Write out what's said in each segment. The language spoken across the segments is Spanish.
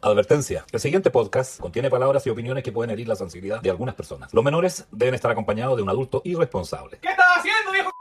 Advertencia. El siguiente podcast contiene palabras y opiniones que pueden herir la sensibilidad de algunas personas. Los menores deben estar acompañados de un adulto irresponsable. ¿Qué estás haciendo, viejo?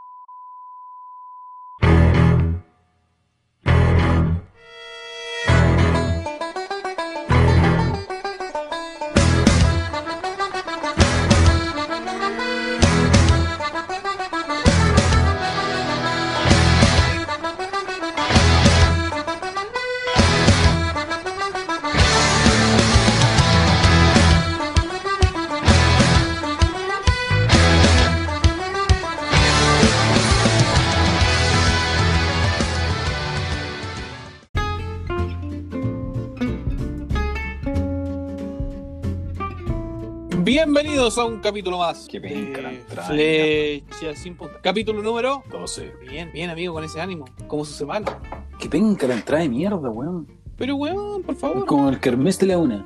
Bienvenidos a un capítulo más. Qué penca. Flecha sin punta. Capítulo número. 12. Bien, bien, amigo, con ese ánimo. Como su semana. Qué penca la entrada de mierda, weón. Pero, weón, por favor. Como el kermés de la una.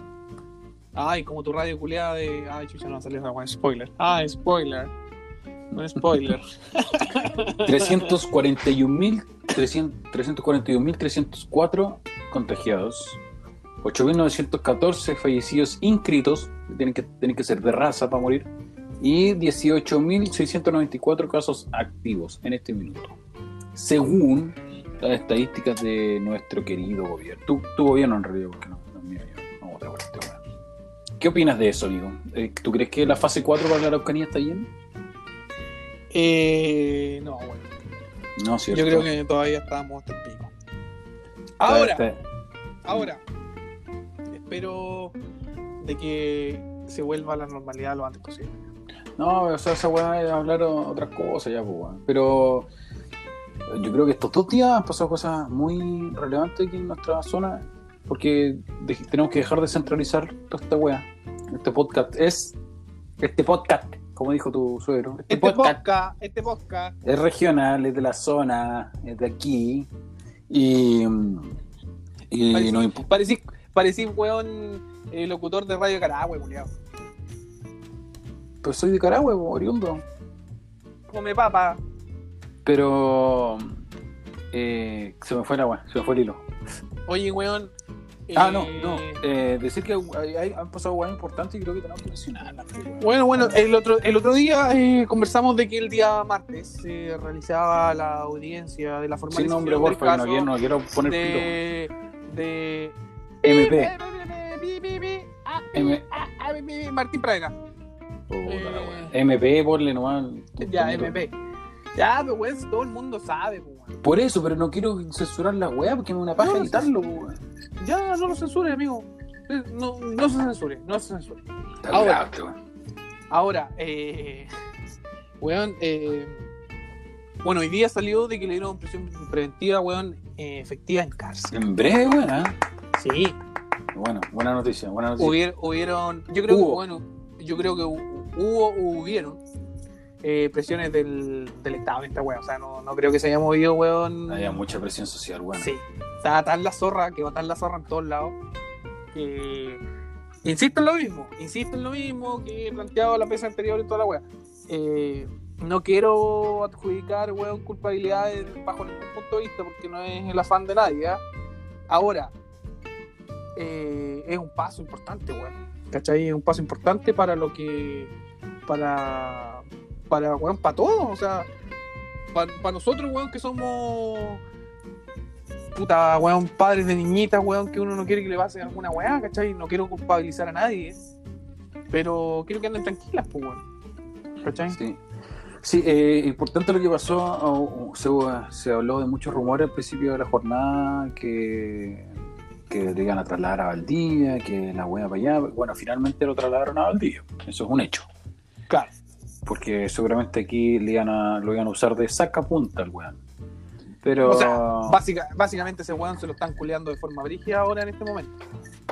Ay, como tu radio culeada de. Ay, chucha, no salió esa weón. Spoiler. Ah, spoiler. No spoiler. 341.300 341.304 contagiados. 8.914 fallecidos inscritos. Tienen que, tienen que ser de raza para morir. Y 18.694 casos activos en este minuto. Según las estadísticas de nuestro querido gobierno. Tu, tu gobierno en realidad, porque no, no es mío, yo no por este weón. ¿Qué opinas de eso, amigo? Eh, ¿Tú crees que la fase 4 para la Araucanía está llena? Eh. No, bueno. No, cierto. Yo creo que todavía estamos hasta el pico. Ahora, Está- ahora. Espero de que se vuelva a la normalidad lo antes posible. No, o sea, esa weá es hablar otras cosas ya, pues. Pero yo creo que estos dos días han pasado cosas muy relevantes aquí en nuestra zona, porque de- tenemos que dejar de centralizar toda esta weá. Este podcast es. Este podcast, como dijo tu suegro. Este, Este podcast podcast, este podcast. es regional, es de la zona, es de aquí. Y. Y Parecí, no parecí, parecí, weón, el locutor de Radio Carahue, culiao. Pues soy de Carahue, oriundo. Come papa. Pero. eh, se me fue la weá, se me fue el hilo. Oye, weón. Ah, eh, no, no. Eh, decir que hay, hay- han pasado cosas importantes y creo que tenemos que mencionarlas. pero- Bueno, bueno, el otro, el otro día eh, conversamos de que el día martes se realizaba la audiencia de la Sin formalización nombre, porfa, no no quiero poner de, de MP. Pi, pi, pi, M- pi, pi, Martín Eh, wea. MP, ponle nomás. Ya, MP. Ya, pero weón, si todo el mundo sabe, pues, weón. Por eso, pero no quiero censurar la weá porque me una paja editarlo, po, weón. Ya, no lo censure, amigo. Eh, No, no se censure, no se censure. Ahora. weón. Ahora, eh, weón, eh, bueno, hoy día salió de que le dieron prisión preventiva, weón, eh, efectiva en cárcel. En breve, weón. ¿ah? Sí, Bueno, buena noticia, buena noticia. hubier- hubieron, yo creo Hubo. que, bueno, yo creo que hu- hubo, hubieron eh, presiones del, del Estado en esta weón, o sea, no, no creo que se haya movido, weón. Había mucha presión social, weón. Sí, está tan la zorra, que va tan la zorra en todos lados, que insisto en lo mismo, insisto en lo mismo que he planteado la vez anterior y toda la wea. Eh, no quiero adjudicar, weón, culpabilidades bajo ningún punto de vista, porque no es el afán de nadie, ¿ah? Ahora, eh, es un paso importante, weón. ¿Cachai? Es un paso importante para lo que. Para. Para, weón, para todos. O sea, para nosotros, weón, que somos. Puta, weón, padres de niñitas, weón, que uno no quiere que le pase alguna weá, ¿cachai? No quiero culpabilizar a nadie. Pero quiero que anden tranquilas, pues, weón. ¿Cachai? Sí, sí eh, importante lo que pasó. Se, se habló de muchos rumores al principio de la jornada que, que le iban a trasladar a Valdivia, que la wea para allá. Bueno, finalmente lo trasladaron a Valdivia. Eso es un hecho. Claro. Porque seguramente aquí le iban a, lo iban a usar de sacapunta al weón. Pero O sea, Básica, básicamente ese weón se lo están culeando de forma brígida ahora en este momento.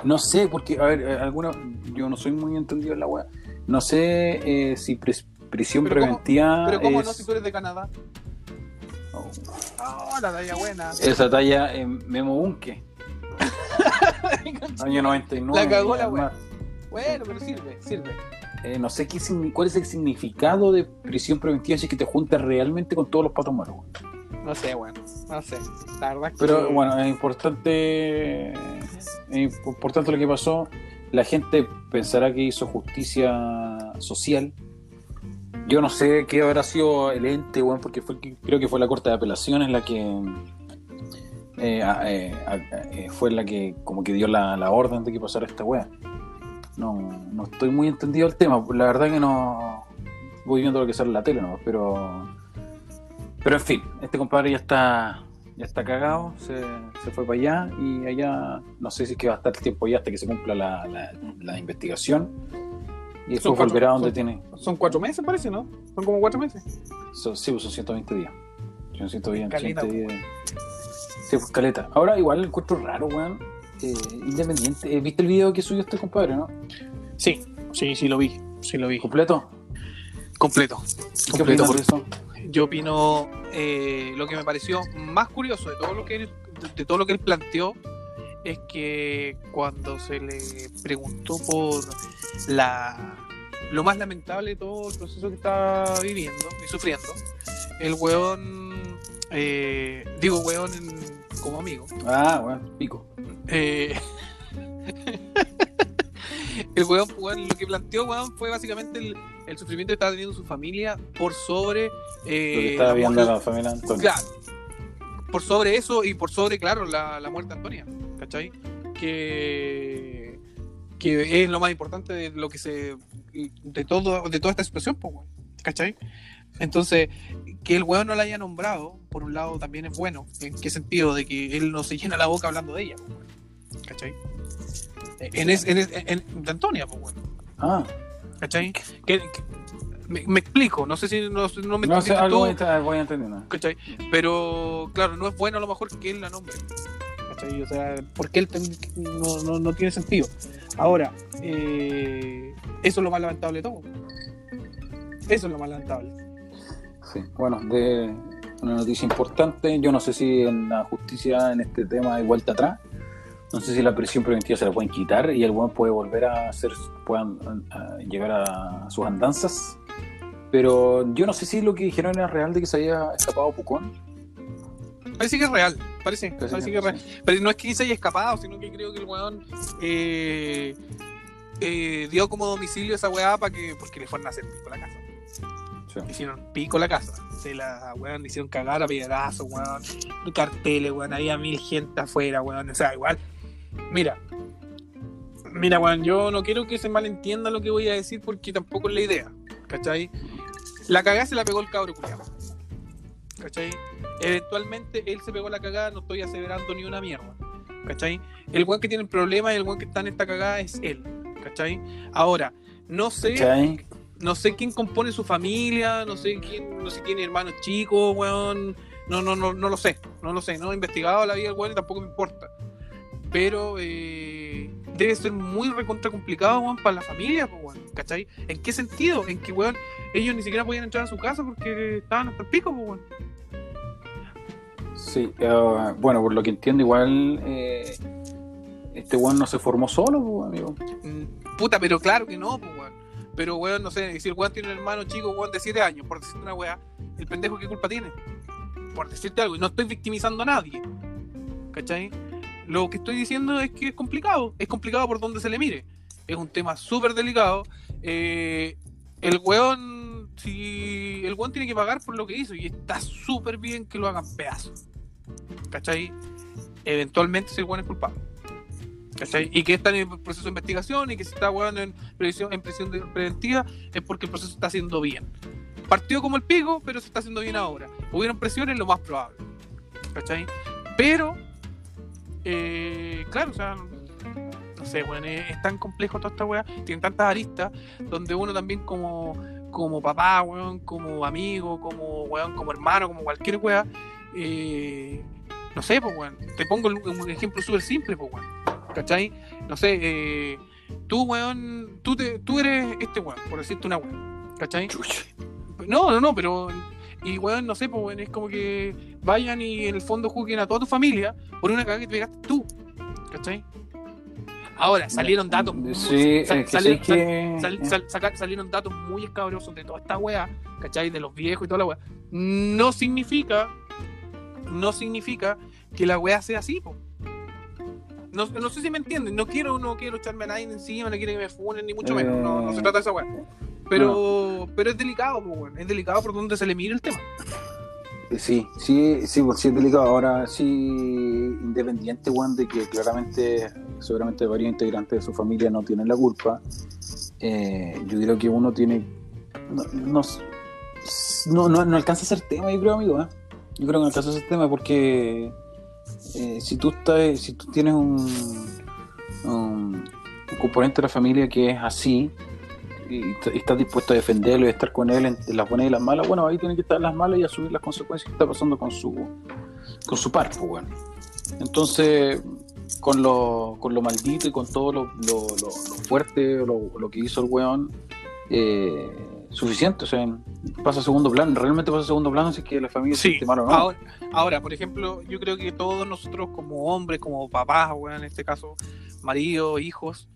no sé, porque, a ver, eh, alguna, yo no soy muy entendido en la wea. No sé eh, si pres- prisión Pero ¿cómo- preventiva. Pero ¿cómo es- no si tú eres de Canadá? Oh. Oh, la talla buena. Esa talla en Memo Bunke, año 99. La cagó la bueno, pero sirve, sirve. Eh, no sé qué cuál es el significado de prisión preventiva si es que te juntas realmente con todos los patos malos. No sé, bueno, no sé. La verdad es que. Pero bueno, es importante por, por tanto, lo que pasó, la gente pensará que hizo justicia social. Yo no sé qué habrá sido el ente, weón, porque fue, creo que fue la Corte de Apelaciones la que eh, a- eh, a- eh, fue la que como que dio la, la orden de que pasara esta weá. No, no estoy muy entendido el tema, la verdad que no voy viendo lo que sale en la tele, ¿no? pero pero en fin, este compadre ya está ya está cagado, se, se fue para allá y allá no sé si es que va a estar el tiempo ya hasta que se cumpla la, la- la investigación y después cuatro- volverá donde son- tiene Son cuatro meses, parece, ¿no? Son como cuatro meses. son, sí, pues son 120 días. Son 120, Caleta, 120 días. Sí, pues caleta. Ahora igual encuentro raro, weón. Eh, independiente. Eh, ¿Viste el video que subió este compadre, no? Sí, sí, sí lo vi. Sí lo vi. ¿Completo? Completo. ¿Qué Completo. de eso? Yo opino eh, lo que me pareció más curioso de todo lo que él, de, de todo lo que él planteó es que cuando se le preguntó por la lo más lamentable de todo el proceso que está viviendo y sufriendo, el weón eh, digo weón en- como amigo, Ah, weón, pico. eh, el weón, weón, lo que planteó weón fue básicamente el, el sufrimiento que estaba teniendo su familia por sobre eh, Lo que estaba la viendo la familia Antonio. Claro. Por sobre eso y por sobre, claro, la, la muerte de Antonia. ¿Cachai? Que, que es lo más importante de lo que se. de todo, de toda esta situación, pues. ¿Cachai? Entonces, que el weón no la haya nombrado, por un lado también es bueno. ¿En qué sentido? De que él no se llena la boca hablando de ella. ¿Cachai? En, es- en, es- en- de Antonia, pues, weón. Ah, ¿Cachai? Que, que- me, me explico, no sé si no, no me no sé, algo voy a entender, voy a entender. ¿no? ¿cachai? Pero claro, no es bueno a lo mejor que él la nombre. ¿cachai? O sea, porque él ten- no, no, no tiene sentido. Ahora, eh, eso es lo más lamentable de todo. Eso es lo más lamentable. Sí, bueno, de una noticia importante. Yo no sé si en la justicia en este tema hay vuelta atrás. No sé si la prisión preventiva se la pueden quitar y el buen puede volver a hacer, puedan a llegar a sus andanzas. Pero yo no sé si lo que dijeron era real de que se había escapado Pucón. Parece que es real, parece, Parece parece que es real. Pero no es que se haya escapado, sino que creo que el weón eh, eh, dio como domicilio esa weá para que, porque le fueron a hacer pico a la casa. Sí. Hicieron pico la casa. Se la weón, hicieron cagar a piedrazos, weón. Carteles, weón. Había mil gente afuera, weón. O sea, igual. Mira. Mira, weón, yo no quiero que se malentienda lo que voy a decir porque tampoco es la idea. ¿Cachai? La cagada se la pegó el cabro culiado. ¿Cachai? Eventualmente él se pegó la cagada, no estoy aseverando ni una mierda. ¿Cachai? El weón que tiene el problema y el weón que está en esta cagada es él. ¿Cachai? Ahora, no sé ¿Cachai? No sé quién compone su familia, no sé quién, no sé si tiene hermanos chicos, weón. No, no, no, no lo sé, no lo sé, no he investigado la vida del weón y tampoco me importa. Pero eh, debe ser muy recontra complicado, weón, para la familia, weón, ¿cachai? ¿En qué sentido? En que, weón, ellos ni siquiera podían entrar a su casa porque estaban hasta el pico, weón. Sí, eh, bueno, por lo que entiendo, igual eh, este weón no se formó solo, pues, amigo. Mm, Puta, pero claro que no, weón. Pero, weón, no sé, si el weón tiene un hermano chico, weón, de 7 años, por decirte una weá, el pendejo, ¿qué culpa tiene? Por decirte algo, y no estoy victimizando a nadie. ¿Cachai? Lo que estoy diciendo es que es complicado. Es complicado por donde se le mire. Es un tema súper delicado. Eh, el weón, si el weón tiene que pagar por lo que hizo, y está súper bien que lo hagan pedazos. ¿Cachai? Eventualmente, si el weón es culpable. ¿Cachai? Y que está en proceso de investigación y que se está weón en prisión, en prisión preventiva es porque el proceso está haciendo bien. Partió como el pico, pero se está haciendo bien ahora. Hubieron presiones, lo más probable. ¿Cachai? Pero, eh, claro, o sea, no sé, es, es tan complejo toda esta weá, tiene tantas aristas, donde uno también como, como papá, weón, como amigo, como weón, como hermano, como cualquier weá, eh, no sé, pues weón, te pongo un, un ejemplo súper simple, pues weón, ¿cachai? No sé, eh, tú, weón, tú, te, tú eres este weón, por decirte una weón, ¿cachai? No, no, no, pero. Y weón, no sé, pues weón, es como que vayan y en el fondo juzguen a toda tu familia por una cagada que te pegaste tú. ¿Cachai? Ahora, salieron datos. Sí, sal- es que salieron, sí que- sal- sal- saca- salieron datos muy escabrosos de toda esta weá, ¿cachai? De los viejos y toda la weá. No significa. No significa que la weá sea así, po. No, no sé si me entienden, no quiero, no quiero echarme a nadie encima, no quiero que me funen, ni mucho menos, no, no se trata de esa weá. Pero, pero es delicado, pues. Es delicado por donde se le mire el tema. Sí, sí, sí, pues sí es delicado. Ahora sí, independiente, weón, de que claramente, seguramente varios integrantes de su familia no tienen la culpa, eh, yo creo que uno tiene. No, no, no alcanza a ser tema, yo creo, amigo. ¿eh? Yo creo que no alcanza a ser tema porque eh, si tú estás, si tú tienes un, componente de la familia que es así, y estás dispuesto a defenderlo y estar con él en, las buenas y las malas, bueno, ahí tienen que estar las malas y asumir las consecuencias que está pasando con su con su par, pues, bueno. Entonces, con lo, con lo maldito y con todo lo- lo fuerte, lo, lo que hizo el weón, eh, suficiente, o sea, pasa a segundo plano, realmente pasa a segundo plano si es que la familia se Sí, mal o no. ahora, ahora, por ejemplo, yo creo que todos nosotros como hombres, como papás, weón, en este caso, maridos, hijos,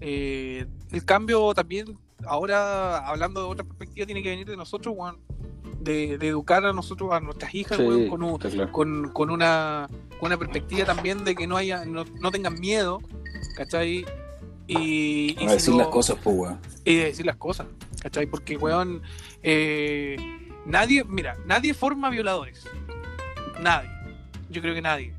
eh, el cambio también, ahora hablando de otra perspectiva, tiene que venir de nosotros, de, de educar a nosotros, a nuestras hijas, Sí, weón, con, un- está claro. con, con una, con una perspectiva también de que no haya, no, no tengan miedo, ¿cachai? Y, y A decir no- las cosas, pues, weón. y de decir las cosas, ¿cachai? Porque, weón, eh, nadie, mira, nadie forma violadores. Nadie. Yo creo que nadie.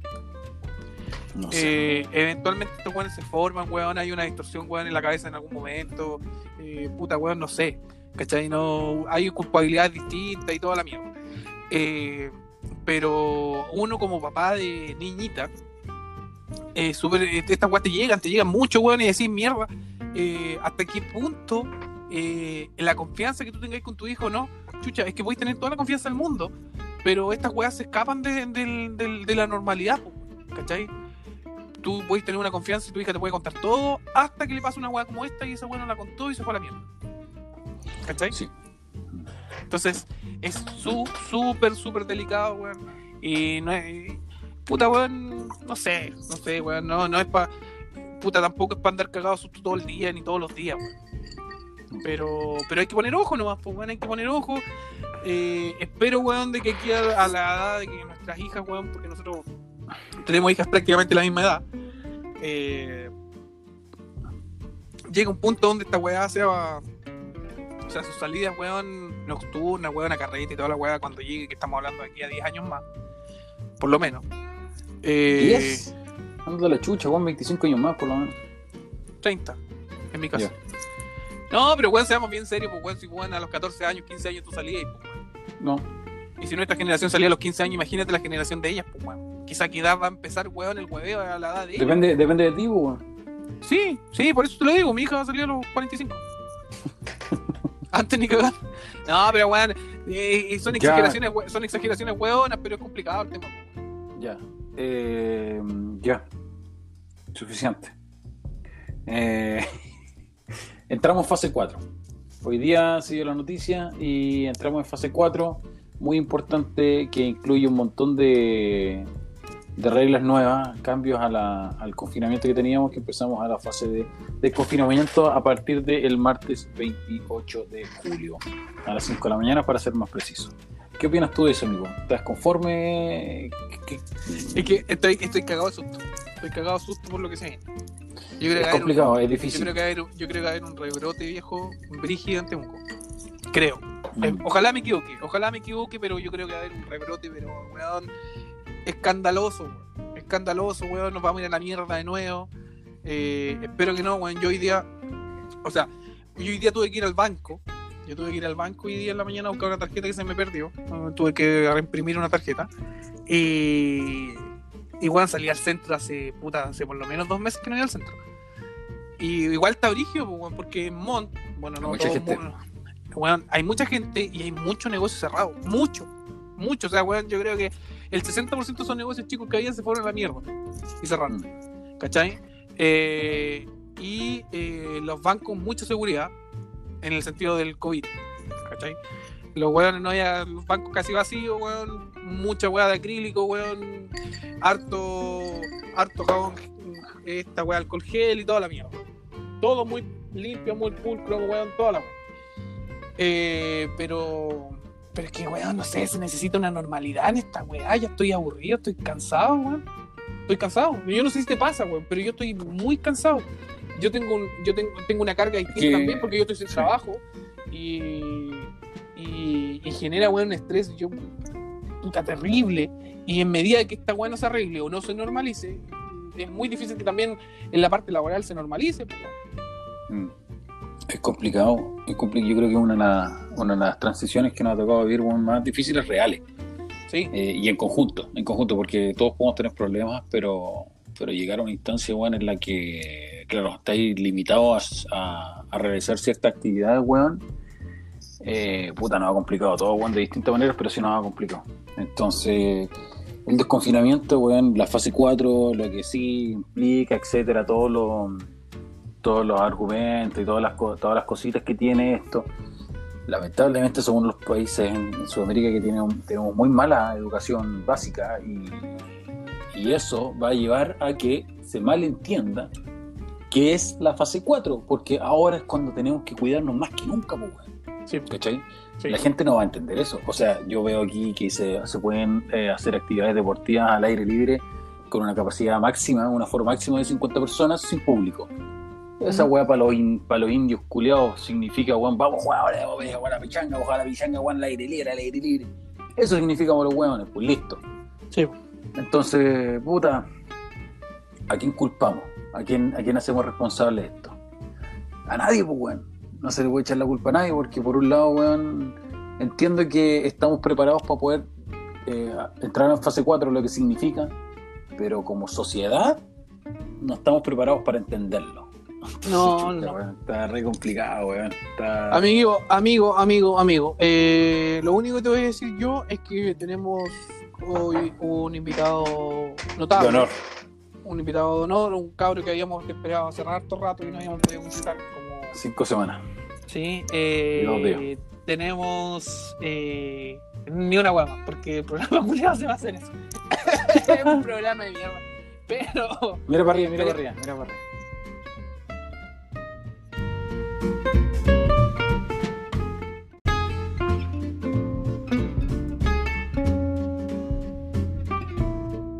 No sé. Eh, eventualmente estos weones se forman, weón, hay una distorsión, weón, en la cabeza en algún momento. Eh, puta, weón, no sé. ¿Cachai? No, hay culpabilidades distintas y toda la mierda. Eh, pero uno como papá de niñita, eh, estas weas te llegan, te llegan mucho, weón, y decís mierda. ¿Hasta qué punto eh, la confianza que tú tengáis con tu hijo, no? Chucha, es que podéis tener toda la confianza del mundo, pero estas weas se escapan de, la normalidad, ¿cachai? Tú podéis tener una confianza y tu hija te puede contar todo hasta que le pasa una wea como esta y esa wea no la contó y se fue a la mierda. ¿Cachai? Sí. Entonces, es su- súper, súper delicado, weón. Y no es. Puta, weón, no sé, no sé, weón. No, no es para. Puta, tampoco es para andar cagado susto todo el día ni todos los días, weón. Pero, pero hay que poner ojo nomás, pues, weón, hay que poner ojo. Eh, espero, weón, de que aquí a, a la edad de que nuestras hijas, weón, porque nosotros tenemos hijas prácticamente la misma edad, eh, llega un punto donde esta weá sea. O sea, sus salidas, weón, nocturnas, weón, a carrete y toda la weá cuando llegue, que estamos hablando de aquí a 10 años más. Por lo menos. Eh, ¿10? Anda la chucha, weón, 25 años más, por lo menos. 30, en mi caso. No, pero weón, seamos bien serios, pues weón, si weón a los 14 años, 15 años tú salías, pues, weón. No. Y si nuestra generación salía a los 15 años, imagínate la generación de ellas, pues weón. Quizá edad va a empezar, weón, el hueveo a la edad de ellas. Depende, depende de ti, pues, weón. Sí, sí, por eso te lo digo, mi hija va a salir a los 45. Antes ni cagar. No, pero weón, eh, son Ya. exageraciones, we- son exageraciones weonas, pero es complicado el tema. Ya. Eh, ya. Suficiente. Eh, entramos en fase 4. Hoy día se la noticia y entramos en fase 4. Muy importante que incluye un montón de, de reglas nuevas, cambios a la- al confinamiento que teníamos, que empezamos a la fase de, de confinamiento a partir del martes 28 de julio, a las 5 de la mañana para ser más preciso. ¿Qué opinas tú de eso, amigo? ¿Estás conforme? ¿Qué- qué- Es que estoy, estoy cagado de susto. Estoy cagado susto por lo que se viene. Yo creo Es un- complicado, es Yo difícil. creo que va a haber, yo creo que va a haber un rebrote viejo brígido en Temuco. Creo. Mm. Eh, ojalá me equivoque, ojalá me equivoque, pero yo creo que va a haber un rebrote, pero weón, escandaloso, weón. Escandaloso, weón, nos vamos a ir a la mierda de nuevo. Eh, espero que no, weón. Yo hoy día, o sea, yo hoy día tuve que ir al banco. Yo tuve que ir al banco hoy día en la mañana a buscar una tarjeta que se me perdió. Eh, tuve que reimprimir una tarjeta. Y, y weón, salí al centro hace, puta, hace por lo menos dos meses que no iba al centro. Y igual está origio, pues, porque en Mont, bueno, no Mucha todo gente. hay mucha gente y hay mucho negocio cerrado. Mucho, mucho. O sea, weón, yo creo que el 60% de esos negocios chicos que había se fueron a la mierda y cerraron. Mm. ¿Cachai? Eh, y eh, los bancos, mucha seguridad en el sentido del COVID. ¿Cachai? Los weones no había los bancos casi vacíos, weón. Mucha weá de acrílico, weón. Harto, harto jabón, esta weá alcohol gel y toda la mierda. Todo muy limpio, muy pulcro, weón, toda la weá. Eh, pero, pero es que, weón, no sé, se necesita una normalidad en esta weá. Ya estoy aburrido, estoy cansado, weón. Estoy cansado. Yo no sé si te pasa, weón, pero yo estoy muy cansado. Yo tengo, un- yo tengo, tengo una carga distinta también porque yo estoy sin trabajo y, y, y genera, weón, un estrés yo, puta, terrible. Y en medida de que esta weón no se arregle o no se normalice, es muy difícil que también en la parte laboral se normalice. Mm. Es complicado, es compli- yo creo que es una de, las, una de las transiciones que nos ha tocado vivir weón, más difíciles reales. Sí, Eh, y en conjunto, en conjunto, porque todos podemos tener problemas, pero, pero llegar a una instancia weón, en la que, claro, estáis limitados a, a- a realizar ciertas actividades, weón, eh, puta, nos ha complicado todo, weón, de distintas maneras, pero sí nos ha complicado. Entonces, el desconfinamiento, weón, la fase 4, lo que sí implica, etcétera, todos los todos los argumentos y todas las, todas las cositas que tiene esto. Lamentablemente somos los países en, Sudamérica que tienen, tenemos muy mala educación básica y, y eso va a llevar a que se malentienda que es la fase 4, porque ahora es cuando tenemos que cuidarnos más que nunca, pues. Sí, ¿cachai? sí. La gente no va a entender eso. O sea, yo veo aquí que se, se pueden eh, hacer actividades deportivas al aire libre con una capacidad máxima, una forma máxima de 50 personas sin público. Esa weá para los, in- pa' los indios culiados significa, weón, vamos a jugar ahora, vamos a jugar a la pichanga, vamos a jugar a la pichanga, weón, al aire libre, al aire libre. Eso significa para los weones, pues listo. Sí. Entonces, puta, ¿a quién culpamos? ¿A quién, a quién hacemos responsable de esto? A nadie, pues, weón. No se le puede echar la culpa a nadie porque, por un lado, weón, entiendo que estamos preparados para poder eh, entrar en fase 4, lo que significa, pero como sociedad no estamos preparados para entenderlo. No, Chuta, no. weón, está re complicado, weón. Está... Amigo, amigo, amigo, amigo. Eh, lo único que te voy a decir yo es que tenemos hoy un invitado notable. de honor. Un invitado de honor, un cabro que habíamos esperado hace harto rato y no habíamos podido visitar. Como... Cinco semanas. Sí, eh, tenemos eh, ni una hueá más, porque el programa culiado se va a hacer eso. es un programa de mierda. Pero Mira para arriba, mira para arriba, mira para arriba.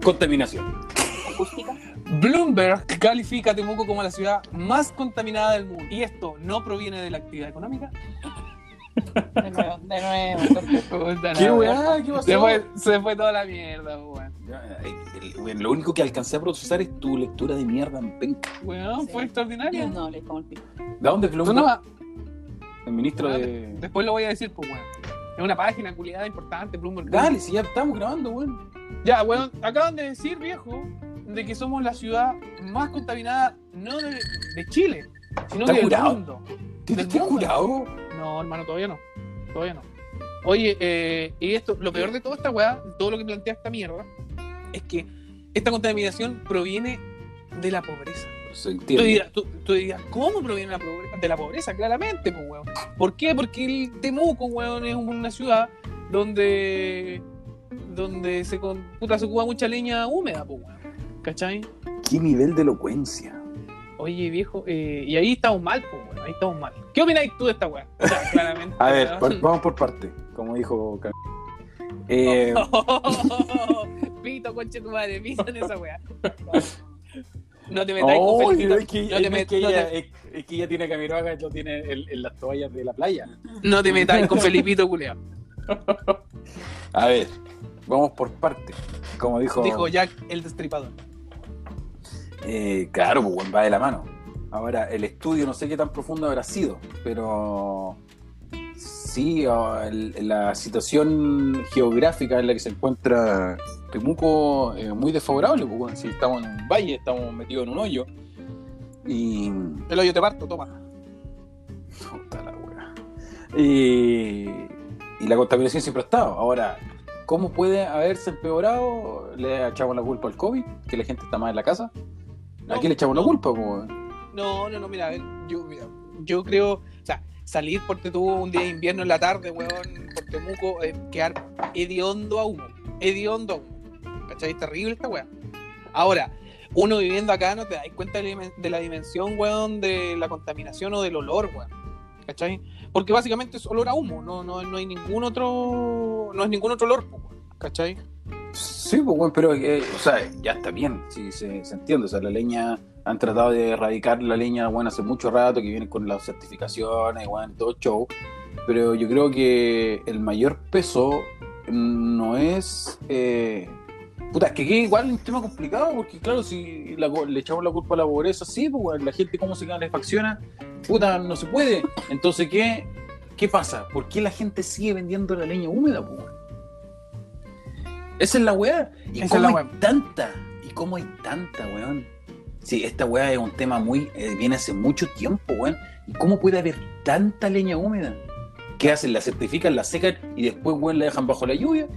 Contaminación. acústica. Bloomberg califica a Temuco como la ciudad más contaminada del mundo. Y esto no proviene de la actividad económica. De nuevo, de nuevo. ¿Qué la weá? ¿Qué pasó? Se fue, se fue toda la mierda, weón. Eh, lo único que alcancé a procesar es tu lectura de mierda en penca. Weón, fue Sí. extraordinario. No, le como el pico. ¿De dónde es Bloomberg? no El ministro de. Después lo voy a decir, pues, weón. Es una página culiada importante, Bloomberg. Dale, si ya estamos grabando, weón. Ya, weón, acaban de decir, viejo, de que somos la ciudad más contaminada, no de, de Chile, sino ¿Estás que del curado? mundo. ¿Te Del estás mundo. curado? No, hermano, todavía no. Todavía no. Oye, eh, y esto, lo peor de toda esta weá, todo lo que plantea esta mierda, es que esta contaminación proviene de la pobreza. Tú dirías, ¿cómo proviene la pobreza? de la pobreza? Claramente, pues, weón. ¿Por qué? Porque el Temuco, weón, es una ciudad donde donde se, con, puta, se ocupa mucha leña húmeda, pues, weón. ¿Cachai? ¿Qué nivel de elocuencia? Oye, viejo, eh, y ahí estamos mal, pues, weón. Ahí estamos mal. ¿Qué opináis tú de esta weá? O sea, claramente. A ver, por- vamos por parte, como dijo Eh, Pito, conche tu madre, pito en esa weá. No te metas con oh, Felipito. es que, no, te es que ella, es, es que ella tiene Camiroaga y lo tiene en, en las toallas de la playa. no te metas con Felipito, culeado. A ver, vamos por parte. Como dijo. Dijo Jack el destripador. Eh, claro, pues bueno, va de la mano. Ahora, el estudio no sé qué tan profundo habrá sido, pero sí, la situación geográfica en la que se encuentra Temuco es muy desfavorable, pues bueno, si estamos en un valle, estamos metidos en un hoyo. Y. El hoyo te parto, toma. Puta la wea. Y, y la contaminación siempre ha estado. Ahora, ¿cómo puede haberse empeorado? ¿Le echamos la culpa al COVID? ¿Que la gente está más en la casa? ¿A No, quién le echamos la no. culpa? pues? No, no, no, mira, a yo, mira, yo creo, o sea, salir porque tuvo un día de invierno en la tarde, weón, por Temuco, eh, quedar hediondo a humo, hediondo a humo, ¿cachai? Terrible esta weá. Ahora, uno viviendo acá no te das cuenta de la, la dimensión, weón, de la contaminación o del olor, weón, ¿cachai? Porque básicamente es olor a humo, no, no, no hay ningún otro, no es ningún otro olor, po, weón, ¿cachai? Sí, pues, weón, pero, eh, o sea, ya está bien, sí, se, entiende. O sea, la leña, han tratado de erradicar la leña, bueno, hace mucho rato, que vienen con las certificaciones, bueno, todo show. Pero yo creo que el mayor peso no es. Eh, puta, es que aquí igual un tema complicado, porque claro, si la- le echamos la culpa a la pobreza, sí, pues, weón, la gente cómo se calefacciona, puta, no se puede. Entonces, ¿qué, qué pasa? ¿Por qué la gente sigue vendiendo la leña húmeda, pues? Esa es la weá. ¿Y Esa es cómo la hay tanta? ¿Y cómo hay tanta, weón? Sí, esta weá es un tema muy. eh, viene hace mucho tiempo, weón. ¿Y cómo puede haber tanta leña húmeda? ¿Qué hacen? La certifican, la secan y después, weón, la dejan bajo la lluvia.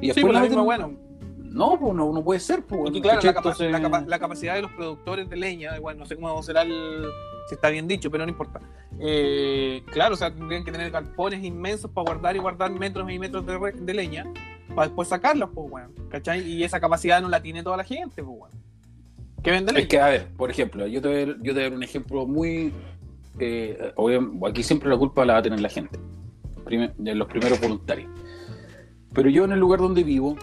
Y Sí, después pues la bueno. No, pues no, no puede ser, pues. Porque claro, la, ¿cachai? capa- Entonces- la capa- la capacidad de los productores de leña, igual no sé cómo será el, si está bien dicho, pero no importa. Eh, claro, o sea, tendrían que tener galpones inmensos para guardar y guardar metros y metros de leña para después sacarlos, pues, weón. ¿Cachai? Y esa capacidad no la tiene toda la gente, pues, weón. ¿Qué vende Es que, a ver, por ejemplo, yo te voy a, yo te voy a dar un ejemplo muy. eh, aquí siempre la culpa la va a tener la gente, de los primeros voluntarios. Pero yo en el lugar donde vivo,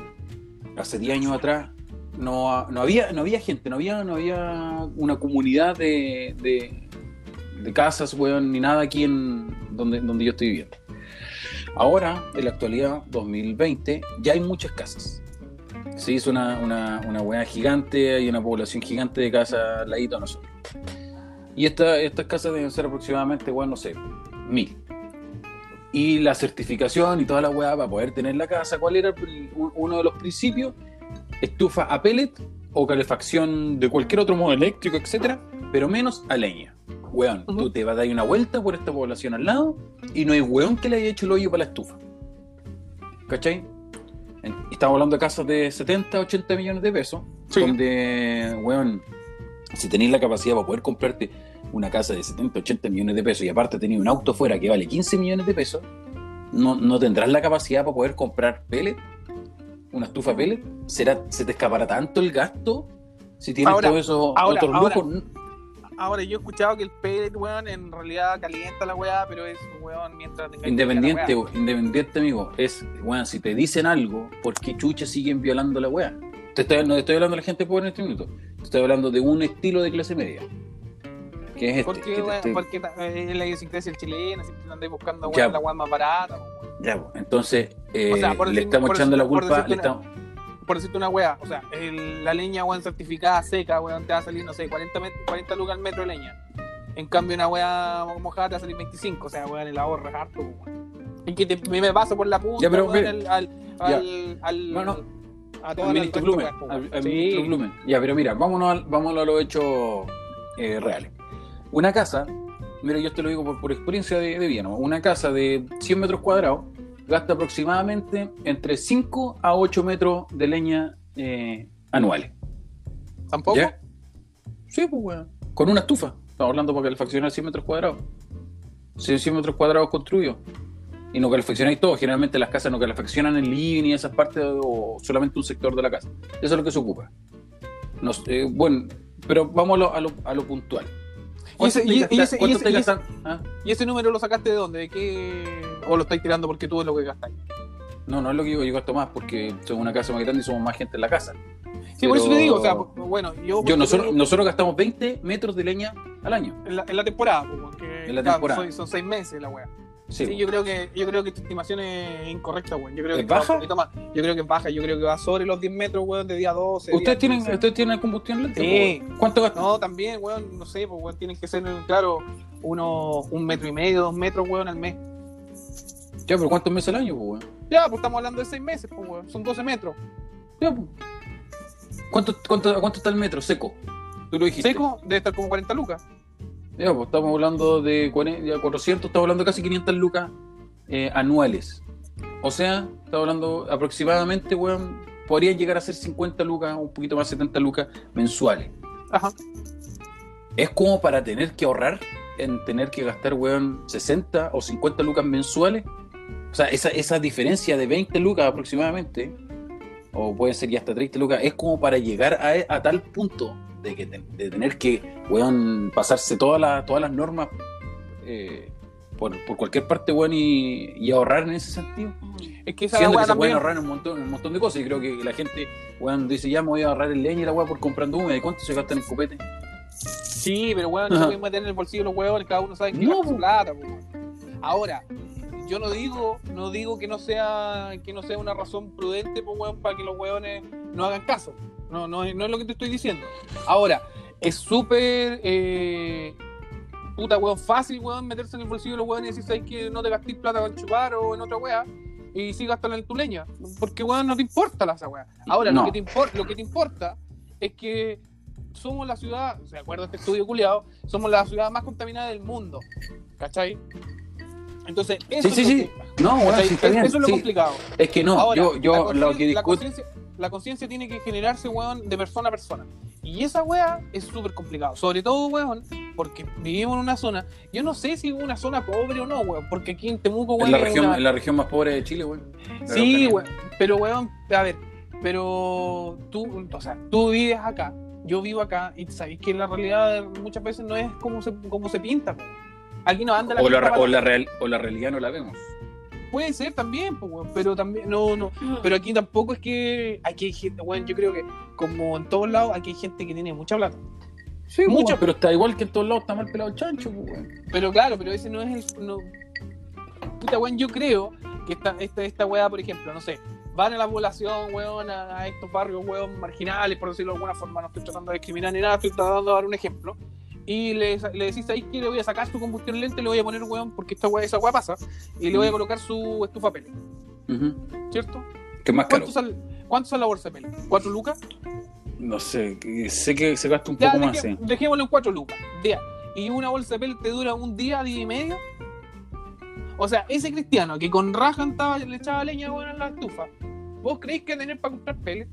hace 10 años atrás, no, ha- no, había, no había gente, no había, no había una comunidad de, de, de casas, weón, ni nada aquí en donde, donde yo estoy viviendo. Ahora, en la actualidad, 2020, ya hay muchas casas. Se hizo una, una, una weá gigante, hay una población gigante de casas al ladito de nosotros. Y esta- estas casas deben ser aproximadamente, weón, no sé, mil. Y la certificación y toda la weá para poder tener la casa, ¿cuál era el- uno de los principios? Estufa a pellet o calefacción de cualquier otro modo eléctrico, etcétera, pero menos a leña. Weón, Ujú. tú te vas a dar una vuelta por esta población al lado y no hay weón que le haya hecho el hoyo para la estufa. ¿Cachai? Estamos hablando de casas de 70, 80 millones de pesos, Sí. donde, weón, si tenéis la capacidad para poder comprarte una casa de 70, 80 millones de pesos y aparte tenéis un auto fuera que vale 15 millones de pesos, no, no tendrás la capacidad para poder comprar pellet, una estufa pellet, será, se te escapará tanto el gasto si tienes Ahora, todos esos ahora, otros ahora. lujos. Ahora, yo he escuchado que el pellet, weón, en realidad calienta la weá, pero es, weón, mientras tenga Independiente, independiente, amigo, es, weón, si te dicen algo, ¿por qué chucha siguen violando la weá? Te estoy, no te estoy hablando de la gente pobre en este minuto, te estoy hablando de un estilo de clase media. Que es este. Porque, que te weón, porque eh, es la idiosincrasia chilena, siempre andáis buscando Ya. weón, la weá más barata, weón. Ya, entonces, eh, O sea, por le decir- estamos echando la culpa. le estamos- por decirte una weá, o sea, el- la leña weón certificada seca, weón, te va a salir, no sé, 40, met- 40 lucas al metro de leña. En cambio, una weá mojada te va a salir 25, o sea, weón, el ahorro es harto, weón. Y que te- me paso por la punta, Ya, pero, weón, al, al, al, al- No, no. a ministro resto Blumen, al, Sí. ministro Blumen. Ya, pero mira, vámonos, al- vámonos a los hechos eh, reales. Una casa, mira, yo te lo digo por, por experiencia de, de vida, ¿no? una casa de 100 metros cuadrados gasta aproximadamente entre 5 a 8 metros de leña eh, anuales. ¿Tampoco? ¿Ya? Sí, pues, weón. Con una estufa. Estamos hablando para calefaccionar 100 metros cuadrados. Sí, 100 metros cuadrados construidos. Y no calefaccionáis todo. Generalmente las casas no calefaccionan el living y esas partes o solamente un sector de la casa. Eso es lo que se ocupa. Eh, bueno, pero vamos a lo, a lo, a lo puntual. Y ese- y- y ¿Cuánto ese- te y gastas- ese- cuánto te y ese- gastas? ¿Ah? ¿Y ese número lo sacaste de dónde? ¿De qué? ¿O lo estáis tirando porque tú es lo que gastáis? No, no es lo que digo, yo gasto más porque somos una casa más grande y somos más gente en la casa. Sí, por eso te digo, o sea, pues, bueno, yo... Yo, nosotros, nosotros gastamos 20 metros de leña al año. En la, en la temporada, pues, porque En la temporada. soy- son seis meses la wea. Sí, Sí, yo creo que yo creo que tu estimación es incorrecta, weón. Yo creo ¿Es que baja? un poquito más. Yo creo que es baja, yo creo que va sobre los 10 metros, weón, de día 12. día ¿Ustedes tienen, 15. ¿Ustedes tienen combustión lenta? Sí. ¿Cuánto gastan? No, también, weón, no sé, pues, weón, tienen que ser, claro, uno, un metro y medio, dos metros, weón, al mes. Ya, pero ¿cuántos meses al año, po, weón? Ya, pues estamos hablando de seis meses, pues, weón. Son 12 metros. Ya, po. ¿Cuánto, cuánto, ¿A cuánto está el metro seco? Tú lo dijiste. Seco debe estar como 40 lucas. Pues estamos hablando de 40, ya 400, estamos hablando de casi 500 lucas eh, anuales. O sea, estamos hablando aproximadamente, weón, podrían llegar a ser 50 lucas, un poquito más, 70 lucas mensuales. Ajá. Es como para tener que ahorrar en tener que gastar, weón, 60 o 50 lucas mensuales. O sea, esa, esa diferencia de 20 lucas aproximadamente, o pueden ser ya hasta 30 lucas, es como para llegar a, a tal punto de, que, de tener que, weón, pasarse todas las todas las normas eh, por, por cualquier parte, weón, y, y ahorrar en ese sentido. Es que esa Siendo que se pueden ahorrar un montón, un montón de cosas. Y creo que la gente, weón, dice, ya me voy a ahorrar el leña y la weá por comprando húmeda. ¿Y cuánto se gasta en copete? Sí, pero weón, no pueden meter en el bolsillo los huevos, cada uno sabe que No, su plata, weón. Ahora, yo no digo, no digo que no sea, que no sea una razón prudente, pues weón, para que los huevones no hagan caso. No, no, es- no es lo que te estoy diciendo. Ahora, es súper eh, puta weón fácil, weón, meterse en el bolsillo de los huevones y decir, sabes que no te gastes plata en chupar o en otra wea. Y sí gastan en tu leña. Porque weón no te importa la esa wea. Ahora, No. lo, que te impor- lo que te importa es que somos la ciudad, ¿se acuerda este estudio culiado? Somos la ciudad más contaminada del mundo. ¿Cachai? Entonces, eso Sí, es sí, lo sí. que- No, ¿cachai? sí, está bien. Eso es lo sí. complicado. Es que no, Ahora, yo, la yo lo que discuto. La conciencia tiene que generarse, weón, de persona a persona. Y esa weá es súper complicado. Sobre todo, weón, porque vivimos en una zona. Yo no sé si es una zona pobre o no, weón. Porque aquí en Temuco, weón. En la, región, una- en la región más pobre de Chile, weón. Sí, weón. Pero, weón, a ver, pero tú, o sea, tú vives acá, yo vivo acá, y sabéis que la realidad muchas veces no es como se, como se pinta. weón. Aquí no anda la, O la, o, la real, o la realidad no la vemos. Puede ser también, pues, weón, pero también, no, no. Pero aquí tampoco es que. Aquí hay gente, weón, yo creo que, como en todos lados, aquí hay gente que tiene mucha plata. Sí, Mucho. mucho, pero está igual que en todos lados está mal pelado el chancho, pues, weón. Pero claro, pero ese no es el. No... Puta, weón, yo creo que esta, esta, esta weá, por ejemplo, no sé, van a la población, weón, a, a estos barrios, weón, marginales, por decirlo de alguna forma, no estoy tratando de discriminar ni nada, estoy tratando de dar un ejemplo. Y le, le decís ahí que le voy a sacar su combustión lente, le voy a poner, weón, porque esta weá, esa weá pasa, y le voy a colocar su estufa pellet, Ujú. ¿cierto? ¿Qué más caro? ¿Cuánto sale, ¿Cuánto sale la bolsa de pellet? ¿Cuatro lucas? No sé, que- sé que se gasta un Ya, poco más, sí. dejémoslo en cuatro lucas. Ya. Y una bolsa de pellet te dura un día, día y medio. O sea, ese cristiano que con raja le echaba leña weón, en la estufa, ¿vos creéis que tener para comprar pellet?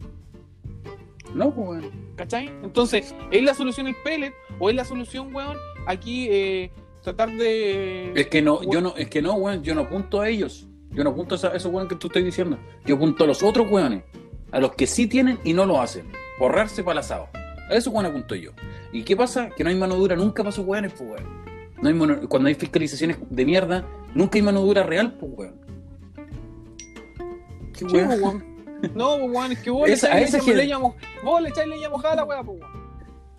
No, pues, weón. ¿Cachai? Entonces, ¿es la solución el pellet? ¿O es la solución, weón, aquí eh, tratar de. Es que no, yo no, es que no, weón, yo no apunto a ellos. Yo no apunto a esos weones que tú estás diciendo. Yo apunto a los otros weones. A los que sí tienen y no lo hacen. Borrarse para el asado. A esos weones apunto yo. ¿Y qué pasa? Que no hay mano dura nunca para esos weones, pues, weón. No hay mano- cuando hay fiscalizaciones de mierda, nunca hay mano dura real, pues, weón. Qué weón. No, pues, weón, es que vos Esa- le echáis gente- leña, mo- vos le echáis leña mojada a la weá, pues, weón.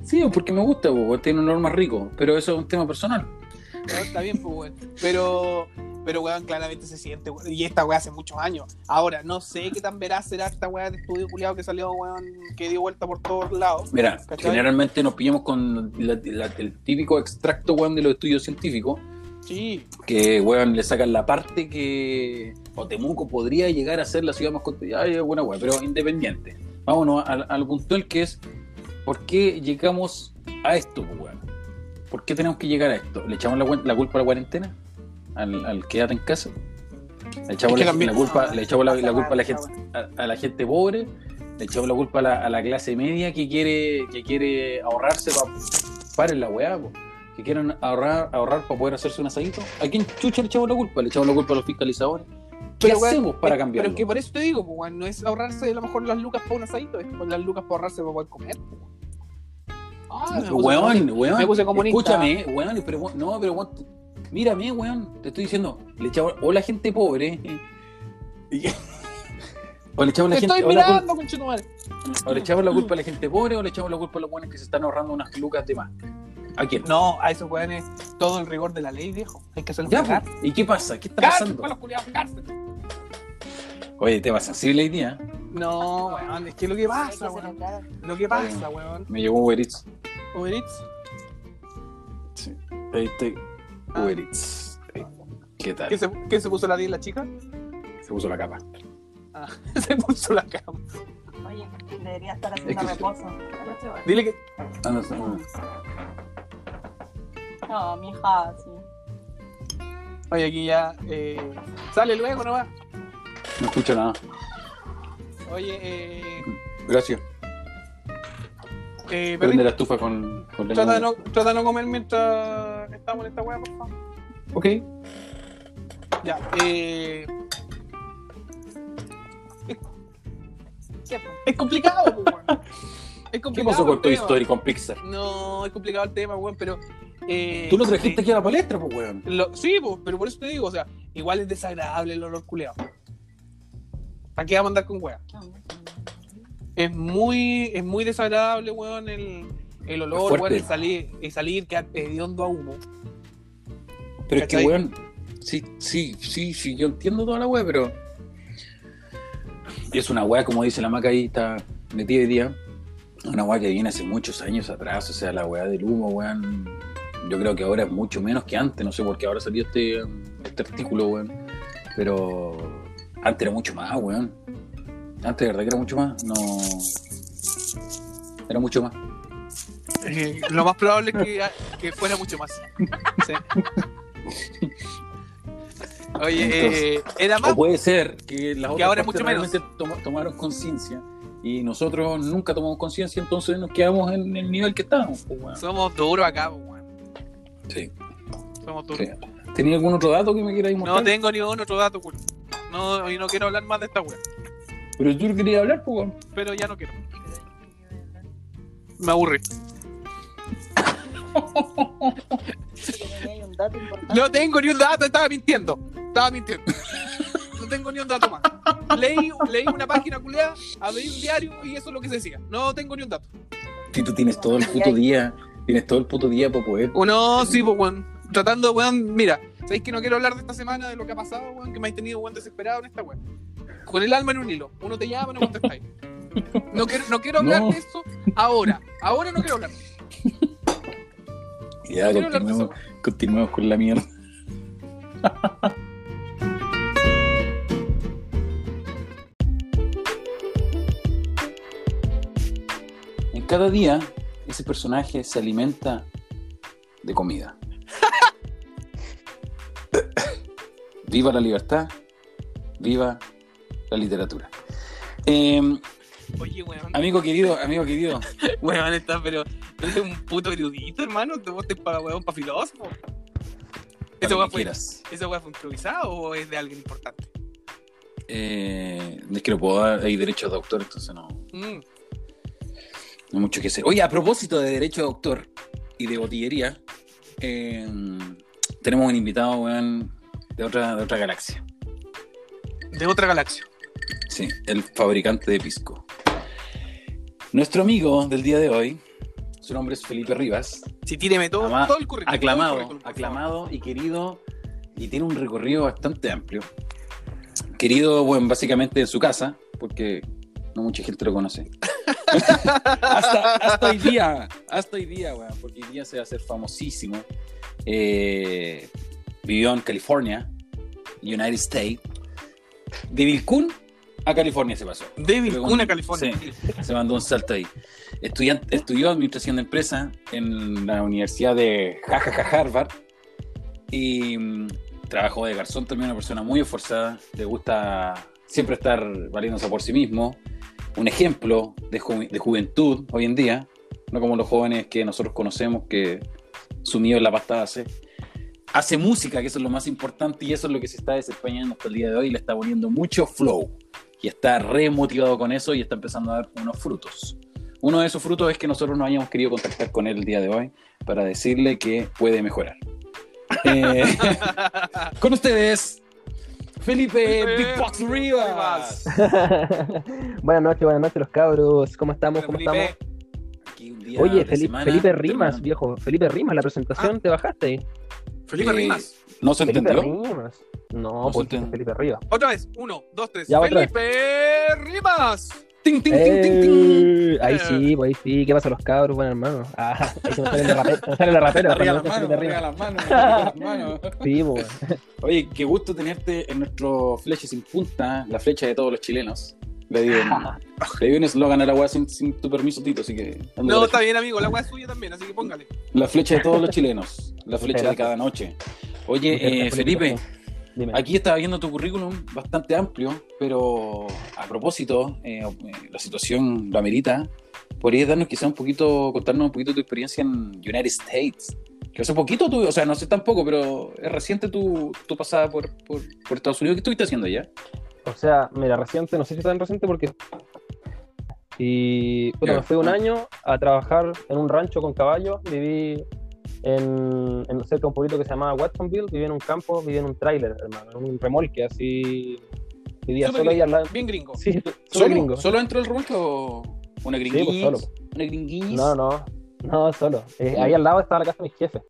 Sí, porque me gusta, pues, weón, tiene un olor más rico. Pero eso es un tema personal. No, está bien, pues, weón. Pero, pero, weón, claramente se siente, weón. Y esta weá hace muchos años. Ahora, no sé qué tan veraz será esta weá de estudio culiado que salió, weón, que dio vuelta por todos lados. Mira, ¿Cachai? generalmente nos pillamos con la- la- el típico extracto, weón, de los estudios científicos. Sí, que weón le sacan la parte que o Temuco podría llegar a ser la ciudad más contaminada, buena weón, pero independiente. Vámonos al, al puntual que es ¿por qué llegamos a esto, pues, weón? ¿Por qué tenemos que llegar a esto? ¿Le echamos la, la culpa a la cuarentena? ¿Al, al quédate en casa? ¿Le echamos, la, culpa, le echamos la, la culpa a la gente, a, a la gente pobre? ¿Le echamos la culpa a la, a la clase media que quiere, que quiere ahorrarse para paren la weá, po. Que quieren ahorrar, ahorrar para poder hacerse un asadito. ¿A quién chucha le echamos la culpa? Le echamos la culpa a los fiscalizadores. ¿Qué Pero, hacemos para cambiarlo? Pero es que por eso te digo, pues, no es ahorrarse a lo mejor las lucas para un asadito, es las lucas para ahorrarse para poder comer. pues. Ah, me weón, weón, me puse comunista. escúchame, weón, pero no, pero weón, mírame, weón, te estoy diciendo, le echamos, o la gente pobre, eh, y- o le echamos la Te gente, estoy o la, cul- mirando, conchetumare. o le echamos la culpa a la gente pobre, o le echamos la culpa a los weones que se están ahorrando unas lucas de más. ¿A quién? No, a esos weones todo el rigor de la ley, viejo. Hay que hacerlo Ya, cagar. pues, ¿y qué pasa? ¿Qué está Cárcel, pasando? los culiados, cárcel. Oye, te vas sensible hoy día. ¿eh? No, weón, es que lo que pasa, weón. Lo que pasa, weón. Me llegó Uber Eats. Uber Eats. Sí. Ahí estoy. Ah. Uber Eats. ¿Qué tal? ¿Qué se, qué se puso la 10 la chica? Se puso la capa. Ah, se puso la cama. Oye, debería estar haciendo Es que- reposo. Dile que. Ah, no, no. No, mi hija, sí. Oye, aquí ya. Eh, sale luego nomás. No escucho nada. Oye, eh. Gracias. eh Prende la estufa con, con leña. trata de, no, trata de no comer mientras estamos en esta weá, por favor. Ok. Ya, eh. Es complicado, pues, weón. Es ¿Qué complicado. pasó con tema. Story con Pixar? No, es complicado el tema, weón, pero. Eh, Tú lo trajiste eh, aquí a la palestra, pues, weón. lo- sí, pues, pero por eso te digo, o sea, igual es desagradable el olor culeado. ¿Para qué vamos a andar con weá? Es muy, es muy desagradable, weón, el, el olor, weón, el salir, el salir que hediondo a humo. Pero es que, ¿Cachai? weón, sí, sí, sí, sí, yo entiendo toda la weá, pero es una weá, como dice la maca ahí, está metida hoy día, una weá que viene hace muchos años atrás, o sea, la weá del humo, weón, yo creo que ahora es mucho menos que antes, no sé por qué ahora salió este, este artículo, weón, pero antes era mucho más, weón, antes de verdad que era mucho más, no, era mucho más. Eh, lo más probable es que, que fuera mucho más. Sí. Oye, eh, era más. O puede ser que las Que otras ahora mucho menos. toma- tomaron conciencia y nosotros nunca tomamos conciencia, entonces nos quedamos en el nivel que estábamos. pues. Somos duros acá, pues, weón. Sí, Somos duros. sí. ¿Tenía algún otro dato que me quieras mostrar? No tengo ni un otro dato, culo. No, y no quiero hablar más de esta weá. Pero tú querías hablar, pues, weón. Pero ya no quiero. Me importante. No tengo ni un dato, estaba mintiendo. Estaba mintiendo. No tengo ni un dato más. Leí, leí una página culeada, abrí un diario y eso es lo que se decía. No tengo ni un dato. Si tú tienes todo el puto día, tienes todo el puto día para poder. O no, sí, pues, weón. Tratando, weón, mira, ¿sabéis que no quiero hablar de esta semana, de lo que ha pasado, weón? Que me ha tenido, weón, desesperado en esta weón. Con el alma en un hilo. Uno te llama, no contestáis. No quiero, no quiero hablar No. de eso ahora. Ahora no quiero hablar. Ya, No continuemos, continuemos con la mierda. Cada día, ese personaje se alimenta de comida. viva la libertad, viva la literatura. Eh, Oye, weón. amigo querido, amigo querido, Weón, está, pero eres un puto erudito, hermano. Te votes para weón, para filósofo. ¿Esa cuando weá fue, quieras. ¿Esa weá fue improvisada o es de alguien importante? Eh, es que no puedo dar, hay derecho de autor, entonces no, Mm. No hay mucho que hacer. Oye, a propósito de derecho de autor y de botillería, eh, tenemos un invitado, weón, de otra, de otra galaxia. De otra galaxia. Sí, el fabricante de pisco. Nuestro amigo del día de hoy, su nombre es Felipe Rivas, Si tíreme todo, Ama- todo el currículum. el aclamado, currículum, aclamado y querido, y tiene un recorrido bastante amplio. Querido, bueno, básicamente en su casa, porque no mucha gente lo conoce. hasta, hasta hoy día, hasta hoy día, weón, porque hoy día se va a hacer famosísimo. Eh, vivió en California, United States. De Vilcún a California se pasó. De Vilcún a California. Se mandó un salto ahí. Estudió administración de empresa en la Universidad de jajaja Harvard y mm, trabajó de garzón también, una persona muy esforzada, le gusta siempre estar valiéndose por sí mismo, un ejemplo de, ju- de juventud hoy en día, no como los jóvenes que nosotros conocemos que sumido en la pasta hace. Hace música, que eso es lo más importante y eso es lo que se está desempeñando hasta el día de hoy, le está poniendo mucho flow y está re motivado con eso y está empezando a dar unos frutos. Uno de esos frutos es que nosotros nos hayamos querido contactar con él el día de hoy para decirle que puede mejorar. Eh, con ustedes, Felipe Felipe Big Box Rivas. buenas noches, buenas noches los cabros. ¿Cómo estamos? ¿Cómo Felipe, estamos? Aquí un día Oye, Felipe, semana Felipe Rimas, terminando. viejo. Felipe Rimas, la presentación, ¿te bajaste? Felipe Eh, Rimas. ¿No se Felipe entendió? Rimas. No, No se pues entiende. Felipe Rivas. Otra vez. Uno, dos, tres. Ya, Felipe Rimas. Ting, ting, ting, ting, ting. Eh, Ahí sí, pues ahí sí. ¿Qué pasa los cabros? Bueno, hermano. Ah, ahí se me sale el rapero. Arriba las manos, arriba las manos, las manos. Sí, pues. Oye, qué gusto tenerte en nuestro Flecha sin punta, la flecha de todos los chilenos. Le di un, le di un eslogan a la weá sin, sin tu permiso, Tito, así que... No, está bien, amigo. La weá es suya también, así que póngale. La flecha de todos los chilenos, la flecha de cada noche. Oye, eh, la Felipe. Dime. aquí estaba viendo tu currículum bastante amplio, pero a propósito, eh, eh, la situación lo amerita. ¿Podrías darnos quizá un poquito, contarnos un poquito tu experiencia en United States? Que hace poquito tú, o sea, no sé tampoco, pero es reciente tu, tu pasada por, por, por Estados Unidos. ¿Qué estuviste haciendo allá? O sea, mira, reciente, no sé si tan reciente porque. Y Ya. me fui un año a trabajar en un rancho con caballos. Viví en, en cerca de un pueblito que se llamaba Watsonville. Viví en un campo, viví en un tráiler, hermano, en un remolque así. Vivía solo ahí al lado. Bien gringo. Sí, solo ¿Solo, gringo. ¿Solo dentro del rancho o una pues, gringuis? solo. ¿Una gringuis? No, no, no, solo. Eh, ahí al lado estaba la casa de mis jefes.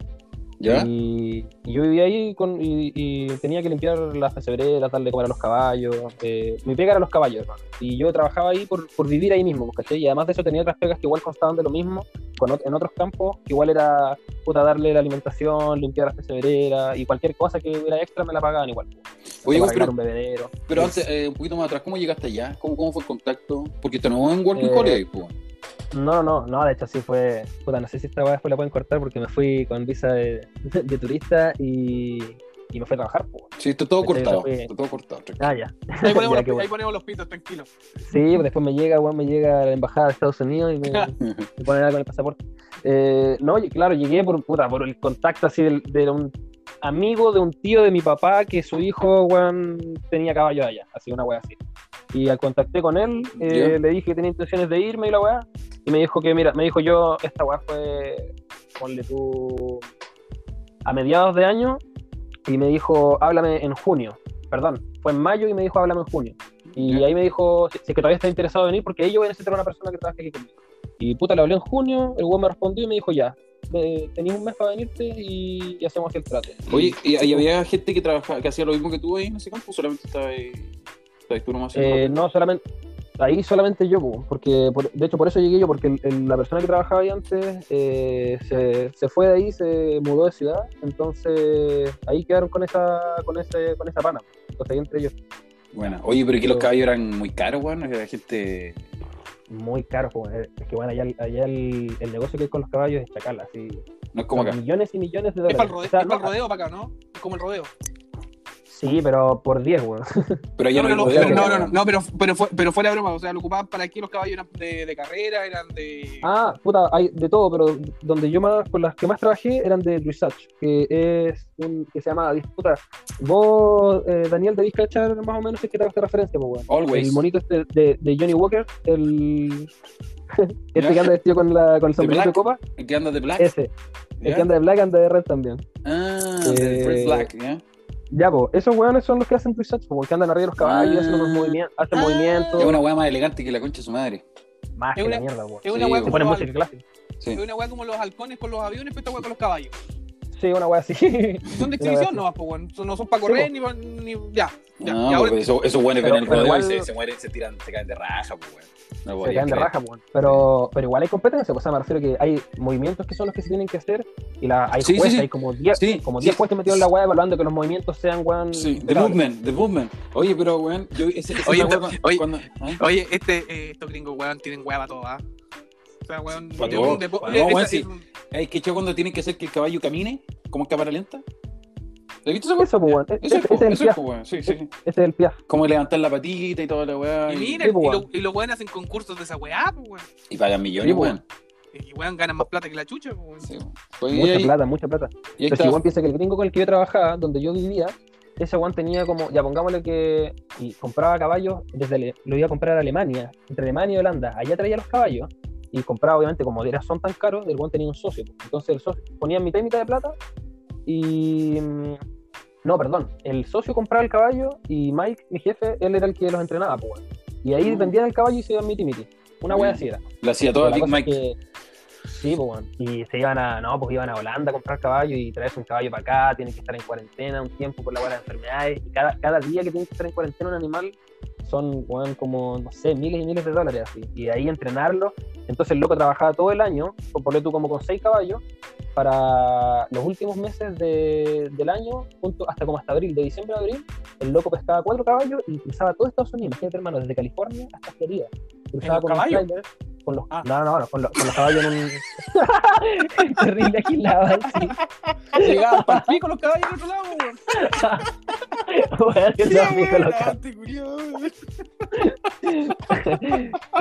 ¿Ya? Y, y yo vivía ahí con, y, y tenía que limpiar las pesebreras, darle comer a los caballos. eh, mi pega era los caballos, hermano. Y yo trabajaba ahí por, por vivir ahí mismo, ¿cachai? Y además de eso tenía otras pegas que igual constaban de lo mismo, con, en otros campos, que igual era puta, darle la alimentación, limpiar las pesebreras y cualquier cosa que hubiera extra me la pagaban igual. Oye, pero, un bebedero. pero antes, eh, un poquito más atrás, ¿cómo llegaste allá? ¿Cómo, cómo fue el contacto? Porque no es en Working Eh, Holiday, pues. No, no, no, de hecho sí fue. Puta, no sé si esta weá después la pueden cortar porque me fui con visa de, de turista y, y me fui a trabajar. pues. Sí, está todo cortado. Está todo cortado. tranquilo. Ah, ya. Ahí ponemos, Ya, los, bueno. ahí ponemos los pitos, tranquilo. Sí, pues después me llega, weón, me llega la embajada de Estados Unidos y me, me ponen algo en el pasaporte. Eh, no, claro, llegué por, puta, por el contacto así de, de un amigo de un tío de mi papá que su hijo, weón, tenía caballo allá, así una weá así. Y al contacté con él, eh, le dije que tenía intenciones de irme y la weá, y me dijo que, mira, me dijo yo, esta weá fue, ponle tú, a mediados de año, y me dijo, háblame en junio, perdón, fue en mayo y me dijo, háblame en junio. Y ahí me dijo si, que todavía está interesado en venir, porque ahí yo voy a necesitar una persona que trabaje aquí conmigo. Y puta, le hablé en junio, el weón me respondió y me dijo, ya, eh, tenías un mes para venirte y, y hacemos el trato. Oye, ¿y, y había gente que trabajaba, que hacía lo mismo que tú ahí en ese campo? ¿Solamente estaba ahí, estabas tú nomás Eh, no, solamente, ahí solamente yo, po, porque por- de hecho por eso llegué yo, porque el- el- la persona que trabajaba ahí antes eh, se, se fue de ahí, se mudó de ciudad, entonces ahí quedaron con esa, con ese, con esa pana. Entonces ahí entre ellos, Bueno, oye, pero que los caballos eran muy caros, weón. Era gente. Muy caro, po, eh, es que bueno, allá, allá el, el negocio que hay con los caballos es chacal, así. No es como acá. Millones y millones de Es dólares. para el rodeo, O sea, es para no, el rodeo para acá, ¿no? Es como el rodeo. Sí, pero por 10, weón. Pero allá No, no, no, no, no, pero, pero, fue, pero fuera de broma, o sea, lo ocupaban para aquí los caballos eran de, de carrera, eran de... Ah, puta, hay de todo, pero donde yo más, con las que más trabajé eran de dressage, que es un, que se llama, puta, vos, eh, Daniel, debís cachar más o menos si es que te hago esta referencia, pues, weón. Always. El monito este de, de Johnny Walker, el... este Ya. que anda vestido con, la, con el De sombrerito de black. copa, El que anda de black. ese. El ¿ya? que anda de black anda de red también. Ah, de Eh, Fred Black, ¿ya? Ya, pues, esos weones son los que hacen dressage, pues, que andan arriba de los caballos, Ah. hacen unos movimientos, hacen Ah. movimientos, Es una weá más elegante que la concha de su madre. más Es que una- la mierda, weón. Es una Sí, weá Se como, los, música clásica. Sí. es una weá como los halcones con los aviones, pero esta weá con los caballos. Sí, una wea así. Son de exhibición weá nomás, pues, weón. Son- No son para correr ni. Ya, ya. No, y ahora, porque eso- esos weones ven Pero- el pero rodeo y igual- se, se mueren, se tiran, se caen de raja, pues weón. No se caen de raja, weón. Pero, pero igual hay competencia, pues, o sea, me refiero que hay movimientos que son los que se tienen que hacer y la, hay Sí, jueces, sí. hay como 10 Sí, como sí. 10 jueces metidos en la weá evaluando que los movimientos sean, weón. Sí, the movement, the movement. Oye, pero weón, yo ese, ese Oye, weá cuando- ¿ah? Oye, este, eh, estos gringos, weón, tienen weá para todo, ¿ah? O sea, weón, de un depo- todo, weón, esa- sí. es un- que yo cuando tienen que hacer que el caballo camine, como en cámara lenta. ¿Has visto esa Eso, pues, weón. Eso Ese, es, ese po, es el eso es, piaf. po, weón. Sí, sí. Ese es el piaf. Como levantar la patita y toda la weá. Y mira, Sí, pues, y, weón. lo- y los weones hacen concursos de esa weá, pues, weón. y pagan millones, Sí, weón. Y weón ganan más plata que la chucha, pues, weón. Sí. Pues, Mucha ahí- plata, mucha plata. y Pero si igual piensa que el gringo con el que yo trabajaba, donde yo vivía, ese weón tenía como, ya pongámosle que y compraba caballos desde Ale- lo iba a comprar a Alemania, entre Alemania y Holanda, allá traía los caballos y compraba obviamente como era, son tan caros, el weón tenía un socio, entonces el socio ponía mitad y mitad de plata y mm, no, perdón, el socio compraba el caballo y Mike, mi jefe, él era el que los entrenaba, pues, y ahí Mm. vendían el caballo y se iban miti miti, una wea así era. La hacía toda Big cosa es Mike. que- sí, pues, bueno. Y se iban a, no, pues iban a Holanda a comprar caballos y traerse un caballo para acá, tienen que estar en cuarentena un tiempo por la buena enfermedades. Y cada, cada día que tienen que estar en cuarentena un animal son, weón, como, no sé, miles y miles de dólares así. Y de ahí entrenarlo. Entonces el loco trabajaba todo el año, por tú como con seis caballos, para los últimos meses de- del año, punto, hasta como hasta abril, de diciembre a abril, el loco pescaba cuatro caballos y cruzaba todo Estados Unidos, imagínate hermano, desde California hasta Florida. Cruzaba con caballos? Con los, Ah. no, no, no, con los, con los caballos en un terrible agilado, sí. Llegaban para el pico los caballos al otro lado, weón.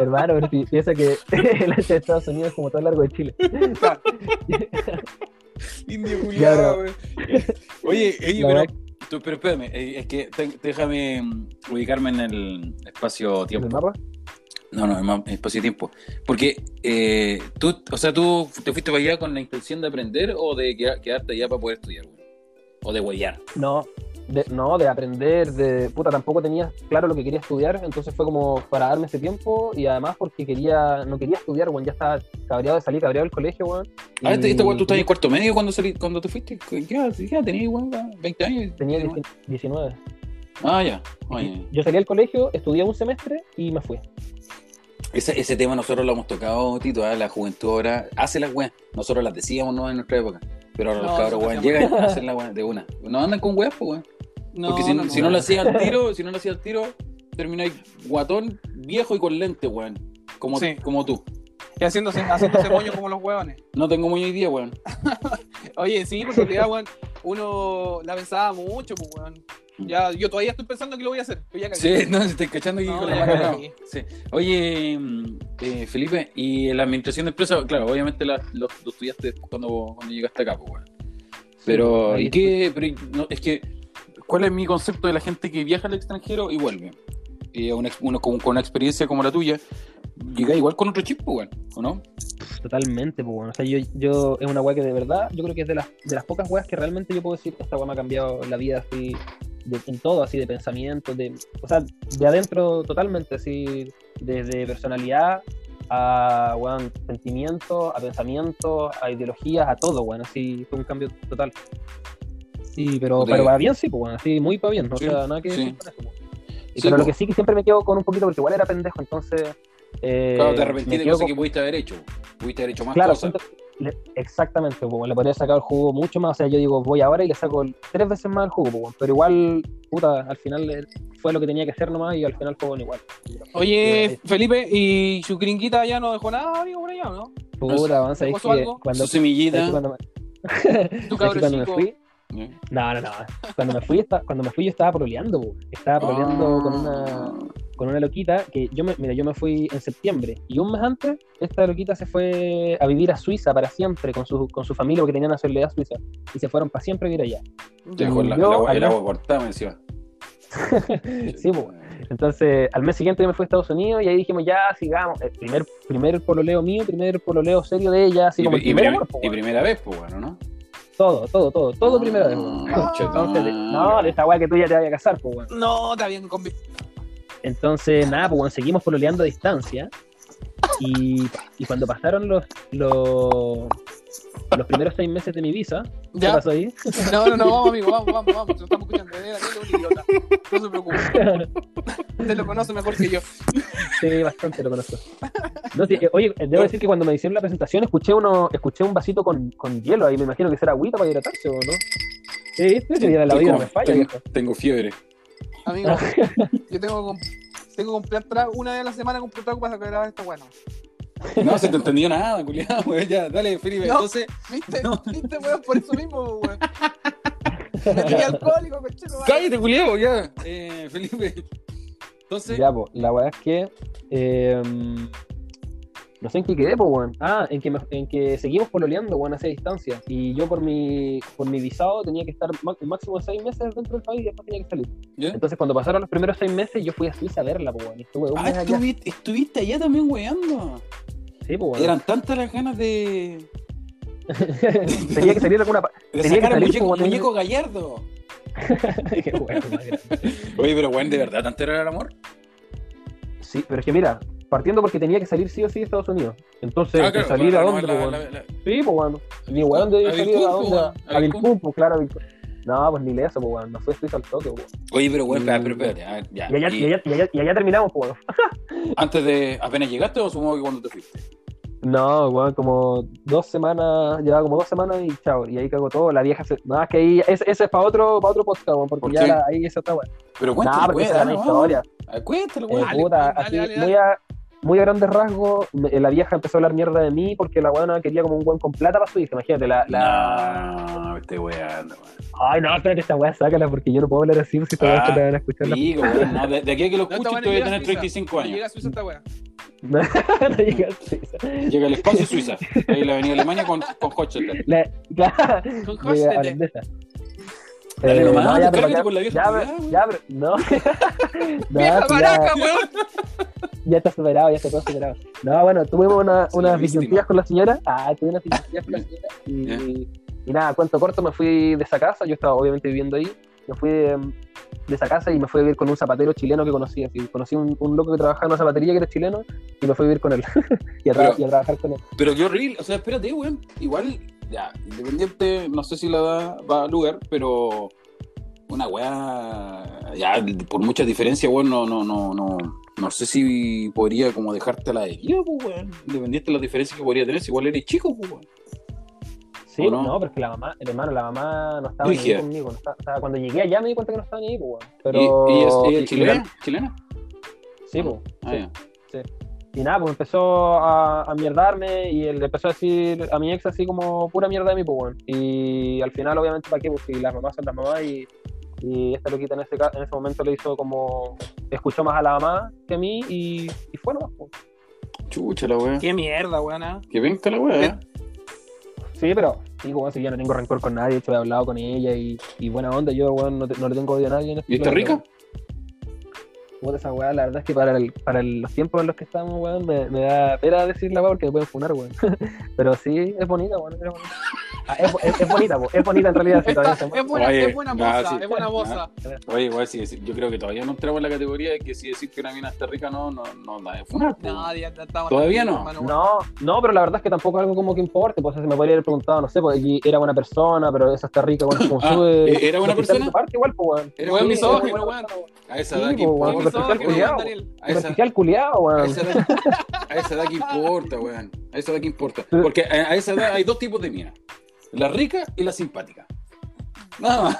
Hermano, pero si piensa que el ancho de Estados Unidos es como todo el largo de Chile. Indio weón. Oye, oye, La pero, verdad, tú- pero espérame, es que te- déjame mm, ubicarme en el ¿el espacio-tiempo. mapa? No, no, en ma- en espacio-tiempo. Porque eh, tú, o sea, tú te fuiste para allá con la intención de aprender o de queda- quedarte allá para poder estudiar, güey? O de huellar. No, de, no, de aprender, de puta, tampoco tenía claro lo que quería estudiar, entonces fue como para darme ese tiempo y además porque quería, no quería estudiar, weón, ya estaba cabreado de salir, cabreado del colegio, weón. Ah, este, este weón, tú estabas en cuarto medio cuando, salí, cuando te fuiste. ¿Qué edad tenías, weón? ¿20 años? Tenía 19. 19. Ah, ya. Yo salí al colegio, estudié un semestre y me fui. Ese, ese tema nosotros lo hemos tocado, Tito. ¿ah? La juventud ahora hace las weas. Nosotros las decíamos ¿no? en nuestra época. Pero ahora No, los cabros, weón, llegan y hacen la wea de una. No andan con weas, pues, weón. No, Porque si no, si no lo hacía al tiro, si no lo hacía al tiro, termináis guatón, viejo y con lente, weón. Como, Sí. como tú. Y haciéndose, haciéndose moño como los huevones. No tengo muy hoy día, weón. Oye, sí, porque weón, uno la pensaba mucho, pues, weón. Ya, yo todavía estoy pensando que lo voy a hacer. ya. Sí, no, se estoy cachando aquí No, con la mano. Sí. Oye, mm, eh, Felipe, y la administración de empresas, claro, obviamente la, lo, lo estudiaste cuando, cuando llegaste acá, pues, weón. Pero, ahí ¿y qué? Pero, no, es que, ¿cuál es mi concepto de la gente que viaja al extranjero y vuelve? Una ex- uno con, con una experiencia como la tuya, llega igual con otro chip, weón, ¿o no? Totalmente, pues bueno. O sea, yo, yo es una weá que de verdad, yo creo que es de las, de las pocas weas que realmente yo puedo decir que esta weá me ha cambiado la vida así, de- en todo, así de pensamiento, de, o sea, de adentro totalmente, así, desde personalidad a weón, sentimientos, a pensamientos, a ideologías, a todo, weón, así fue un cambio total. Sí, pero, pero va bien, sí, pues bueno, así muy para bien, o Sí, sea, nada que sí. decir con eso. Y Sí, pero lo que sí que siempre me quedo con un poquito, porque igual era pendejo, entonces. Eh, Claro, te arrepentí de cosas con- que pudiste haber hecho. Pudiste haber hecho más Claro, cosas. le- exactamente, pues, le podría sacar el jugo mucho más. O sea, yo digo, voy ahora y le saco tres veces más el jugo, pues, pero igual, puta, al final eh, fue lo que tenía que hacer nomás y al final fue bueno igual. Oye, Eh, Felipe, ¿y su gringuita ya no dejó nada, amigo, por allá, no? Puta, vamos a cuando, Su semillita. ¿sabes que cuando me, Tu ¿sabes que cabrón cuando me fui, ¿eh? no, no, no, cuando me fui, esta- cuando me fui yo estaba proleando, pues, estaba proleando con una Ah. Con una loquita que yo me, mira, yo me fui en septiembre y un mes antes esta loquita se fue a vivir a Suiza para siempre con su, con su familia porque tenía nacionalidad suiza y se fueron para siempre a vivir allá. Te dejó el, el Yo, agua, el acá- agua cortada encima. Sí, pues. Entonces, al mes siguiente yo me fui a Estados Unidos y ahí dijimos, ya, sigamos. El primer, primer pololeo mío, primer pololeo serio de ella, así Y, como el y primer amor, pues, y primera vez, pues bueno, ¿no? Todo, todo, todo, todo primera vez. Ah, pues. madre. no, de esta weá que tú ya te vayas a casar, pues, bueno. No, está bien, con Entonces, nada, pues bueno, seguimos pololeando a distancia. Y, y cuando pasaron los, los, los primeros seis meses de mi visa, ¿qué Ya. pasó ahí? No, no, no, vamos, amigo, vamos, vamos, vamos. Estamos escuchando. Era un idiota. No se preocupe. Usted lo conoce mejor que yo. Sí, bastante lo conozco. No, sí, eh, oye, debo decir que cuando me hicieron la presentación escuché uno, escuché un vasito con, con hielo ahí, me imagino que será agüita para hidratarse o no. Sí, sí, sí, la vida tengo, no me falla, tengo fiebre. Amigo, yo tengo que, tengo que comprar trago, una vez a la semana compro trago para grabar esto bueno. No se te entendió nada, culiado, güey. Ya, dale, Felipe. No. Entonces, ¿Viste? No. ¿Viste, weón? Por eso mismo, weón. Me tenía alcohólico, cochero. cállate, culiado, ya. Eh, Felipe. Entonces, Ya, pues, la weá es que. eh, no sé en qué quedé, pues, weón. Ah, en que, me- en que seguimos pololeando, weón, a esa distancia. Y yo, por mi, por mi visado, tenía que estar máximo de seis meses dentro del país y después tenía que salir. Entonces, cuando pasaron los primeros seis meses, yo fui a Suiza a verla, pues, weón. Estuve un Ah, mes allá. estuviste, estuviste allá también weando. Sí, pues, weón. Eran tantas las ganas de, tenía que salir alguna. de Tenía que sacar salir, muñeco, pues, muñeco gallardo. Qué weón, más. Oye, pero weón, ¿de verdad tanto era el amor? Sí, pero es que mira, partiendo porque tenía que salir sí o sí de Estados Unidos. Entonces, Ah, claro, salir a bueno, dónde, la- pues, la- la- Sí, pues bueno. Ni weón de A salir a pues, dónde. a Vilcún. Pues claro, a Vilcún. No, pues ni le eso, pues weón. No fue Suiza al toque, weón. Oye, pero espera, pero espérate. a ver, ya. Y allá, Y y allá, y allá, y allá terminamos, pues weón. Antes de. ¿Apenas llegaste o supongo que cuando te fuiste? No, weón, como dos semanas, llevaba como dos semanas y chao. Y ahí cagó todo. La vieja se. No, es que ahí. Ese, ese es para otro, para otro podcast, weón, porque ¿Por ya la- ahí esa está weón. Pero No, cuéntale, porque esa una dale, historia. Ah, Cuéntale, Eh, weón. Puta, dale, así, dale, dale. muy a. Muy a grandes rasgos, me- la vieja empezó a hablar mierda de mí porque la weona quería como un buen con plata para su hija. Imagínate, la, la, No, me estoy weando, weón. Ay, no, espérate, esta weá, sácala porque yo no puedo hablar así, si esta weá Ah, la van a escuchar. la- Digo, weón, no, de, de aquí a que lo No, escuches weá te voy a tener Suiza. 35 Llega a años. Suiza esta weá. No llega a Suiza. Llega al espacio Suiza. Ahí la avenida Alemania con, con Hochstetter. La- Con holandesa. Dale Eh, nomás, no, ya, pero ya- con la vieja ya, weón. ya, pero- no. No, ¡Vieja maraca, ya, weón! ya está superado, ya está todo superado. No, bueno, tuvimos una, Sí, unas disyuntivas con la señora. Ah, tuve unas disyuntivas con la señora. Y, Ya. y nada, cuento corto, me fui de esa casa. Yo estaba obviamente viviendo ahí. Me fui de, de esa casa y me fui a vivir con un zapatero chileno que conocí. Así, conocí un, un loco que trabajaba en una zapatería que era chileno y me fui a vivir con él y, a tra- Pero- y a trabajar con él. Pero qué horrible, o sea, espérate, weón. Igual, ya, independiente, no sé si la da, va a lugar, pero una weá, ya, por muchas diferencias, weón, no, no, no, no, no sé si podría como dejarte a la deriva, pues, weón. Independiente de las diferencias que podría tener, igual eres chico, pues, weón. Sí, ¿O no? no? pero es que la mamá, el hermano, la mamá no estaba ni ahí conmigo. no estaba- o sea, cuando llegué allá me di cuenta que no estaba ni ahí, pues, weón. ¿Y, Pero... y es, ella y- es chilena? ¿Chilena? Sí, pues. Ah, sí. ya. Y nada, pues empezó a, a mierdarme y él empezó a decir a mi ex así como pura mierda de mí, pues bueno. Y al final, obviamente, ¿para qué? Pues si las mamás son las mamás y, y esta loquita en ese, ca- en ese momento le hizo como. escuchó más a la mamá que a mí y, y fue nomás, pues. Chucha la weá. Qué mierda, weón. ¿ah? Que venga la weá. ¿eh? Sí, pero sí, como si yo no tengo rencor con nadie, hecho he hablado con ella y, y buena onda, yo weón, no, te- no le tengo odio a nadie. ¿Y está rica? Weón. Puta, esa weá, la verdad es que para, el- para el- los tiempos en los que estamos, weón, me, me da pena decir la weá porque me pueden funar, weón. Pero sí, es bonita, weón. Es, bonita. Ah, es, es- es bonita, po, es bonita en realidad. sí, todavía se- Es buena, Oye, es buena ah, moza, sí. es buena moza. Oye, igual sí, sí, yo creo que todavía no entramos en la categoría de que si decir que una mina está rica no, no, no, no es funar, pues, No, weón. ya ¿Todavía no? hermano, No, no, pero la verdad es que tampoco es algo como que importe, pues se me podría haber preguntado, no sé, porque aquí era buena persona, pero esa está rica, bueno, como Ah, sube. ¿era buena persona? parte igual, pues, weón. Era Weón, buena misógino, weón. A esa Sí, edad que superficial. A esa, Superficial culiado, a weón. esa edad, a esa edad que importa, weón. A esa edad que importa. Porque a, a esa edad hay dos tipos de minas. La rica y la simpática. Nada más.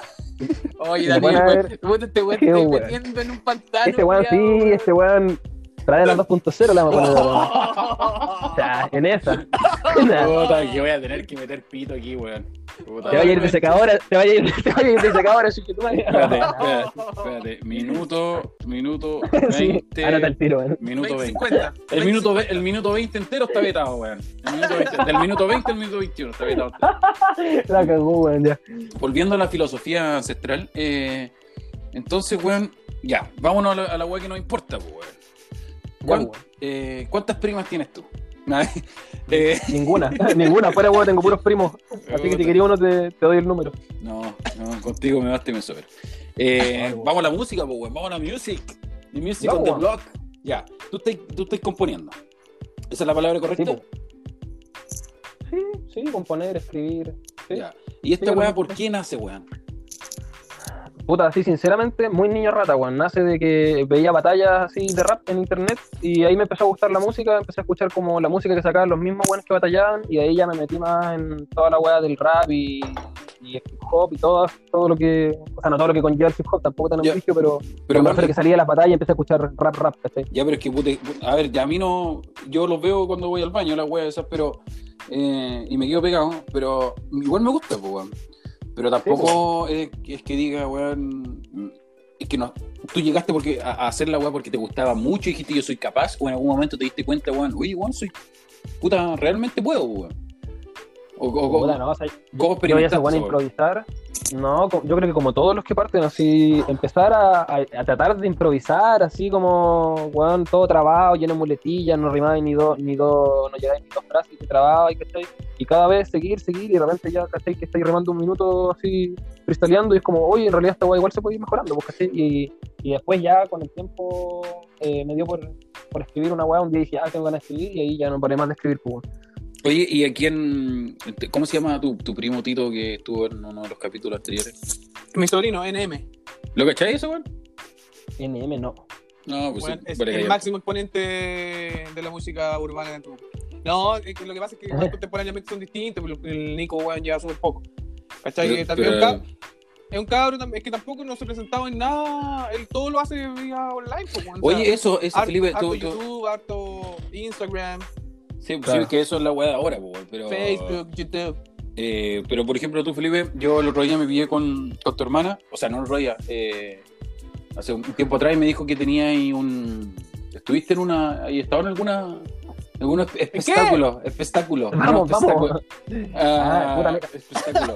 Oye, Daniel, a este weón Qué te estoy weón. metiendo en un pantano. Este weón sí, este weón trae la 2.0 la vamos a poner. O sea, en esa. Puta, que voy a tener que meter pito aquí, weón. Puta. Te va a ir de secadora, te va a ir, te va a ir de secadora, así que tú Espérate, espérate, espérate. Minuto, minuto Sí, 20. anota el tiro, weón. Minuto 20. 50. El minuto, el minuto 20 entero está vetado, weón. El minuto 20 del minuto 20 al minuto 21 está vetado. La cagó, weón, ya. Volviendo a la filosofía ancestral, eh, entonces, weón, ya, vámonos a la, a la weá que nos importa, pues, weón. Ya, ¿Cuán- weón. eh, ¿Cuántas primas tienes tú? eh, Ninguna, ninguna. Fuera, weón, tengo puros primos. Así que si quería uno, te, te doy el número. no, no, contigo me basta y me sobra. Eh, weón. vamos a la música, pues, weón, vamos a la music. The music on the block. Ya, tú estás, tú estás componiendo. ¿Esa es la palabra correcta? Sí, po. Sí, sí, componer, escribir. Sí. Ya. ¿Y esta Sí, weá por qué nace, weón? Puta, así sinceramente, muy niño rata, weón. Nace de que veía batallas así de rap en internet y ahí me empezó a gustar la música, empecé a escuchar como la música que sacaban los mismos weones que batallaban y ahí ya me metí más en toda la weá del rap y, y el hip hop y todo, todo lo que, o sea, no todo lo que conlleva el hip hop, tampoco tan ambicioso, pero, Pero, me refiero que salía de las batallas y empecé a escuchar rap, rap, ¿cachai? Ya, pero es que, pute, a ver, ya a mí no. Yo los veo cuando voy al baño, las weas esas, pero. eh, y me quedo pegado, pero igual me gusta, pues, weón. Pero tampoco es, es que diga, weón. Es que no. Tú llegaste porque a, a hacer la wea porque te gustaba mucho y dijiste yo soy capaz, o en algún momento te diste cuenta, weón, oye, weón, soy. Puta, realmente puedo, weón. O, o- o- no, o sea, ¿Cómo yo bueno a wea? improvisar. No, yo creo que como todos los que parten, así, empezar a, a- a tratar de improvisar, así como, weón, todo trabado, lleno de muletillas, no rimaba ni dos, ni dos, no llegáis ni dos frases trababa y ¿cachai? Y cada vez seguir, seguir, y de repente ya, ¿cachai? Que estáis remando un minuto así, cristaleando, y es como, oye, en realidad esta igual se puede ir mejorando, pues, ¿cachai? Y, y después ya con el tiempo eh, me dio por, por escribir una weá, un día dije, ah, tengo ganas de escribir, y ahí ya no paré más de escribir, pues. Oye, ¿y a quién. ¿Cómo se llama tu, tu primo Tito que estuvo en uno de los capítulos anteriores? Mi sobrino, NM. ¿Lo cachai eso, weón? NM no. No, pues Bueno, sí, es el callar. máximo exponente de la música urbana de tu. No, es que lo que pasa es que los contemporáneamente son distintos, pero el Nico weón lleva súper poco. ¿Cachai? Pero- Que también pero- es un cab- es un que tampoco no se presentaba en nada, él todo lo hace vía online. Pues, weón. O sea, Oye, eso, eso, harto- Felipe, harto tú, tú- YouTube, harto Instagram, sí, Claro. sí, que eso es la weá de ahora, pero, Facebook, YouTube. eh, pero por ejemplo, tú, Felipe, yo el otro día me pillé con, con tu hermana, o sea, no el otro día, eh, hace un tiempo atrás y me dijo que tenía ahí un. Estuviste en una. y estaba en alguna. En algunos espectáculos, espectáculos. Vamos, vamos. Ah, Ah, espectáculo.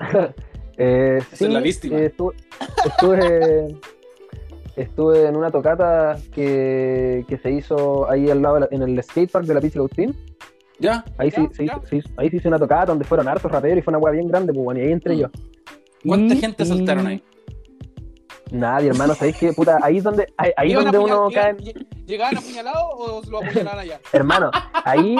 Eh, sí, es la víctima. eh, estuve, estuve, en una tocata que, que se hizo ahí al lado, de la- en el skatepark de la Pizza Agustín. ¿Ya? Ahí, Ya, sí, se hizo, se hizo- ahí se hizo una tocata donde fueron hartos raperos y fue una hueá bien grande, pues, bueno, y ahí entre Mm. yo. ¿Cuánta Y- gente y- saltaron ahí? Nadie, hermano, ¿sabéis que puta? Ahí es donde, ahí, ahí ¿Iban donde uno cae. en- ¿Llegaban apuñalados o lo apuñalaban allá? Hermano, ahí,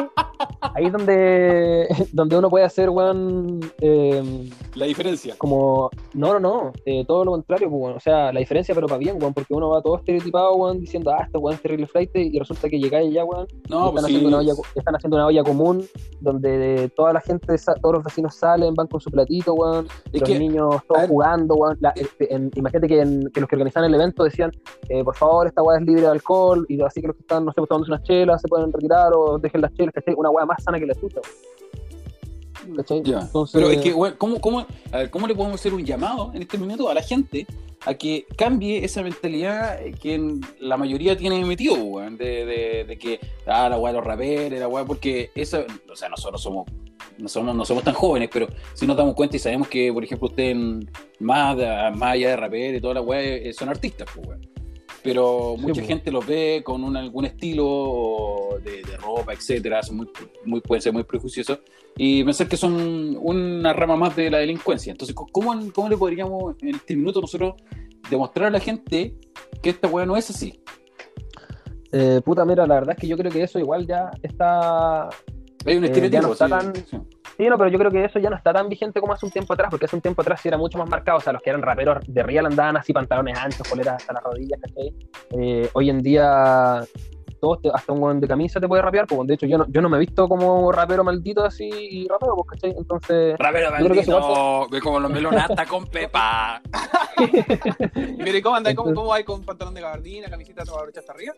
ahí es donde, donde uno puede hacer, weón, eh, La diferencia. como, no, no, no, eh, todo lo contrario, pues, weón. o sea, la diferencia, pero para bien, weón, porque uno va todo estereotipado, weón, diciendo, ah, este weón es terrible flight, y resulta que llegáis allá, weón, No, están, pues sí. haciendo una olla, están haciendo una olla común, donde toda la gente, sa- todos los vecinos salen, van con su platito, weón, Es los que, niños todos ver. jugando, weón. La- este, en- imagínate que, en- que los que organizaban el evento decían, eh, por favor, esta weá es libre de alcohol, y así que los que están, no sé, pues, tomándose unas chelas, se pueden retirar o dejen las chelas, ¿cachai? Una weá más sana que la chucha. Ya. Entonces, Pero es que, weón, ¿cómo, cómo, a ver, ¿cómo le podemos hacer un llamado en este minuto a la gente a que cambie esa mentalidad que la mayoría tiene metido, weón? De, de, de que, ah, la weá de los raperos, la weá, porque esa, o sea, nosotros somos, no somos, no somos tan jóvenes, pero si nos damos cuenta y sabemos que, por ejemplo, ustedes, más, de- más allá de rapero y toda la weá, eh, son artistas, pues, weón. Pero mucha pues. gente los ve con un, algún estilo de ropa, etcétera, son muy, muy, pueden ser muy prejuiciosos y pensar que son una rama más de la delincuencia. Entonces, ¿cómo, cómo le podríamos en este minuto nosotros demostrar a la gente que esta weá no es así? eh, puta, mira, la verdad es que yo creo que eso igual ya está Hay un Eh, no está sí, tan- sí. No, pero yo creo que eso ya no está tan vigente como hace un tiempo atrás, porque hace un tiempo atrás sí era mucho más marcado. O sea, los que eran raperos de real andaban así, pantalones anchos, poleras hasta las rodillas, ¿cachai? Eh, hoy en día, todos te- hasta un weón de camisa te puede rapear, pues de hecho yo no, yo no me he visto como rapero maldito así y rapero, pues, ¿cachai? Entonces, Rapero Yo creo que eso maldito, ve como los melonata con pepa. Mire, ¿cómo andáis? ¿Cómo, cómo vais con pantalón de gabardina, camiseta toda brocha hasta arriba?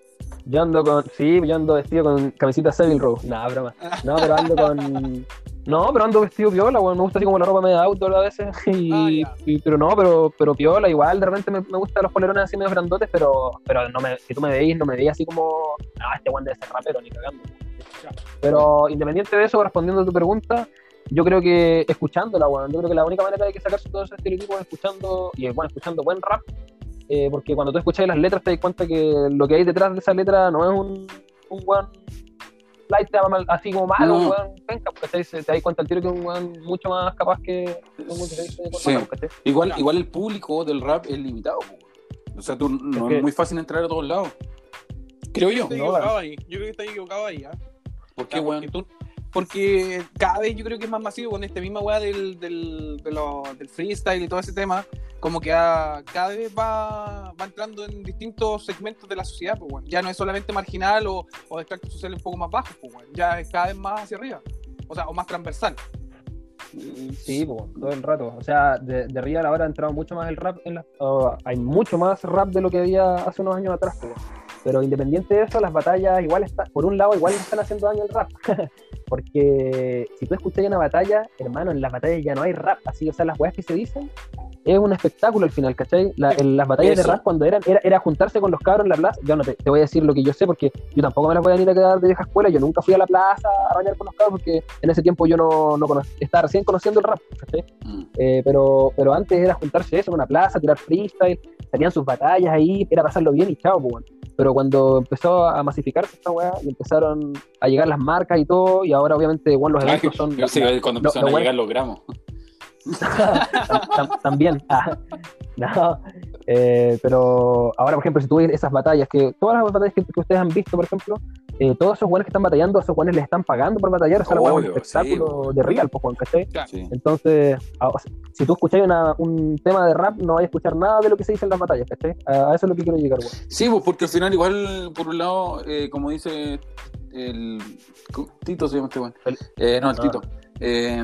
yo ando con, sí, yo ando vestido con camiseta Seville Row, nada, broma. No, pero ando con, no, pero ando vestido piola, weón, me gusta así como la ropa media outdoor a veces, y, Ah, y- pero no, pero, pero piola, igual, de repente me, me gustan los polerones así medio grandotes, pero, pero no me, si tú me veis, no me veis así como, ah, este weón debe ser rapero, ni cagando. Pero independiente de eso, respondiendo a tu pregunta, yo creo que escuchándola, weón, yo creo que la única manera de que sacarse todos esos estereotipos es escuchando, y bueno, escuchando buen rap, eh, porque cuando tú escuchas las letras te das cuenta que lo que hay detrás de esa letra no es un, un weón light así como malo, No. weón penca, porque te, das cuenta al tiro que es un weón mucho más capaz que como que se dice con Sí. Igual, Claro. igual el público del rap es limitado. weón. O sea, tú, no que- es muy fácil entrar a todos lados. Creo yo. Estoy No, equivocado ahí. Yo creo que estás equivocado ahí, ¿ah? ¿Por qué, weón? porque, tú- porque cada vez yo creo que es más masivo con este misma weá del, del, de lo- del freestyle y todo ese tema, como que ah, cada vez va, va entrando en distintos segmentos de la sociedad, pues, weón. ya no es solamente marginal o, o de extractos sociales un poco más bajos, pues, weón. ya es cada vez más hacia arriba, o sea, o más transversal. Sí, po, todo el rato. O sea, de, de Real ahora ha entrado mucho más el rap. En la- hay mucho más rap de lo que había hace unos años atrás. po. Pero independiente de eso, las batallas igual están, por un lado, igual están haciendo daño al rap. Porque si tú escuchas una batalla, hermano, en las batallas ya no hay rap. Así, o sea, las weas que se dicen es un espectáculo al final, ¿cachai? La- en las batallas Eso. de rap cuando eran, era, era juntarse con los cabros en la plaza. Yo no te, te voy a decir lo que yo sé porque yo tampoco me las voy a ir a quedar de vieja escuela. Yo nunca fui a la plaza a rayar con los cabros porque en ese tiempo yo no, no estaba recién conociendo el rap, ¿cachai? Mm. Eh, pero, pero antes era juntarse eso en una plaza, tirar freestyle, salían sus batallas ahí, era pasarlo bien y chao, pues, bueno. Pero cuando empezó a masificarse esta weá y empezaron a llegar las marcas y todo, y ahora obviamente bueno, los eventos son. yo sé, cuando empezaron lo a bueno- llegar los gramos. Tam- tam- también. Ah, no, eh, pero ahora, por ejemplo, si tú ves esas batallas, que todas las batallas que, que ustedes han visto, por ejemplo, eh, todos esos buenos que están batallando, esos buenos les están pagando por batallar, o sea, es un espectáculo sí, de real, pues, Juan, ¿cachai? Sí. Entonces, a- o sea, si tú escucháis una- un tema de rap, no vais a escuchar nada de lo que se dice en las batallas, ¿cachai? A, a eso es lo que quiero llegar, weón. Sí, pues porque al final igual, por un lado, eh, como dice el. Tito se llama este. El- Eh, no, el Ah. Tito. Eh,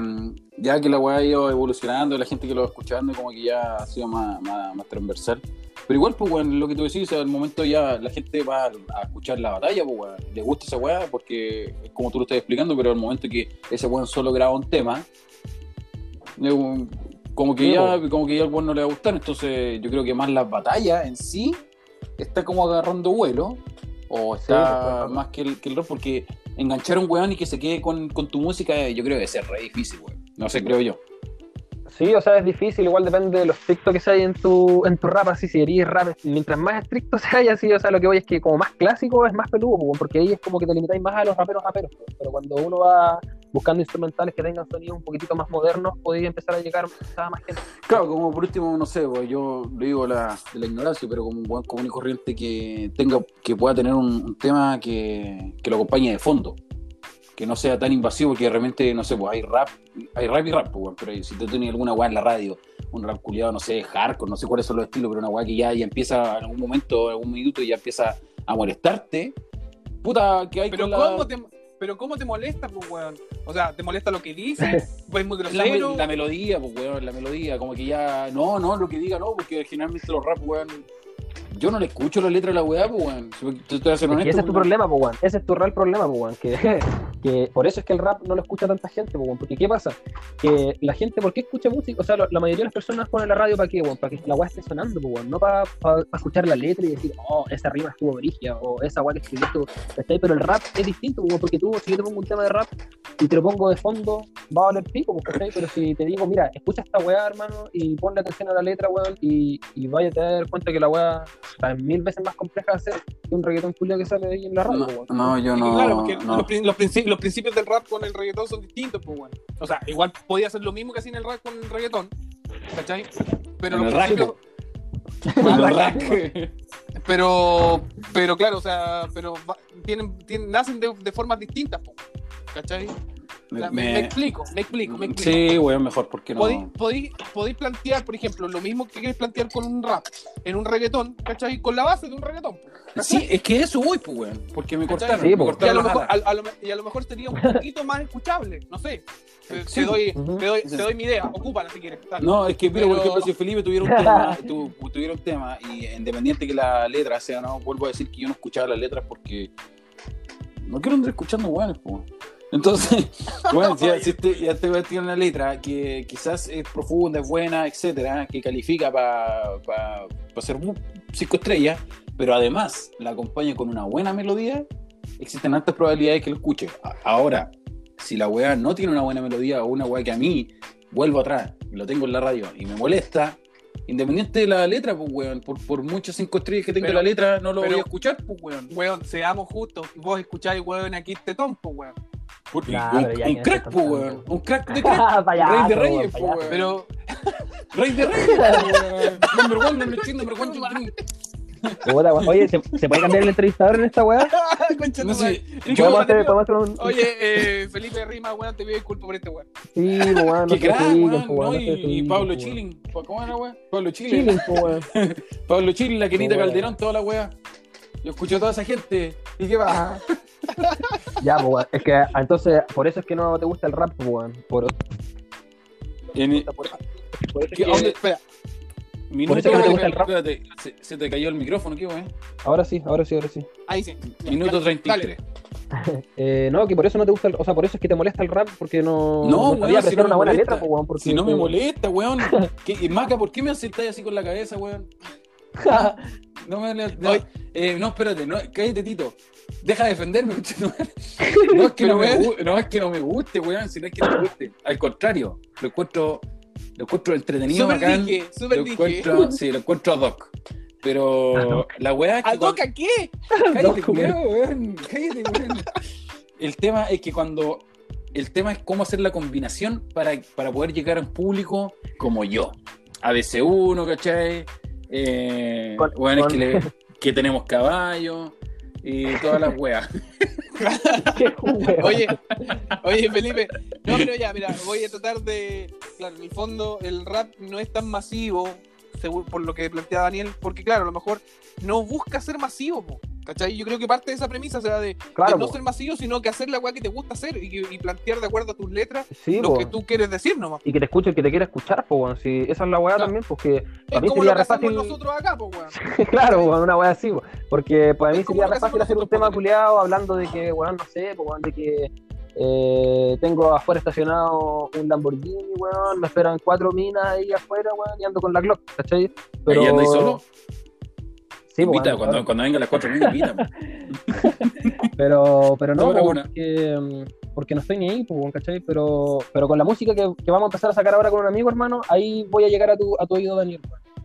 ya que la weá ha ido evolucionando, la gente que lo va escuchando como que ya ha sido más, más, más transversal. Pero igual, pues, weón, lo que tú decís, o sea, al momento ya la gente va a escuchar la batalla, pues, weón. Le gusta esa weá porque es como tú lo estás explicando, pero al momento que ese weón solo graba un tema, como que ya, como que ya al weón no le va a gustar. Entonces, yo creo que más la batalla en sí está como agarrando vuelo, o Sí, está pues, más que el, que el rock, porque enganchar un weón y que se quede con, con tu música, eh, yo creo que ser re difícil, weón. No sé, creo yo. Sí, o sea, es difícil, igual depende de lo estricto que sea en tu, en tu rap, así, si eres rap, mientras más estricto sea, así, o sea, lo que voy es que como más clásico es más peludo, po, porque ahí es como que te limitáis más a los raperos raperos, pero cuando uno va buscando instrumentales que tengan sonidos un poquitito más modernos, podéis empezar a llegar a más gente. Claro, como por último, no sé, pues, yo le digo la, de la ignorancia, pero como un buen común y corriente que tenga, que pueda tener un, un tema que, que lo acompañe de fondo. Que no sea tan invasivo, porque realmente, no sé, pues hay rap, hay rap y rap, pues, pero si tú tienes alguna weá en la radio, un rap culiado, no sé, hardcore, no sé cuáles son los estilos, pero una weá que ya, ya empieza en algún momento, en algún minuto, ya empieza a molestarte, puta, que hay Pero con la- ¿cómo te, pero ¿cómo te molesta, pues, weón? O sea, ¿te molesta lo que dice? Pues muy La, grosero. la melodía, pues, weón, la melodía, como que ya, no, no, lo que diga, no, porque generalmente los rap, weón, yo no le escucho la letra de la weá, pues, weón, si te estoy haciendo Es que honesto. ese es tu problema, pues, weón. Ese es tu real problema, pues, weón. Que, que por eso es que el rap no lo escucha tanta gente, pues, weón. Porque ¿qué pasa? Que la gente, ¿por qué escucha música? O sea, lo- la mayoría de las personas ponen la radio para qué, weón. Para que la weá esté sonando, pues, weón. No para escuchar la letra y decir, oh, esa rima estuvo brigia, o esa weá que escribió estuvo. ¿cachai? Pero el rap es distinto, pues, weón. Porque tú, si yo te pongo un tema de rap y te lo pongo de fondo, va a valer pico, pues, ¿cachai? Pero si te digo, mira, escucha esta weá, hermano, y ponle atención a la letra, weón, y, y vaya a dar cuenta que la weá está mil veces más compleja de hacer que un reggaetón culiao que sale ahí en la radio, pues. No, no, yo no. claro, porque no. los, prin- los princi- los principios del rap con el reggaetón son distintos, pues, weón. O sea, igual podía hacer lo mismo que hacía en el rap con el reggaetón, ¿cachai? Pero En los principios- rap. pero, pero claro, o sea, pero tienen, tienen, nacen de, de formas distintas, po, ¿cachai? Me, explico, me explico, me explico. Sí, weón, mejor, porque no. Podéis, podéis, podéis plantear, por ejemplo, lo mismo que queréis plantear con un rap en un reggaetón, ¿cachai? Con la base de un reggaetón. Sí, es que eso voy, pues, weón, porque me ¿cachai? cortaron. Sí, me y, a cortaron lo mejor, alas. a- a lo me- y a lo mejor sería un poquito más escuchable, no sé. Te, Sí, te doy, te, doy, Sí. te doy mi idea, ocúpala si quieres. dale. No, es que, mira, por Pero- ejemplo, si Felipe tuviera un tema, tu- tuviera un tema, y independiente que la letra sea, no, vuelvo a decir que yo no escuchaba las letras porque no quiero andar escuchando weones, pues. Entonces, bueno, si, si este, ya te voy a tirar una letra que quizás es profunda, es buena, etcétera, que califica para pa, pa ser cinco estrellas, pero además la acompaña con una buena melodía, existen altas probabilidades que lo escuche. Ahora, si la weá no tiene una buena melodía o una weá que a mí vuelvo atrás, lo tengo en la radio y me molesta, independiente de la letra, pues weón, por, por muchas cinco estrellas que tenga Pero- la letra, no lo pero- voy a escuchar, pues weón. Weón, seamos justos. Vos escucháis, weón, aquí tetón, pues, weón. Porque Claro, un, un crack, pues tanto. weón, un crack de crack. Payaso, Rey de reyes, po, weón. Pero, Rey de reyes, weón. Number one, number two, number one, two, three. Puta, weón. Oye, ¿se, se puede cambiar el entrevistador en esta weá? Concha No sé, ¿Podemos hacer, podemos hacer un... Oye, eh, Felipe Rima, weón, te pido disculpas por este weón. Sí, po, weón. Qué crack, weón, po, ¿no? Y, Pablo po. Chilling, ¿cómo era, weón? Pablo Chilling. Chilling, po, weón. Pablo Chilling, la Kenita. Calderón, toda la weá. Yo escucho a toda esa gente. ¿Y qué va? Ya, weón. Es que, entonces, por eso es que no te gusta el rap, po, weón. Por, En, por, por eso es ¿Qué- que- dónde- Espera, minuto, eso es que no te gusta el rap. espérate, se, se te cayó el micrófono, ¿qué weón? Ahora sí, ahora sí, ahora sí. ahí sí. Minuto Dale. 33. Eh, no, que por eso no te gusta, el, o sea, por eso es que te molesta el rap, porque no, No, weón, sabía si no me una buena molesta. letra, po, weón, porque Si no me molesta, weón. ¿Qué, Maca, ¿por qué me aceptáis así con la cabeza, weón? No me no, eh, no, espérate, no, cállate, Tito. Deja de defenderme. No es que no, me, no es que no me guste, weón, sino es que no me guste. Al contrario, lo encuentro, lo encuentro entretenido, Súper bacán. dije, lo dije. encuentro, sí, lo encuentro ad hoc. Pero Ad hoc. la weá es que ¿A qué? cuando- cállate, Ad hoc, culiao, weón, cállate, weón. El tema es que cuando el tema es cómo hacer la combinación para, para poder llegar a un público como yo. ABC1, ¿cachai? Eh, Con- con- que, le- que tenemos caballos y todas las weas. Oye, oye, Felipe. No, pero ya, mira, voy a tratar de. Claro, en el fondo, el rap no es tan masivo, según, por lo que plantea Daniel, porque, claro, a lo mejor no busca ser masivo, po, ¿cachai? Yo creo que parte de esa premisa será de, Claro, de no po. ser masivo, sino que hacer la weá que te gusta hacer y, plantear de acuerdo a tus letras Sí, lo po. que tú quieres decir nomás. Y que te escuche el que te quiera escuchar, pues. Si esa es la weá Claro. también, porque Es para mí como sería lo que fácil. nosotros acá, pues, weón. claro, weón, una weá así, weón. Porque para Es mí sería re fácil hacer un tema culiado hablando de que, weón, no sé, pues, de que eh, tengo afuera estacionado un Lamborghini, weón, me esperan cuatro minas ahí afuera, weón, y ando con la Glock, ¿cachai? Pero... ¿Y andáis solo? Sí, pues, invita, cuando, cuando vengan las cuatro mil, invita. Pero, pero no, porque, mm, porque no estoy ni ahí, pues, ¿cachai? Pero, pero con la música que, que vamos a empezar a sacar ahora con un amigo, hermano, ahí voy a llegar a tu, a tu oído, Daniel.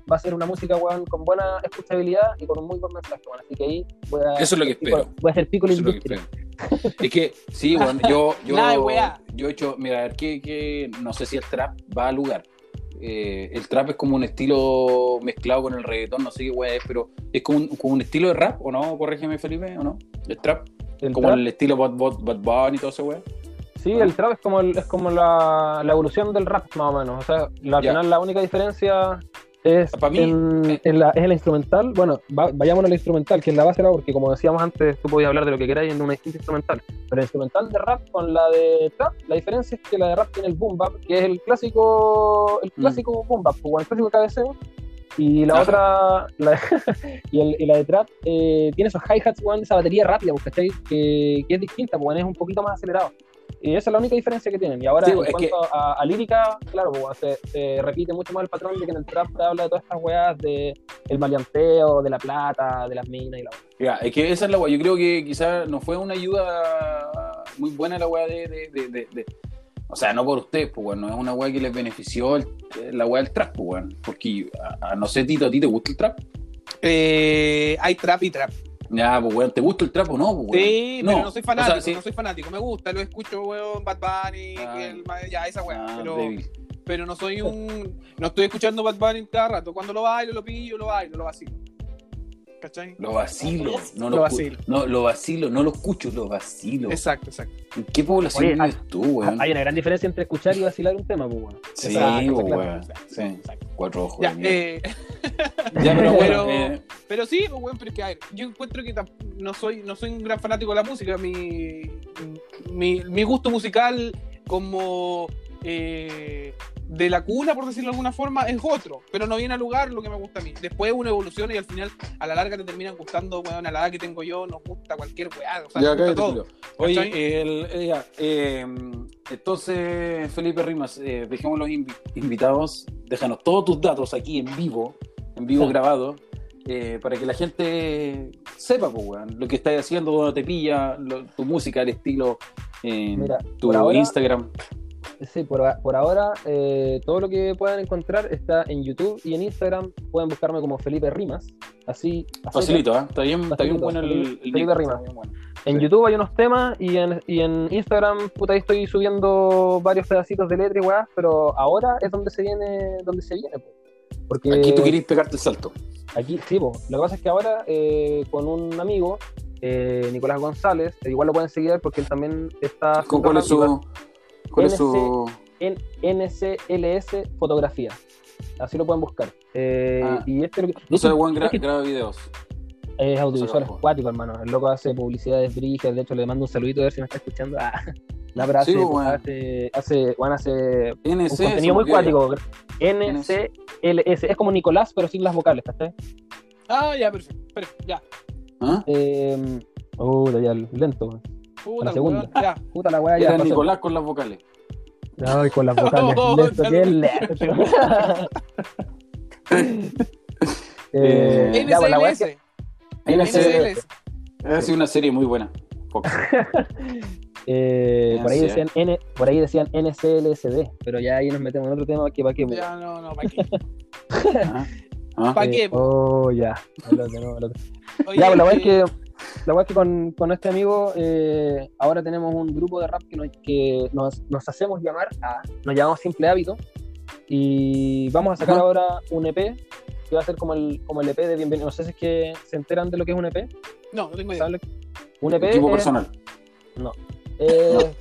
Va a ser una música, weón, con buena escuchabilidad y con un muy buen mensaje, weón. Así que ahí voy a... Eso es lo que pico- espero. Voy a hacer pico la industria. Es que, sí, bueno, yo, yo, yo he hecho, mira, a ver, que, que no sé si el trap va al lugar. Eh, el trap es como un estilo mezclado con el reggaetón, no sé qué es, pero es como un, como un estilo de rap, ¿o no? Corrígeme, Felipe, ¿o no? El trap, El como trap, el estilo Bad, Bad, Bad Bunny y todo ese weá. sí, el trap es como, el- es como la, la evolución del rap, más o menos. O sea, la- al final la única diferencia es, Pa' mí, en, eh. en la, es el instrumental. Bueno, va- vayámonos al instrumental, que es la base, ¿no? porque como decíamos antes, tú podías hablar de lo que queráis en una distinta instrumental. Pero el instrumental de rap con la de trap, la diferencia es que la de rap tiene el boom bap, que es el clásico, el Mm. clásico boom bap, o el clásico cabeceo. Y la Ajá. otra, la, y, el- y la de trap, eh, tiene esos hi-hats, esa batería rápida, pues, ¿cachai? Que, que es distinta, pues, es un poquito más acelerado. Y esa es la única diferencia que tienen. Y ahora, Sí, en cuanto a, a lírica, claro, pues, se, se repite mucho más el patrón de que en el trap te habla de todas estas weas de el maleanteo, de la plata, de las minas y la Ya, es que esa es la weá. Yo creo que quizás no fue una ayuda muy buena la weá de, de, de, de- de- O sea, no por ustedes, pues, weón. No es una weá que les benefició el- la weá del trap, pues, weón. Porque, a, a no sé, Tito, ¿a ti te gusta el trap? Eh, hay trap y trap. Ya, pues, weón, ¿te gusta el trap o no, pues, weón? Sí, pero no soy fanático, O sea, sí. no soy fanático. Me gusta, lo escucho, weón, Bad Bunny, Ah. el- ya, esa weá. Ah, pero, pero no soy un. No estoy escuchando Bad Bunny cada rato. Cuando lo bailo, lo pillo, lo bailo, lo vacilo. ¿Cachai? Lo vacilo, no Lo lo, vacilo. No, lo vacilo, no lo escucho, lo vacilo. Exacto, exacto. ¿En qué población Oye, vives tú, weón? Hay una gran diferencia entre escuchar y vacilar un tema, pues, weón. Sí, Exacto, claro. weón. Sí, cuatro ojos. Ya, eh, Ya, pero bueno, pero- eh, Pero sí, pues, bueno, pero es que a ver, yo encuentro que no soy, no soy un gran fanático de la música. Mi, mi, mi gusto musical como eh, de la cuna, por decirlo de alguna forma, es otro, pero no viene a lugar lo que me gusta a mí. Después uno evoluciona y al final, a la larga te terminan gustando, weón, a la edad que tengo yo, nos gusta cualquier weá, o sea, Ya, gusta todo. Oye, el- eh, ya, eh, entonces, Felipe Rimas, eh, dejemos los invi- invitados, déjanos todos tus datos aquí en vivo, en vivo Sí. grabado, eh, para que la gente sepa, pues, weón, lo que estás haciendo, dónde te pilla, lo- tu música, el estilo, Mira, tu ahora- Instagram. Sí, por, por ahora eh, todo lo que puedan encontrar está en YouTube y en Instagram. Pueden buscarme como Felipe Rimas. Así. así Facilito, ¿ah? Está bien, está bien bueno el, el Felipe nick, Rimas. bueno. En Sí. YouTube hay unos temas y en, y en Instagram, puta, ahí estoy subiendo varios pedacitos de letra y weas, pero ahora es donde se viene, donde se viene, po. Porque Aquí tú querías pegarte el salto. aquí, sí, po. lo que pasa es que ahora eh, con un amigo, eh, Nicolás González, eh, igual lo pueden seguir porque él también está ¿Cu- ¿Cuál es su, cuál es su, en NCLS Fotografía. Así lo pueden buscar. Eh, Ah. y este lo que- no sé, Juan graba videos? es audiovisual po. acuático, hermano. El loco hace publicidades brigas. De hecho, le mando un saludito a ver si me está escuchando. Ah, no, pero Sí, hace, pues, bueno. hace, hace, bueno, hace un NC, contenido muy me olvidó cuático. NCLS. Es como Nicolás, pero sin las vocales, ¿cachai? Ah, ya, perfecto. perfecto, ya. ¿Ah? Eh, uh, ya, lento. Puta, la segunda. weón, ya. Puta la weá, ya. Era. Nicolás con las vocales. Ay, con las vocales. Oh. Eh, ya, pues, la weá es NSLS. que- NSLS. Ha sido una serie muy buena. Eh, por, ahí decían N, por ahí decían NCLSD, pero ya ahí nos metemos en otro tema que para qué. Ya, no, no, ¿para qué? ¿Ah? ¿Ah? ¿Para Eh, qué? po? Oh, ya. Al otro, no, al otro. Oye, Ya, pues la verdad eh, es que, la verdad es que con, con este amigo eh, ahora tenemos un grupo de rap que nos, que nos, nos hacemos llamar, a, nos llamamos Simple Hábito, y vamos a sacar Ajá. ahora un EP que va a ser como el, como el EP de Bienvenido. No sé si es que se enteran de lo que es un EP. No, no tengo idea. ¿Saben lo que- Un EP es- personal. Eh,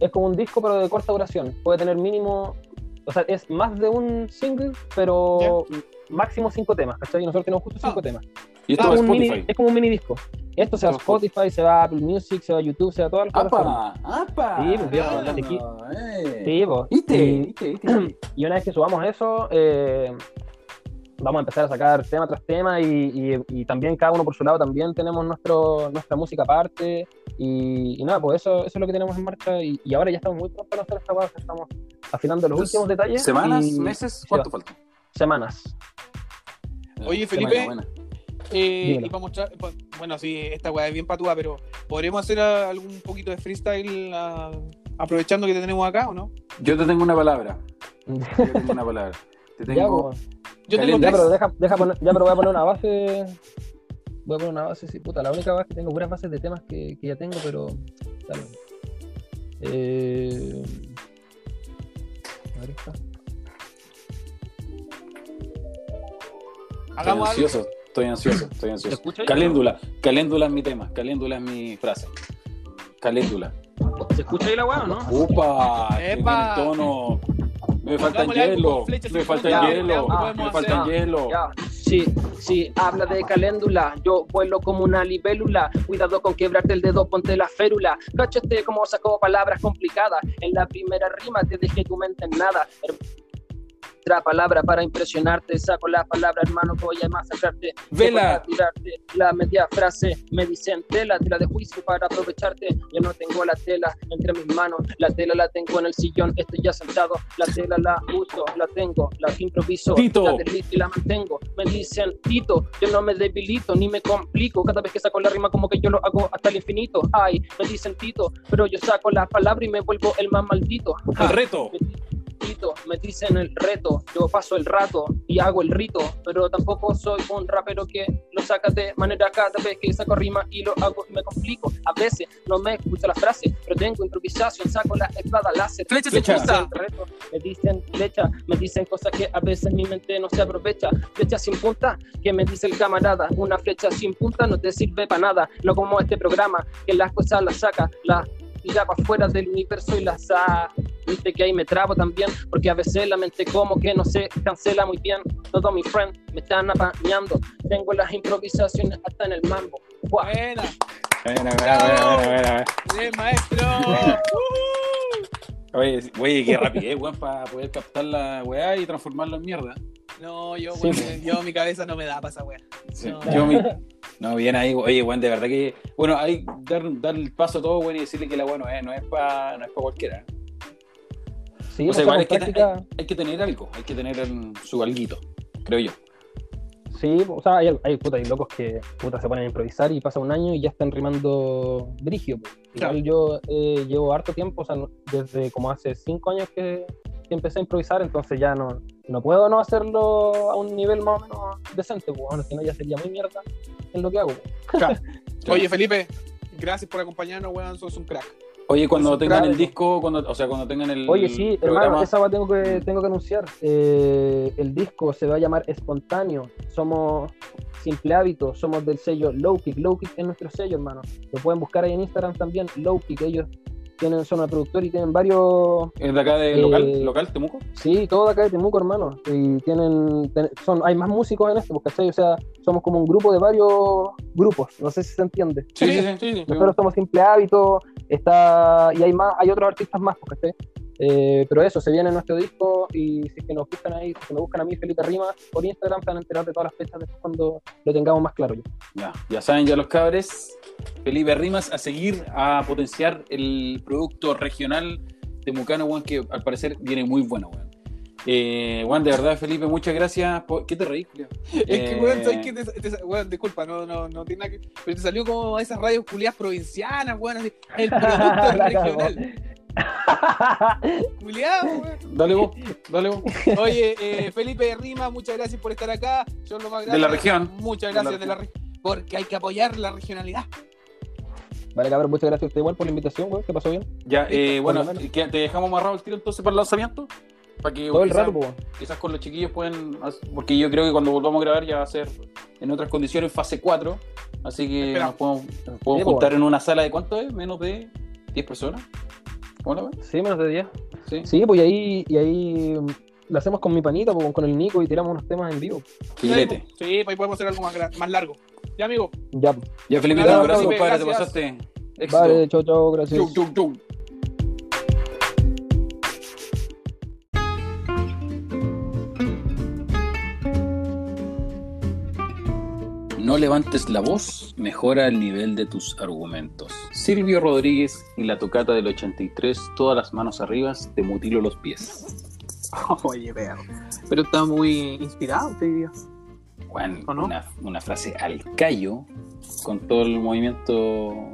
Es como un disco, pero de corta duración. Puede tener mínimo. O sea, es más de un single, pero máximo cinco temas. ¿Cachai? Y nosotros tenemos justo cinco Ah. temas. Y Es esto va a como, un mini, Spotify. es como un mini disco. Esto se va a Spotify, se va a Apple Music, se va a YouTube, se va a todas las plataformas. ¡Apa! ¡Apa! Sí, pues, viejo, Ah, aquí. eh. Sí, po. ¿Viste? Y, ¿Viste? ¿Viste? y una vez que subamos eso, eh, vamos a empezar a sacar tema tras tema y, y- y también cada uno por su lado también tenemos nuestro, nuestra música aparte y, y nada, pues eso, eso es lo que tenemos en marcha y, y ahora ya estamos muy pronto a hacer esta cosa, estamos afinando los Entonces, últimos detalles. ¿Semanas? y- ¿Meses? ¿Cuánto falta? Semanas. Oye, Semana, Felipe, buena. Eh, y para mostrar, pa- bueno, sí, esta weá es bien patúa, pero ¿podremos hacer algún poquito de freestyle aprovechando que te tenemos acá o no? Yo te tengo una palabra. Yo te tengo una palabra. Te ya, tengo. pues. Yo tengo. Ya, pero deja, deja poner- ya, pero voy a poner una base. Voy a poner una base, sí, puta. La única base que tengo, puras bases de temas que, que ya tengo, pero. Dale. Eh... A ver. Estoy Hagamos algo. Estoy ansioso, estoy ¿Se ansioso. Caléndula, caléndula es mi tema, caléndula es mi frase. Caléndula. ¿Se escucha ahí la weá o no? ¡Upa! ¡Qué ¡Epa! buen tono! Me algo hielo, me punta, hielo, me hacer. hielo. Sí, sí, habla de caléndula. Yo vuelo como una libélula. Cuidado con quebrarte el dedo, ponte la férula. Cáchate como sacó palabras complicadas. En la primera rima te dejé tu mente en nada. Otra palabra para impresionarte. Saco la palabra, hermano, voy a masacrarte. Vela. Tirarte la media frase. Me dicen tela, tela de juicio para aprovecharte. Yo no tengo la tela entre mis manos. La tela la tengo en el sillón, estoy ya sentado. La tela la uso, la tengo, la improviso. Tito. La delito y la mantengo. Me dicen Tito, yo no me debilito ni me complico. Cada vez que saco la rima, como que yo lo hago hasta el infinito. Ay, me dicen Tito, pero yo saco la palabra y me vuelvo el más maldito. El reto. Me me dicen el reto, yo paso el rato y hago el rito, pero tampoco soy un rapero que lo saca de manera cada vez que saco rima y lo hago y me complico. A veces no me escucho la frase, pero tengo improvisación, saco la espada láser. Flecha punta. reto, Me dicen flecha, me dicen cosas que a veces mi mente no se aprovecha. Flecha sin punta, que me dice el camarada. Una flecha sin punta no te sirve para nada. No como este programa, que las cosas las saca, las tira para afuera del universo y las saca. Viste que ahí me trabo también, porque a veces la mente como que no se cancela muy bien. Todos mis friends me están apañando. Tengo las improvisaciones hasta en el mambo. Buah. Buena. Buena, buena, buena, buena, buena. Bien, maestro. Oye, oye, qué rapidez, weón, para poder captar la weá y transformarla en mierda. No, yo, Sí. weón, yo, mi cabeza no me da para esa wea. Sí, No. yo mi- No, bien ahí, oye, weón, de verdad que. Bueno, hay dar, dar el paso a todo, weón, y decirle que la weá no es, no es para no es pa cualquiera. Sí, O sea, igual es que hay, hay que tener algo, hay que tener en su alguito, creo yo. Sí, o sea, hay, hay, puta, hay locos que puta, se ponen a improvisar y pasa un año y ya están rimando brigio. pues. Yo eh, llevo harto tiempo, o sea, desde como hace cinco años que, que empecé a improvisar, entonces ya no, no puedo no hacerlo a un nivel más o menos decente, pues, bueno, si no ya sería muy mierda en lo que hago. Oye, Felipe, gracias por acompañarnos, weón. Sos un crack. Oye, cuando tengan el disco, cuando, o sea, cuando tengan el. Oye, sí, programa, hermano, esa va tengo que, tengo que anunciar. Eh, el disco se va a llamar Espontáneo. Somos Simple Hábito, somos del sello Low Kick. Low Kick es nuestro sello, hermano. Lo pueden buscar ahí en Instagram también, Low Kick. Ellos tienen, son una productora y tienen varios. ¿Es de acá de Eh, local, local, Temuco? Sí, todo de acá de Temuco, hermano. Y tienen, ten- son, hay más músicos en esto, ¿cachai? O sea, somos como un grupo de varios grupos. No sé si se entiende. Sí, sí, sí. sí, sí. Nosotros somos Simple Hábito, está, y hay más, hay otros artistas más, pues, ¿cachai? Eh, pero eso, se viene nuestro disco y si es que nos buscan ahí, si me buscan a mí, Felipe Rimas, por Instagram, se van a enterar de todas las fechas después cuando lo tengamos más claro ya. Ya, ya saben ya los cabres, Felipe Rimas a seguir a potenciar el producto regional temucano, weón, que al parecer viene muy bueno, weón. Eh, Juan, de verdad, Felipe, muchas gracias. por- ¿Qué te reís, Julio? Es que, Eh, weón, ¿sabes qué? Te, te- weón, disculpa, no, no, no tiene nada que. Pero te salió como esas radios culiadas provincianas, weón, así. El producto regional. Weón. Dale vos, dale vos. Oye, eh, Felipe Rima, muchas gracias por estar acá. Yo lo más De la región. Muchas gracias de la región. Porque hay que apoyar la regionalidad. Vale, cabrón, muchas gracias a usted igual por la invitación, güey, que pasó bien. Ya, eh, bueno, lo menos. ¿qué- ¿te dejamos amarrado el tiro entonces para el lanzamiento? Para que Todo el quizás- rato, pues. quizás con los chiquillos pueden, porque yo creo que cuando volvamos a grabar ya va a ser en otras condiciones fase 4, así que nos podemos, nos podemos Sí, juntar en una sala de cuánto es, menos de 10 personas. Sí, menos de 10. Sí. Sí, pues y ahí, y ahí mm, lo hacemos con mi panita, pues, con el Nico y tiramos unos temas en vivo. Filete. Sí, pues ahí podemos hacer algo más, más largo. Ya, amigo. Ya, pues. Ya Felipe, Felipe, compadre, te gracias. pasaste. Éxito. Vale, chau, chau, gracias. Chau, chau, chau. No levantes la voz, mejora el nivel de tus argumentos. Silvio Rodríguez y la tocata del 83, todas las manos arriba, te mutilo los pies. Oye, perro. Pero está muy inspirado este día. Juan, una, una frase al callo con todo el movimiento,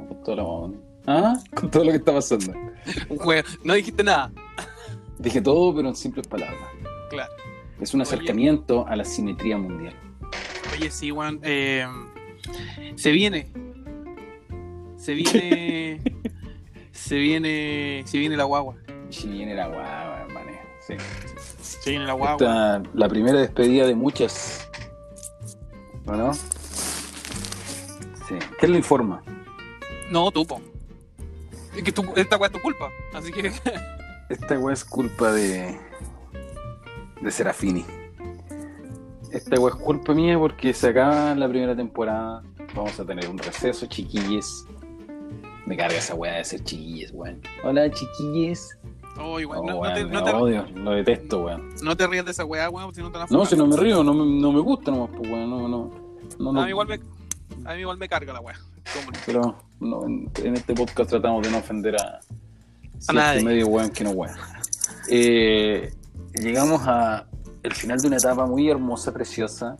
con todo lo, ¿Ah? con todo lo que está pasando. Un juego. No dijiste nada. Dije todo, pero en simples palabras. Claro. Es un Oye. acercamiento a la simetría mundial. Oye, sí, weón. eh, Se viene. Se viene. se viene. Se viene la guagua. Si viene la guagua, hermano. Sí. Se viene la guagua. Esta, la primera despedida de muchas. ¿O no? Sí. ¿Quién le informa? No, tú, po. Es que tú, esta weá es tu culpa. Así que. Esta weá es culpa de. de Serafini. Esta es culpa mía porque se acaba la primera temporada. Vamos a tener un receso, chiquilles. Me carga esa weá de ser chiquilles, weón. Hola, chiquilles. Oh, igual, Oh, no, no te, no, te, odio, lo detesto, weón. no te rías de esa weá, weón, si no te la No, si no me río, no me, no me gusta nomás, pues, weón. No, no, no, no, A mí igual me, a mí igual me carga la weá. ¿Cómo no? Pero no, en, este podcast tratamos de no ofender a cierto nadie. medio weón que no weón. Eh, llegamos a el final de una etapa muy hermosa, preciosa.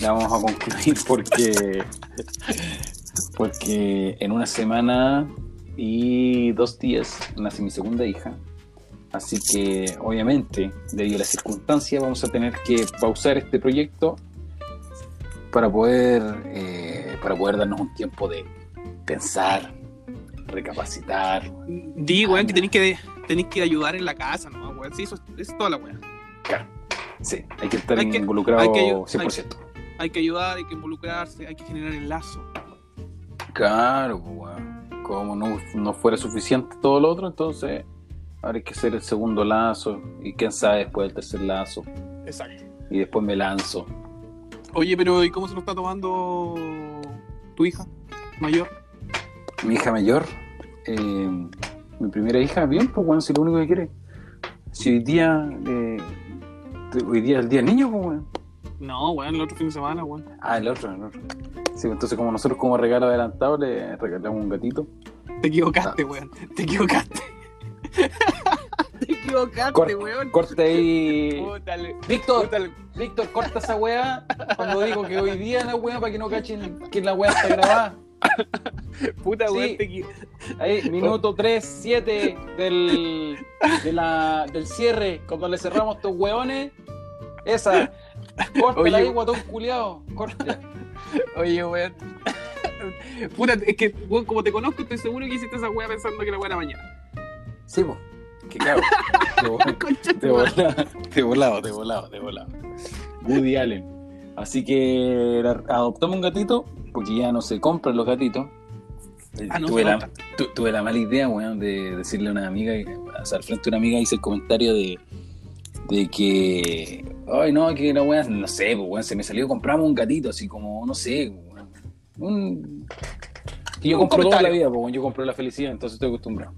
La vamos a concluir porque porque en una semana y dos días nace mi segunda hija. Así que obviamente, debido a las circunstancias, vamos a tener que pausar este proyecto para poder, eh, para poder darnos un tiempo de pensar, recapacitar. Di, weón, que tenéis que, que ayudar en la casa, ¿no? Weón, sí, eso, es- eso es toda la weá. Sí, hay que estar Hay que- involucrado hay que ayu- 100%. Hay que ayudar, hay que involucrarse, hay que generar el lazo. Claro, pues, weón. Como no, no fuera suficiente todo lo otro, entonces ahora hay que hacer el segundo lazo y quién sabe después el tercer lazo Exacto. y después me lanzo. Oye, pero ¿y cómo se lo está tomando tu hija mayor? Mi hija mayor, eh, mi primera hija, bien, pues, weón, si lo único que quiere. Si hoy día, eh, hoy día es el día del niño, pues, weón. No, weón, el otro fin de semana, weón. Ah, el otro, el otro. Sí, entonces como nosotros como regalo adelantado le regalamos un gatito. Te equivocaste, weón. Te equivocaste. Te equivocaste, Cor- weón. Corta ahí. Pútale, Víctor, pútale. Víctor, corta esa weá cuando digo que hoy día la weá para que no cachen que la weá está grabada. Puta, Sí. weón, Ahí, minuto 3, 7 del, de la, del cierre, cuando le cerramos estos weones. Esa. Corta Oye. ahí, guatón culiao. Corta. Oye, weón. Puta, es que, weón, como te conozco, estoy seguro que hiciste esa weá pensando que era buena mañana. Sí, po. Que claro. Te vol- Concha Te volado, te volado, te volado. Woody Allen. Así que la- adoptamos un gatito, porque ya no se compran los gatitos. Ah, no tuve, la, tu- tuve la mala idea, weón, de decirle a una amiga, o sea, al frente de una amiga hice el comentario de, de que, ay, no, que la weón, no sé, pues, weón, se me salió, compramos un gatito, así como, no sé, weón, un... Que yo Un compro toda la vida, pues, weón, yo compro la felicidad, entonces estoy acostumbrado.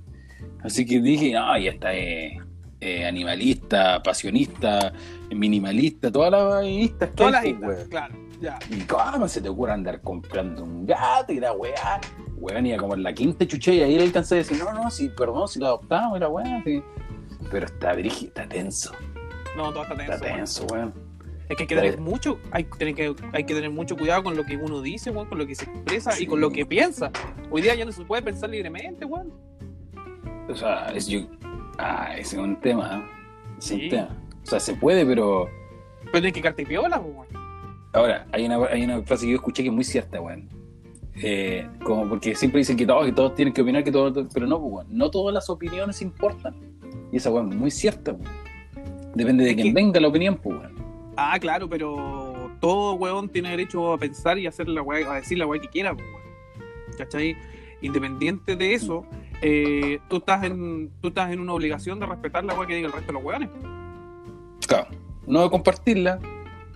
Así que dije, no, ya está eh, eh, animalista, pasionista, minimalista, todas las listas que Todas las pues, claro, ya. ¿Y cómo se te ocurre andar comprando un gato y la weá? Weón, iba como en la quinta chucha y ahí le alcancé a decir, no, no, sí, perdón, si lo adoptamos y la weá, sí. Pero está brígido, está tenso, No, todo está tenso. está tenso, weón. Es que hay que tener mucho, hay tener, que, hay que tener mucho cuidado con lo que uno dice, weón, con lo que se expresa y con lo que piensa. Hoy día ya no se puede pensar libremente, weón. O sea, es yo. Ah, ese es un tema, ¿eh? Es un Sí. tema. O sea, se puede, pero. Pero tienes que quedarte piola, weón. Ahora, hay una, hay una frase que yo escuché que es muy cierta, weón. Eh, como porque siempre dicen que todos, que todos tienen que opinar, que todos, pero no, weón. No todas las opiniones importan. Y esa weón es muy cierta, weón. Depende de Es quién que- venga la opinión, pues, weón. Ah, claro, pero todo weón tiene derecho a pensar y hacer la weá, a decir la weá que quiera, pues, weón. ¿Cachai? Independiente de eso, eh, tú estás en, tú estás en una obligación de respetar la weá que diga el resto de los weones. Claro. No de compartirla,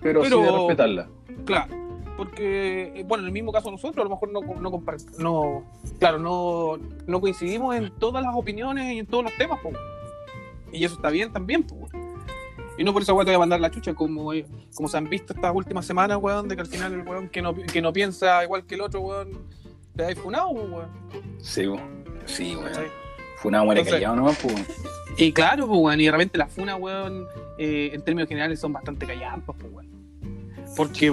pero, Pero- sí de respetarla. Claro. Porque, eh, bueno, en el mismo caso nosotros, a lo mejor no, no, no claro, no, no coincidimos en todas las opiniones y en todos los temas, pues. Y eso está bien también, pues. Y no por eso, weón, te voy a mandar la chucha, como, eh, como se han visto estas últimas semanas, weón, de que al final el weón que no, que no piensa igual que el otro, weón, te ha funado, pues, weón. Sí, weón. Sí, weón. una muere Entonces- callado nomás, pues. weón. Y claro, pues, weón, y de repente las funas, weón, eh, en términos generales son bastante callampas, pues, weón. Porque.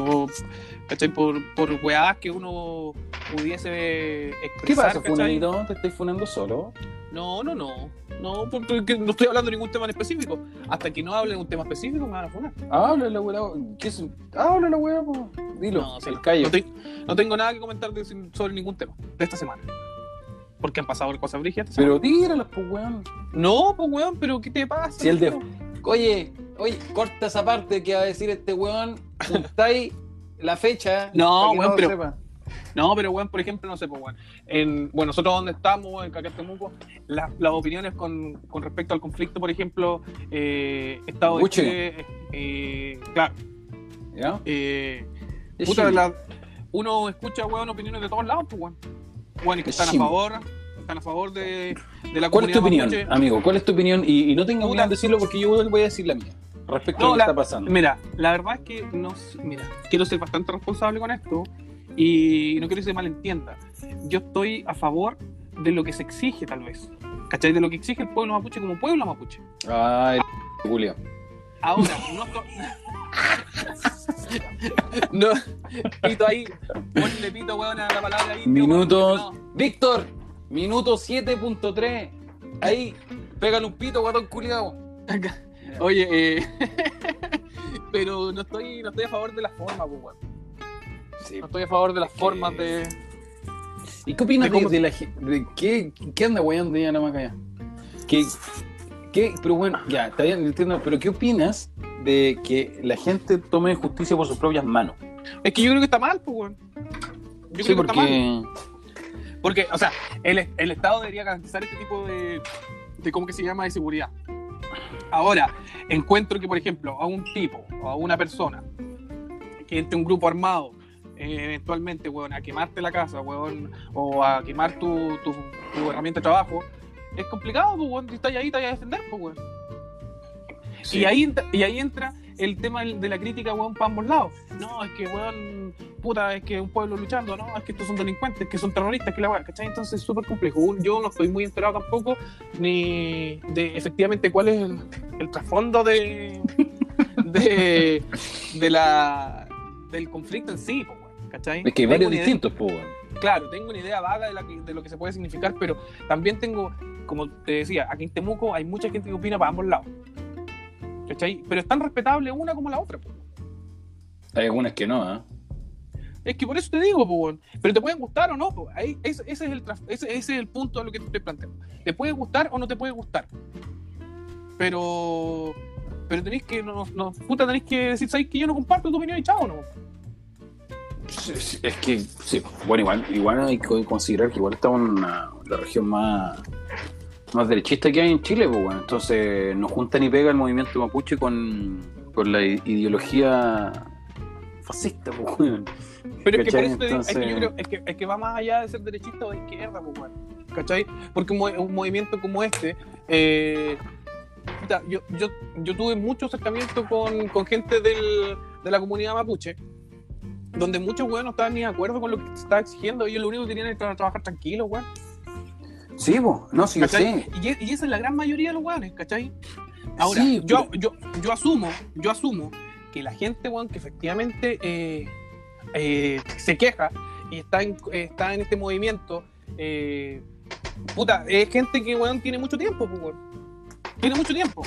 Por, por weadas que uno pudiese expresar, ¿Qué pasa, ¿cachai? Funadito? ¿Te estáis funando solo? No, no, no. No, porque no estoy hablando de ningún tema en específico. Hasta que no hable de un tema específico me van a funar. Habla la weá. ¿Qué es? Habla la weá. Dilo. No, sí. el callo. No, te- no tengo nada que comentar de- sobre ningún tema de esta semana. Porque han pasado cosas brígidas. Pero tíralas, pues, weón. No, pues weón, pero ¿qué te pasa? Si el de-. Oye, oye, corta esa parte que va a decir este weón. Juntáis la fecha. No, weón, pero- sepa. No, pero weón, por ejemplo, no sé, pues weón. En, bueno, nosotros donde estamos, en Cacatemuco, las, las opiniones con, con respecto al conflicto, por ejemplo, eh, Estado de. Chile, eh, claro, ¿Ya? eh, puta, la- uno escucha, weón, opiniones de todos lados, pues weón. Y que Es están a favor, están a favor de, de la ¿Cuál es tu opinión, mapuche. amigo? ¿Cuál es tu opinión? Y, y no Puta. miedo en decirlo porque yo voy a decir la mía. Respecto No, a lo que la- está pasando. Mira, la verdad es que no, mira, quiero ser bastante responsable con esto y no quiero que se malentienda. Yo estoy a favor de lo que se exige, tal vez. ¿Cachai? De lo que exige el pueblo mapuche como pueblo mapuche. Ay, Julio. Ahora, no No, pito ahí, ponle pito, weón, a la palabra ahí. Minutos. Víctor, minuto 7.3. Ahí, pégale un pito, guatón culiado. Oye, eh, pero no estoy, no estoy a favor de las formas, pues, weón. No estoy a favor de las formas de. ¿Y qué opinas De cómo- de la gente? Qué, ¿Qué anda weando ya más allá? ¿Qué, qué, pero bueno, ya, está bien, entiendo, pero ¿qué opinas de que la gente tome justicia por sus propias manos? Es que yo creo que está mal, pues, weón. Yo Sí, creo que está mal. porque. Porque, o sea, el, el Estado debería garantizar este tipo de, de, ¿cómo que se llama?, de seguridad. Ahora, encuentro que, por ejemplo, a un tipo o a una persona que entre un grupo armado, eh, eventualmente, weón, a quemarte la casa, weón, o a quemar tu, tu, tu herramienta de trabajo, es complicado, pues, weón, si estás ahí, te vas a defender, pues, weón. Y, ahí, entra- y ahí entra el tema de la crítica, weón, para ambos lados. No, es que, weón, puta, es que un pueblo luchando, no, es que estos son delincuentes, que son terroristas, que la weón, ¿cachai? Entonces es súper complejo. Yo no estoy muy enterado tampoco ni de efectivamente cuál es el, el trasfondo de, de, de la, del conflicto en sí, po, ¿cachai? Es que hay varios distintos, pues. Claro, tengo una idea vaga de, la que- de lo que se puede significar, pero también tengo, como te decía, aquí en Temuco hay mucha gente que opina para ambos lados. ¿Cachai? Pero es tan respetable una como la otra. po. Hay algunas que no, ¿ah? Es que por eso te digo, po, pero te pueden gustar o no. po. Ahí, ese, ese es el, ese, ese es el punto de lo que te estoy planteando. Te puede gustar o no te puede gustar. Pero pero tenéis que, no, no, puta, tenéis que decir, ¿sabes que yo no comparto tu opinión y chao, no? Es que, sí, bueno, igual, igual hay que considerar que igual en una- la región más, más derechista que hay en Chile, pues bueno, entonces no junta ni pega el movimiento mapuche con, con la ideología fascista, pues bueno. Pero es que por eso te digo, es que yo creo es que, es que va más allá de ser derechista o de izquierda, pues, weón. ¿Cachai? Porque un, mo- un movimiento como este, eh, yo, yo, yo tuve mucho acercamiento con, con gente del, de la comunidad mapuche, donde muchos weón no estaban ni de acuerdo con lo que se estaba exigiendo, ellos lo único que querían era tra- trabajar tranquilos, weón. Sí, no, sí, sé. Y, y esa es la gran mayoría de los weones, ¿cachai? Ahora, Sí, yo, pero- yo, yo asumo, yo asumo que la gente, weón, que efectivamente eh, eh, se queja y está en, está en este movimiento, eh, puta, es gente que, weón, tiene mucho tiempo, weón. Tiene mucho tiempo.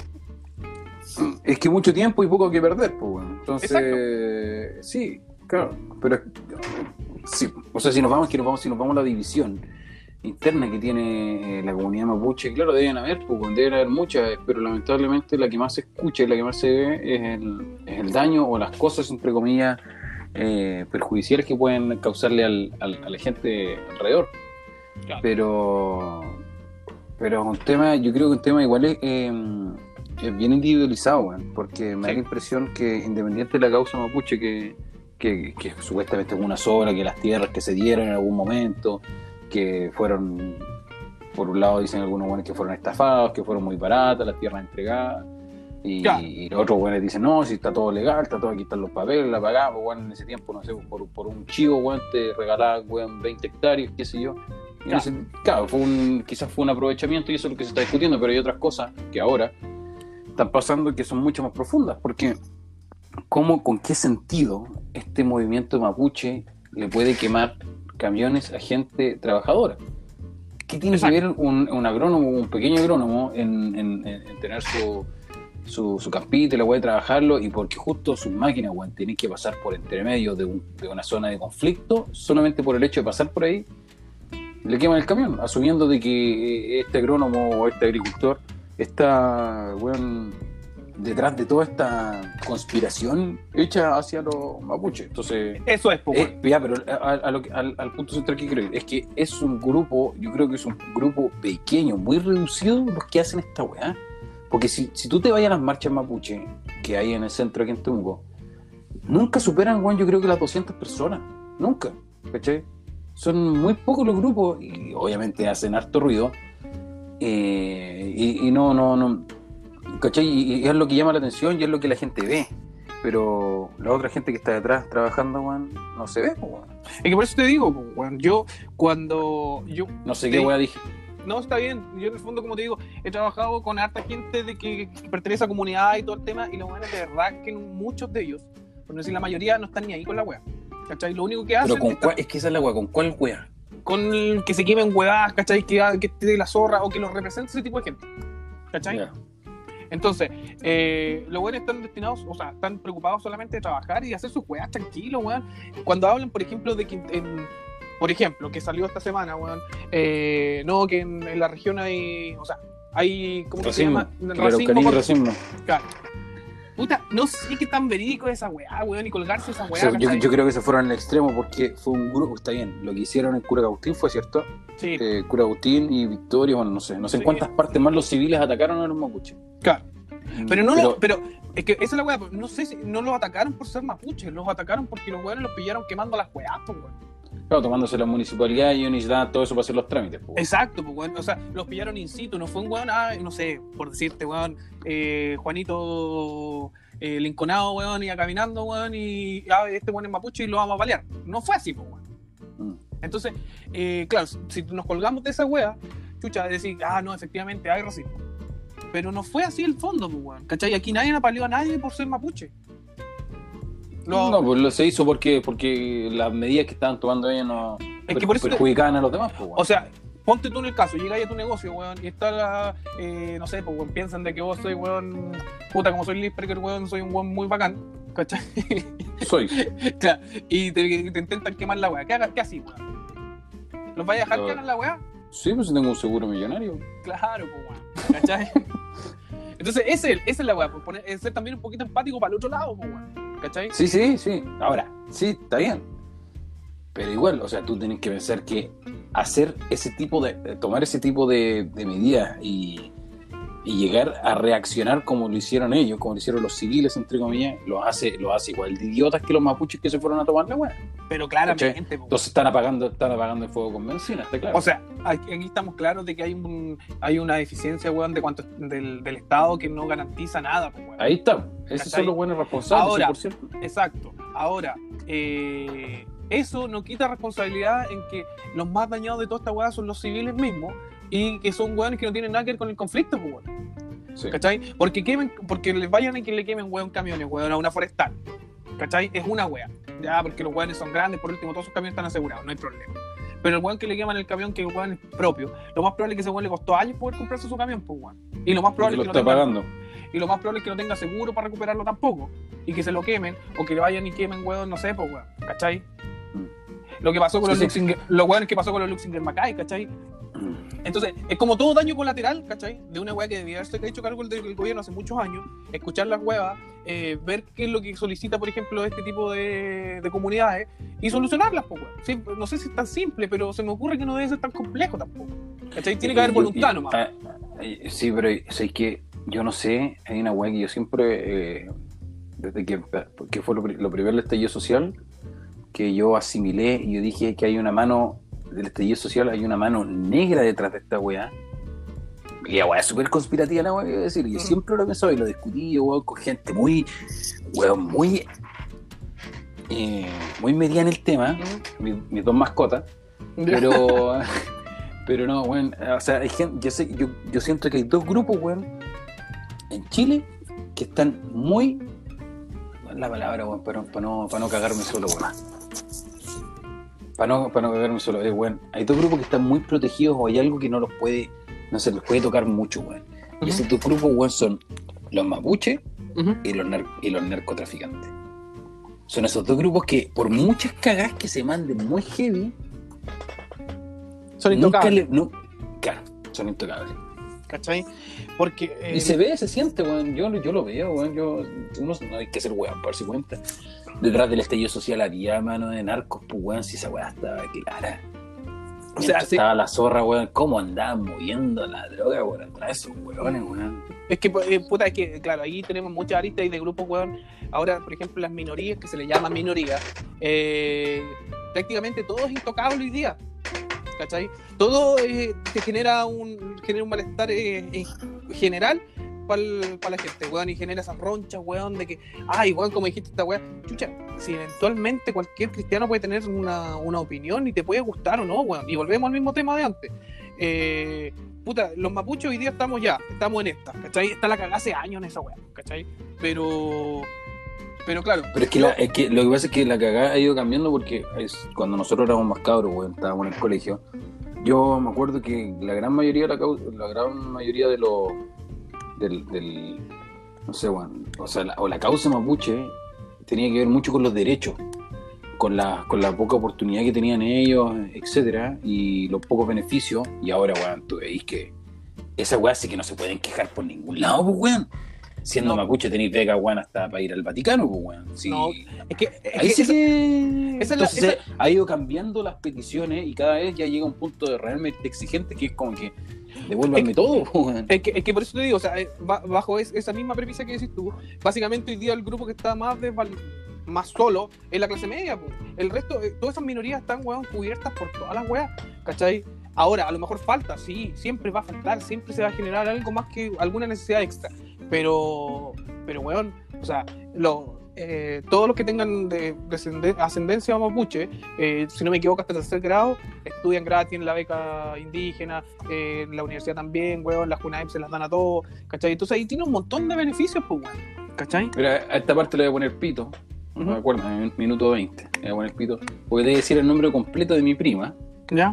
Es que mucho tiempo y poco que perder, pues bueno. Entonces, sí, claro, pero sí, o sea, si nos vamos, que nos vamos, si nos vamos a la división interna que tiene eh, la comunidad mapuche, claro, deben haber, pues, deben haber muchas, pero lamentablemente la que más se escucha y la que más se ve es el, es el daño o las cosas, entre comillas, eh, perjudiciales que pueden causarle al, al- a la gente alrededor. Claro. Pero, pero un tema, yo creo que un tema igual es, eh, es bien individualizado, porque me da la impresión que independiente de la causa mapuche, que, que, que supuestamente hubo una sobra, que las tierras que se dieron en algún momento, que fueron, por un lado dicen algunos buenos que fueron estafados, que fueron muy baratas las tierras entregadas, y, Claro. y los otros buenos dicen, no, si está todo legal, está todo, aquí están los papeles, la pagamos, bueno, en ese tiempo, no sé, por, por un chivo, weón, te regalaban, weón, 20 hectáreas, qué sé yo. Y Claro. ese- claro, fue un, quizás fue un aprovechamiento y eso es lo que se está discutiendo, pero hay otras cosas que ahora están pasando que son mucho más profundas, porque ¿cómo, con qué sentido este movimiento mapuche le puede quemar camiones a gente trabajadora? ¿Qué tiene Exacto. que ver un, un agrónomo, un pequeño agrónomo, en, en- en- en tener su, su, su campito y la weá de trabajarlo? Y porque justo sus máquinas, weón, tienen que pasar por entre medio de, un- de una zona de conflicto, solamente por el hecho de pasar por ahí, le queman el camión, asumiendo de que este agrónomo o este agricultor está, weón, detrás de toda esta conspiración hecha hacia los mapuches. Entonces, Eso es, pues, eh, ya, pero a- a- a lo que- al, al punto central que ir es que es un grupo, yo creo que es un grupo pequeño, muy reducido los que hacen esta weá. Porque si, si tú te vayas a las marchas mapuche que hay en el centro aquí en Temuco, nunca superan, weón, yo creo que las 200 personas. Nunca, ¿cachai? Son muy pocos los grupos y obviamente hacen harto ruido. eh, y, y no, no, no, ¿cachai? Y, y es lo que llama la atención y es lo que la gente ve. Pero la otra gente que está detrás trabajando, weón, no se ve, weón. Es que por eso te digo, weón, yo cuando yo No sé Sí. qué weá dije. No, está bien. Yo en el fondo, como te digo, he trabajado con harta gente de que, que pertenece a comunidad y todo el tema, y lo bueno es de verdad que muchos de ellos, por no decir la mayoría, no están ni ahí con la wea. ¿Cachai? Lo único que hacen Pero con es cuál, es que esa es la weá, ¿con cuál weá? con el que se quemen huevadas, ¿cachai? Que, que esté de la zorra o que los represente ese tipo de gente. ¿Cachai? Entonces, eh, los weones están destinados, o sea, están preocupados solamente de trabajar y hacer sus weas tranquilos, weón. Cuando hablan, por ejemplo, de que en, por ejemplo, que salió esta semana, weón, eh, no, que en, en la región hay, o sea, hay, ¿cómo que se Racismo. llama? Racismo. claro. Puta, no sé qué tan verídico es esa weá, weón, y colgarse esa O weá. sea, yo, creo que se fueron al extremo porque fue un grupo, está bien, lo que hicieron en Cura Agustín fue cierto. Sí, Eh, Cura Agustín y Victoria, bueno, no sé, no sé en cuántas partes más los civiles atacaron a los mapuches. claro. Pero no lo, pero es que esa es la weá, no sé si no los atacaron por ser mapuches, los atacaron porque los weones los pillaron quemando las weás, pues weón. Claro, tomándose la municipalidad y necesitaban todo eso para hacer los trámites. pues. Exacto, pues weón, o sea, los pillaron in situ, no fue un weón, ah, no sé, por decirte, weón, eh, Juanito eh, Linconado, weón, iba caminando, weón, y ah, este weón es mapuche y lo vamos a balear. No fue así, pues weón. Mm. Entonces, eh, claro, si nos colgamos de esa wea, chucha, de decir, ah, no, efectivamente hay racismo. Pero no fue así el fondo, pues, weón. ¿Cachai? Aquí nadie apaleó a nadie por ser mapuche. Lo- No, pues lo se hizo porque, porque las medidas que estaban tomando ellos no es que por eso, te- perjudicaban a los demás. Pues, o sea, ponte tú en el caso, llegáis a tu negocio, weón, y está la, eh, no sé, pues, weón, piensan de que vos soy, weón, puta, como soy Lisperger, weón, soy un weón muy bacán, ¿cachai? soy. Claro, y te, te intentan quemar la weá. ¿Qué, haga- qué así, weón? ¿Los vais a dejar No. que hagan la weá? Sí, pues tengo un seguro millonario. Claro, pues, weón. ¿Cachai? Entonces, ese, esa es la weá, pues, poner- es ser también un poquito empático para el otro lado, pues, weón. ¿Cachai? Sí, sí, sí. Ahora, sí, está bien. Pero igual, o sea, tú tienes que pensar que hacer ese tipo de, tomar ese tipo de, de medidas y, y llegar a reaccionar como lo hicieron ellos, como lo hicieron los civiles, entre comillas, lo hace, lo hace igual de idiotas que los mapuches que se fueron a tomar la weá. Pero claramente, Entonces están apagando, están apagando el fuego con benzina, está claro. O sea, aquí, estamos claros de que hay, un, hay una deficiencia, weón, de cuanto, del, del Estado que no garantiza nada, weón. Ahí está. Esos son los buenos responsables, Ahora, 100%. Exacto. Ahora, eh, eso no quita responsabilidad en que los más dañados de toda esta weá son los civiles mismos y que son weones que no tienen nada que ver con el conflicto, pues, weón. Sí. ¿Cachai? Porque, quemen, porque les vayan y que le quemen, weón, camiones, weón, a una forestal. ¿Cachai? Es una wea. Ya, porque los weones son grandes, por último, todos sus camiones están asegurados, no hay problema. Pero el weón que le queman el camión, que el weón es propio, lo más probable es que ese weón le costó años poder comprarse su camión, pues, weón. Y lo más probable lo es que no tenga- pagando. y lo más probable es que no tenga seguro para recuperarlo tampoco. Y que se lo quemen, o que le vayan y quemen, weón, no sé, pues, weón. ¿Cachai? Lo que pasó con Sí, los sí. Luxinger, lo weón que pasó con los Luxinger Mackay, ¿cachai? Entonces, es como todo daño colateral, ¿cachai? De una weá que debía haberse hecho cargo del, del gobierno hace muchos años, escuchar las huevas, eh, ver qué es lo que solicita, por ejemplo, este tipo de, de comunidades y solucionarlas, pues. Sí, no sé si es tan simple, pero se me ocurre que no debe ser tan complejo tampoco. ¿Cachai? Tiene que haber voluntad nomás. ah, ah, sí, pero es que yo no sé, hay una weá que yo siempre, eh, desde que, que fue lo, lo primero del estallido social, que yo asimilé y yo dije que hay una mano del estallido social, hay una mano negra detrás de esta weá. Y la weá es súper conspirativa la weá voy a decir. Yo Mm. siempre lo he pensado y lo discutí weón, con gente muy, weón, muy, eh, muy metida en el tema, mis, mis dos mascotas. Pero, pero no, weón. O sea, hay gente, yo, sé, yo, yo siento que hay dos grupos, weón, en Chile que están muy. ¿cuál es La palabra, weón, para, no, para no cagarme solo, weón. Para no, para no quedarme solo, eh, weón, hay dos grupos que están muy protegidos o hay algo que no los puede, no se los puede tocar mucho, weón. Y esos dos grupos, weón, son los mapuches Ujú. y los, y los narcotraficantes. Son esos dos grupos que, por muchas cagas que se manden muy heavy, Son nunca intocables, le. No, claro, son intocables. ¿cachai? Porque. eh, Y se ve, se siente, weón. Yo, yo lo veo, weón. Yo, uno no hay que ser weón para darse cuenta. Detrás del estallido social había mano de narcos, pues weón, si esa weá estaba clara. O sea, sí. estaba la zorra, weón, cómo andaban moviendo la droga, weón, atrás de esos weones, weón. Es que, eh, puta, es que, claro, ahí tenemos muchas aristas y de grupos, weón. Ahora, por ejemplo, las minorías, que se le llama minoría, eh, prácticamente todo es intocable hoy día. ¿Cachai? Todo eh, te genera un, genera un malestar eh, general para la gente, weón, y genera esas ronchas, weón, de que, ay, weón, como dijiste esta weón, chucha, si eventualmente cualquier cristiano puede tener una, una opinión y te puede gustar o no, weón, y volvemos al mismo tema de antes. Eh, puta, los mapuches hoy día estamos ya, estamos en esta, ¿cachai? Está la cagada hace años en esa weá, ¿cachai? Pero, pero claro, Pero es que, la- es que lo que pasa es que la cagada ha ido cambiando porque es, cuando nosotros éramos más cabros, weón, estábamos en el colegio, yo me acuerdo que la gran mayoría de la, la gran mayoría de los del, del no sé, weón, o sea, la, o la causa mapuche tenía que ver mucho con los derechos, con la, con la poca oportunidad que tenían ellos, etcétera, y los pocos beneficios, y ahora, weón, tú veis que esa weá sí que no se pueden quejar por ningún lado, pues, weón. Siendo No. mapuche tenéis beca, weón, hasta para ir al Vaticano, pues, weón. Sí. No, es que, es Ahí que sí eso- que. esa es la- Entonces, ha ido cambiando las peticiones y cada vez ya llega un punto de realmente exigente que es como que devuélvanme todo, weón. Es que, es que por eso te digo, o sea, eh, ba- bajo es- esa misma premisa que decís tú, básicamente hoy día el grupo que está más más solo es la clase media, po. el resto, eh, todas esas minorías están, weón, cubiertas por todas las weas, ¿cachai? Ahora, a lo mejor falta, sí, siempre va a faltar, siempre se va a generar algo más que alguna necesidad extra, pero, pero weón, o sea, lo, eh, todos los que tengan de, ascendencia mapuche, eh, si no me equivoco, hasta tercer grado, estudian gratis, tienen la beca indígena, eh, en la universidad también, weón, las CUNAIP se las dan a todos, ¿cachai? Entonces ahí tiene un montón de beneficios, pues, weón, ¿cachai? Mira, a esta parte le voy a poner pito. No me acuerdo, en el minuto 20. Le voy a poner pito. Porque te voy a decir el nombre completo de mi prima, ¿Ya?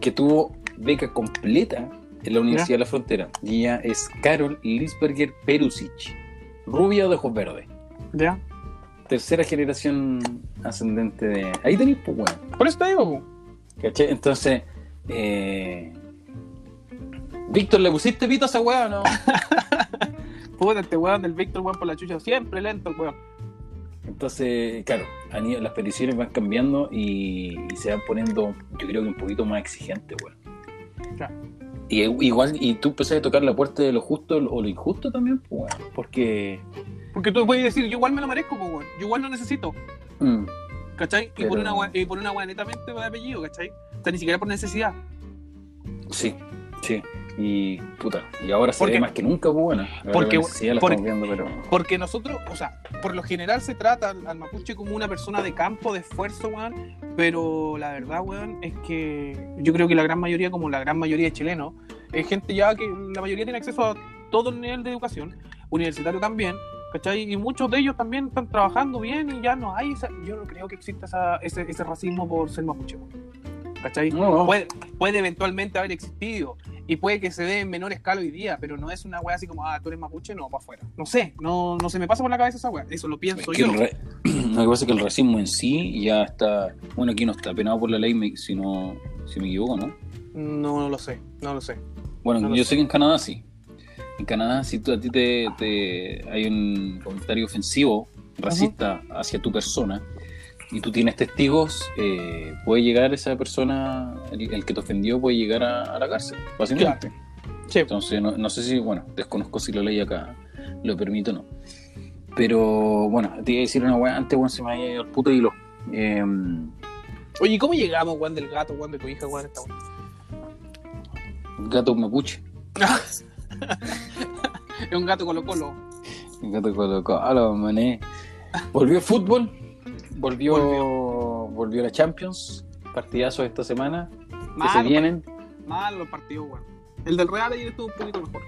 que tuvo beca completa en la Universidad de la Frontera. Y ella es Carol Lisberger Perusic. Rubia o de ojos verdes. ¿Ya? Tercera generación ascendente de. Ahí tenéis, pues, weón. Por eso te digo, po. ¿Cachai? Entonces, eh... Víctor, ¿le pusiste pito a esa weá o no? puta, este weón del Víctor, weón, por la chucha, siempre lento weón. Entonces, claro, las peticiones van cambiando y, y se van poniendo, yo creo que un poquito más exigentes, weón. Claro. Y igual, y tú empezás a tocar la puerta de lo justo o lo injusto también, pues. Porque. Porque tú puedes decir, yo igual me lo merezco, weón, yo igual lo necesito, mm, ¿cachai? Y Pero- por una y por una netamente de apellido, ¿cachai? O sea, ni siquiera por necesidad. sí, sí. Y puta, y ahora se Porque- ve más que nunca, pues bueno. Ahora porque- porque- estamos viendo, pero. Porque nosotros, o sea, por lo general se trata al, al mapuche como una persona de campo, de esfuerzo, weón. Pero la verdad, weón, es que yo creo que la gran mayoría, como la gran mayoría de chilenos, es gente ya que la mayoría tiene acceso a todo el nivel de educación, universitario también, ¿cachai? Y muchos de ellos también están trabajando bien y ya no hay esa, yo no creo que exista esa- ese, ese racismo por ser mapuche, weón. ¿Cachai? No, no. Puede, puede eventualmente haber existido y puede que se dé en menor escala hoy día, pero no es una weá así como, ah, tú eres mapuche, no, para afuera. No sé, no, no se me pasa por la cabeza esa weá, eso lo Es pienso que yo. ra- lo que pasa es que el racismo en sí ya está. Bueno, aquí no está penado por la ley, si, no, si me equivoco, ¿no? No, lo sé, no lo sé. Bueno, No yo sé. sé que en Canadá sí. En Canadá, si tú, a ti te, te- hay un comentario ofensivo, racista hacia tu persona, y tú tienes testigos, eh, puede llegar esa persona, el, el que te ofendió, puede llegar a, a la cárcel, fácilmente. Sí, Entonces, no, no sé si, bueno, desconozco si la ley acá lo permite o no. Pero, bueno, te iba a decir una weá, antes, weón, se me había ido el puto hilo. Eh, Oye, ¿y ¿cómo llegamos, weón, del gato, weón, de tu hija, weón, esta weón? gato mapuche. es un gato colo colo. El gato colocó a los mané. Volvió el fútbol, volvió, volvió la Champions, partidazos esta semana que se vienen. malo los partidos, weón. El del Real ayer estuvo un poquito mejor.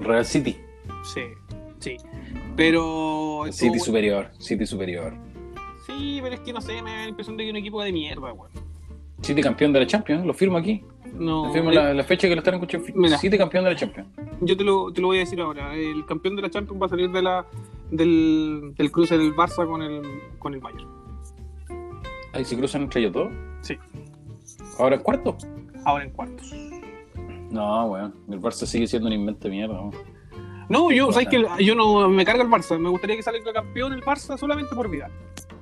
Real City, Sí, sí. Pero. City bueno. superior, City superior. Sí, pero es que no sé, me da la impresión de que un equipo de mierda, weón. City campeón de la Champions, lo firmo aquí. No, firmo la, la fecha que lo están escuchando. Mira. City campeón de la Champions. yo te lo, te lo voy a decir ahora. El campeón de la Champions va a salir de la, del, del cruce del Barça con el, con el Bayern. Ahí se cruzan entre ellos dos. Sí. Ahora en cuarto. Ahora en cuartos. No, weón. El Barça sigue siendo un invento de mierda. weón. No, yo, ¿sabes que Yo no me carga el Barça. Me gustaría que salga campeón el Barça solamente por Vidal.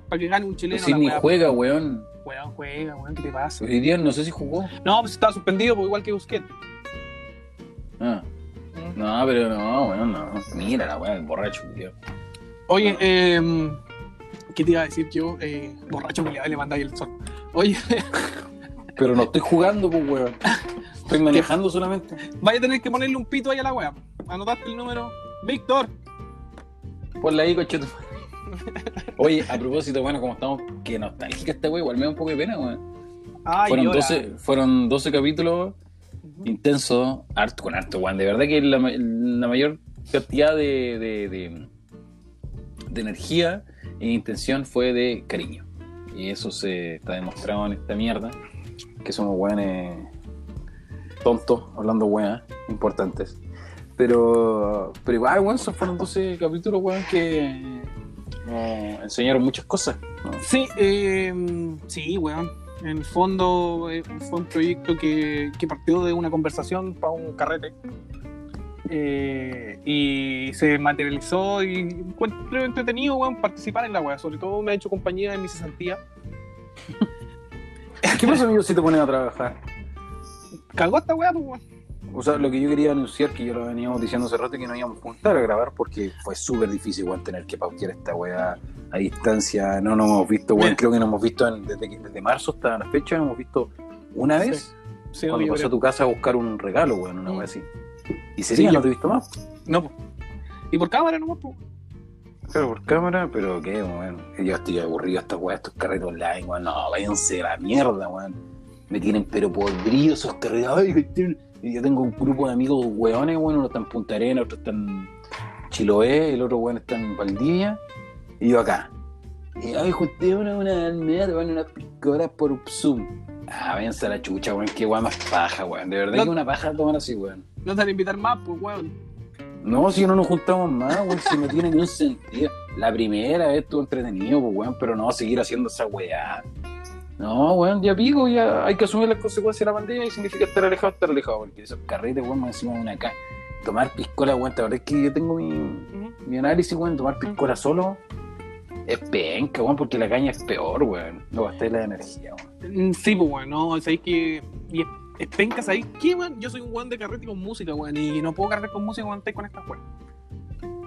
Para que gane un chileno. Pero si ni juega, weón. Weón, juega, weón, ¿qué te pasa? Hoy día no sé si jugó. No, pues estaba suspendido, pues igual que Busquets. No, pero no, weón, no. Mira la weón, el borracho, tío. Oye, eh, ¿qué te iba a decir yo? Eh, borracho culiado, le mandáis el sol. Oye, Pero no estoy jugando, pues, weón. Estoy manejando solamente. vaya a tener que ponerle un pito ahí a la wea. Anotaste el número. Víctor. Ponla ahí, cocheto. Oye, a propósito, bueno, como estamos, que nostálgica esta weón, igual me da un poco de pena, weón. Ay, Fueron llora. 12, fueron 12 capítulos Ujú. intensos, harto con harto, weón. De verdad que la, la mayor cantidad de, de, de, energía e intención fue de cariño. Y eso se está demostrado en esta mierda, que somos weones tontos, hablando weas importantes. Pero, pero igual, weón, fueron 12 capítulos, weón, que nos enseñaron muchas cosas. Sí, eh, sí, weón. En el fondo eh, fue un proyecto que, que partió de una conversación para un carrete. Eh, y se materializó y encuentro entretenido, weón, participar en la weá. Sobre todo me ha hecho compañía en mi cesantía. ¿Qué pasa, amigos, si te ponen a trabajar? Cagó esta weá, pues, weón. O sea, lo que yo quería anunciar, que yo lo veníamos diciendo hace rato, que no íbamos a juntar a grabar porque fue súper difícil, weón, tener que pautear esta weá a distancia. No nos hemos visto, weón, creo que nos hemos visto en- desde, marzo hasta la fecha, nos hemos visto una Sí. vez Sí, cuando obvio, pasé a tu casa a buscar un regalo, weón, una Mm. weá así. Y sería, Sí, no te he visto más. No. Y por cámara nomás, pues. Claro, por cámara, pero qué, weón. Yo estoy aburrido de estas weas, estos carretos online, weón. No, váyanse a la mierda, weón. Me tienen pero podrido esos carretos. Ay, yo tengo un grupo de amigos weones, weón. Uno está en Punta Arena, otro está en Chiloé, el otro weón está en Valdivia. Y yo acá. Y ay, junté una, una almeja, weón, unas picoras por Zoom. Ah, váyanse a la chucha, weón. Qué weón más paja, weón. De verdad No- que una paja tomar así, weón. No te van a invitar más, pues, weón. No, si no nos juntamos más, weón, si no tiene ningún sentido. La primera vez estuvo entretenido, pues, weón, pero no seguir haciendo esa weá. No, weón, ya pico, ya hay que asumir las consecuencias de la pandemia y significa estar alejado, estar alejado, porque esos carretes, weón, encima de una acá. Tomar piscola, weón, la verdad es que yo tengo mi, mi análisis, weón, tomar piscola solo es penca, weón, porque la caña es peor, weón. No gasté la energía, weón. Mm, Sí, pues, weón, no, sabéis que. Y es, es penca, ¿sabéis qué, weón? Yo soy un weón de carrete con música, weón, y no puedo cargar con música cuando estáis con estas weón.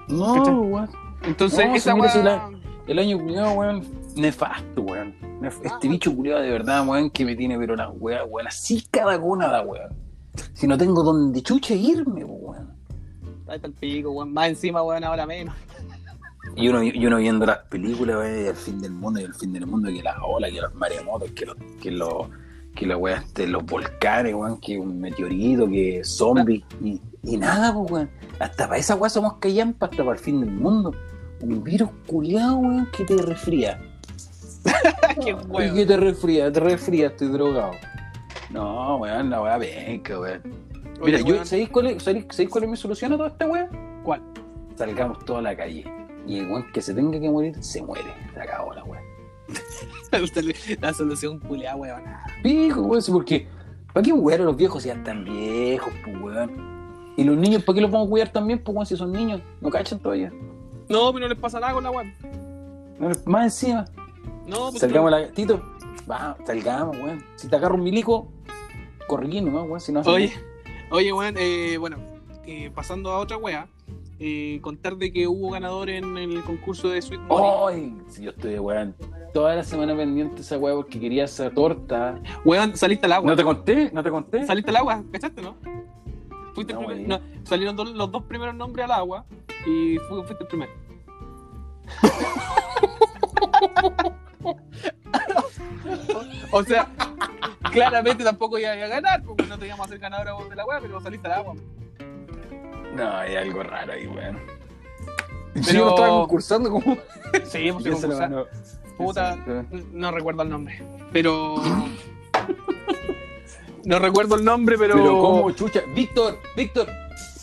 No, ¿Cachai? weón. Entonces, No, esa. El año culiado, weón, nefasto, weón. Nef- Este bicho culiado de verdad, weón, que me tiene pero la weá, weón, así cada gónada, weón. Si no tengo donde chucha irme, weón. Ahí está el pico, weón. Más encima, weón, ahora menos. Y uno, y uno viendo las películas, weón, y el fin del mundo, y el fin del mundo, que las olas, que los maremotos, que los, que los, que la weá, este, los volcanes, weón, que un meteorito, que zombies, y, y nada, pues, weón. Hasta para esa weá somos callampa, hasta para el fin del mundo. Un virus culiado, weón, que te resfría. Qué ¿Y weón. que te resfría? Te resfría, estoy drogado. No, weón, la weá venga, weón. Mira, Oye, yo, weón, ¿sabéis cuál, es, sabéis- sabéis cuál es mi solución a toda esta weá? ¿Cuál? Salgamos toda la calle. Y el weón que se tenga que morir, se muere. Se acabó la weá. La solución culiada, weón. Pijo, weón, sí, porque. ¿Para qué weón los viejos sean tan viejos, pues weón? Y los niños, ¿para qué los vamos a cuidar también, pues weón, si son niños? No cachan todavía. No, pero no les pasa nada con la weón. No, Más encima. No, pues. Salgamos a la. Tito, vamos, salgamos, weón. Si te agarro un milico, corre nomás, weón, si no Oye, oye, weón, eh, bueno, eh, pasando a otra wea, eh, contar de que hubo ganador en el concurso de Sweet Money. ¡Ay! Si yo estoy, weón, toda la semana pendiente de esa weá porque quería esa torta. Weón, saliste al agua. ¿No te conté? ¿No te conté? Saliste al agua, ¿cachaste, no? Fuiste No, el primer- no, salieron los dos primeros nombres al agua y fu- fuiste el primero. o sea, claramente tampoco iba a ganar, porque no te íbamos a hacer ganador a vos de la weá, pero saliste al agua. No, hay algo raro ahí, weón. Pero- Si yo estaba concursando como. Sí, hemos ¿Quién se lo concursar. ganó? Puta, Sí. no recuerdo el nombre. Pero. no recuerdo el nombre, pero. Pero como chucha. Víctor, Víctor,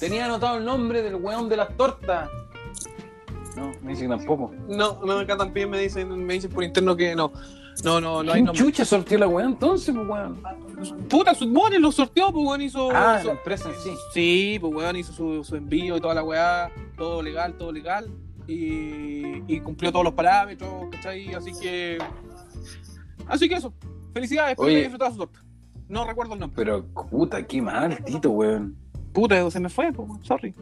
tenía anotado el nombre del weón de las tortas. No, me dice que tampoco. No, no, acá también me dicen, me dicen por interno que no. No, no, no hay ¿Quién nombre. chucha sortió la weón entonces, pues weón? Puta, su Bonnie lo sorteó, pues weón hizo. Ah, hizo- la empresa en sí. Sí, pues weón hizo su, su envío y toda la weá, todo legal, todo legal. Y, y cumplió todos los parámetros, ¿cachai? Así que. Así que eso. Felicidades, haya disfrutado su torta. No recuerdo el nombre. Pero puta, qué mal, Tito, weón. Puta, se me fue, pues, sorry.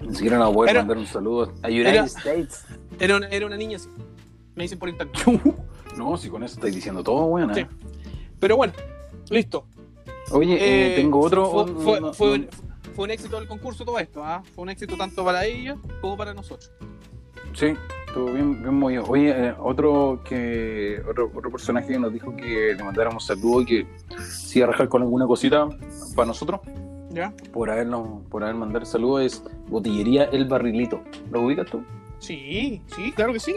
Ni siquiera nos voy a mandar un saludo a United era- States. Era una, era una niña así. Me dicen por internet. No, si con eso estáis diciendo todo, weón. Sí. ¿eh? Pero bueno, listo. Oye, eh, Eh, tengo otro. Fue, un- fue- no- fue no- un, fue un éxito el concurso todo esto, ¿ah? Fue un éxito tanto para ella como para nosotros. Sí, estuvo bien, bien movido. Oye, eh, otro que otro, otro personaje que nos dijo que le mandáramos saludos y que se iba a rajar con alguna cosita para nosotros, ¿Ya? por habernos, por haber mandado saludos, es Botillería El Barrilito. ¿Lo ubicas tú? Sí, sí, claro que sí.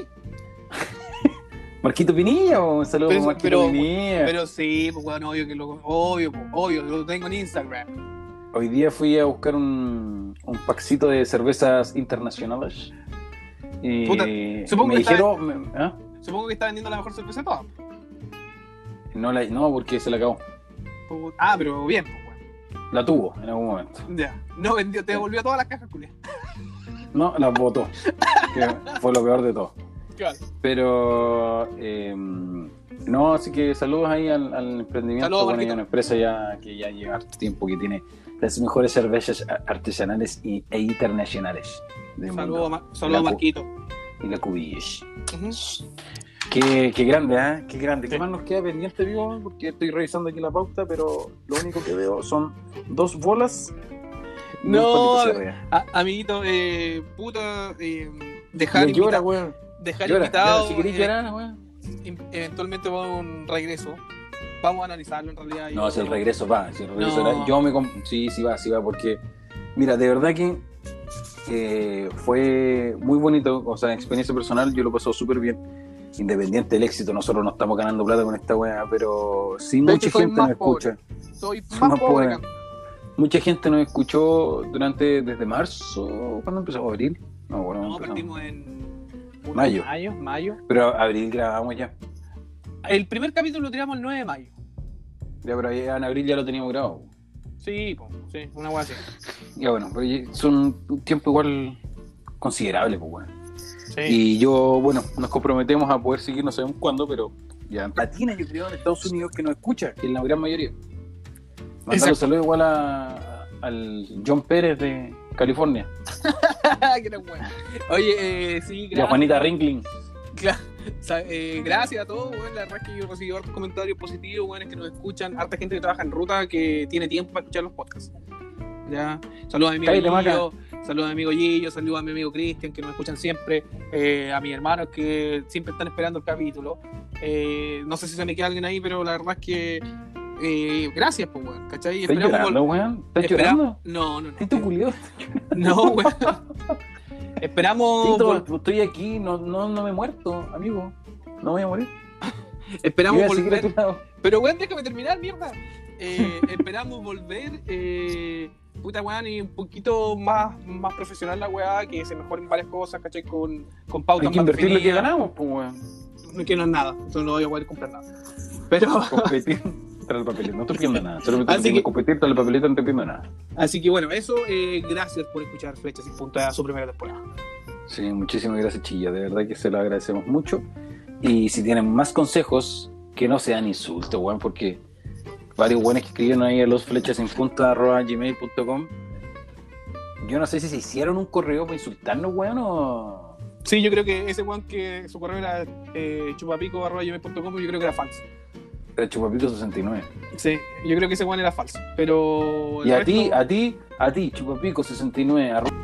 Marquito Pinilla, o un saludo Pero- Marquito pero- Pinilla. Pero sí, pues bueno, obvio que lo, obvio, pues, obvio, lo tengo en Instagram. Hoy día fui a buscar un, un packcito de cervezas internacionales. Y Puta, supongo me que está- dijeron. me- ¿ah? Supongo que está vendiendo la mejor cerveza de todas. no, la- no, porque se la acabó. Ah, pero bien, pues bueno. La tuvo en algún momento. Ya. No vendió, te devolvió todas las cajas, culias. No, la botó. que fue lo peor de todo. Claro. Pero eh, no, así que saludos ahí al, al emprendimiento. Saludos, bueno, hay una empresa ya que ya lleva harto tiempo que tiene las mejores cervezas artesanales y, e internacionales del Saludos, mundo. Ma- saludos La- Marquito. Y la cubillas. Ujú. Qué, qué grande, ¿eh? Qué grande. ¿Qué más nos queda pendiente, vivo? Porque estoy revisando aquí la pauta, pero lo único que veo son dos bolas. No. A- amiguito, eh, puta, eh, dejar. Dejar Llora, invitado. llora. Si querés eh, llorar, weón. eventualmente va un regreso. Vamos a analizarlo en realidad. No, si el regreso va, si el regreso No. era- yo me sí, sí va, sí va, porque mira, de verdad que eh, fue muy bonito, o sea, en experiencia personal yo lo pasé súper bien. Independiente del éxito, nosotros no estamos ganando plata con esta weá, pero sí De mucha gente nos escucha. Soy más más pobre. pobre. Mucha gente nos escuchó durante desde marzo, ¿cuándo empezó? ¿Abril? No, bueno, No, partimos en Mayo. mayo. Mayo. Pero abril grabamos ya. El primer capítulo lo tiramos el 9 de mayo. Ya, pero ya en abril ya lo teníamos grabado. Sí, po, sí, una así. Ya bueno, pero son un tiempo igual considerable, pues bueno. Sí. Y yo, bueno, nos comprometemos a poder seguir, no sabemos cuándo, pero ya. Latina, yo creo, en Estados Unidos que nos escucha, que es la gran mayoría. Mandar un saludo igual a, al John Pérez de California bueno. Oye, eh, sí, y a gracias. Juanita Ringling. Cla- o sea, eh, gracias a todos, weón. La verdad es que yo recibí hartos comentarios positivos, weón, que nos escuchan, harta gente que trabaja en ruta que tiene tiempo para escuchar los podcasts. Ya. Saludos a mi amigo Gillo, saludos a mi amigo Gillo, saludos a mi amigo Cristian, que nos escuchan siempre, eh, a mis hermanos que siempre están esperando el capítulo. Eh, no sé si se me queda alguien ahí, pero la verdad es que eh, gracias, pues, weón, ¿cachai? ¿Estás llorando, weón? ¿Estás llorando? No, no, no. Tito culiao. No, weón. Esperamos, estoy aquí, no, no, no me he muerto, amigo. No voy a morir. esperamos a a volver. tu lado. Pero, weón, déjame terminar, mierda. Eh, esperamos volver, eh, puta, weón, y un poquito más, más profesional la weá, que se mejoren varias cosas, ¿cachai? Con, con pautas Hay que más invertir lo que ganamos, pues, weón. No, que no es nada, entonces no voy a poder comprar nada. Pero, El papelito, no estoy pidiendo nada. Solo Así que- competir, trae el papelito, no estoy pidiendo nada. así que bueno, eso, eh, gracias por escuchar Flechas sin Punta, su primera temporada. Sí, muchísimas gracias, Chilla. De verdad que se lo agradecemos mucho. Y si tienen más consejos, que no sean insultos, weón, porque varios buenos que escribieron ahí a los flechas en punta arroba gmail.com. Yo no sé si se hicieron un correo para insultarnos, weón, o. Sí, yo creo que ese weón que su correo era eh, chupapico.com, yo creo que era falso. Era Chupapito 69. Sí, yo creo que ese weón era falso. Pero. Y a ti, a ti, a ti, Chupapico 69 arroba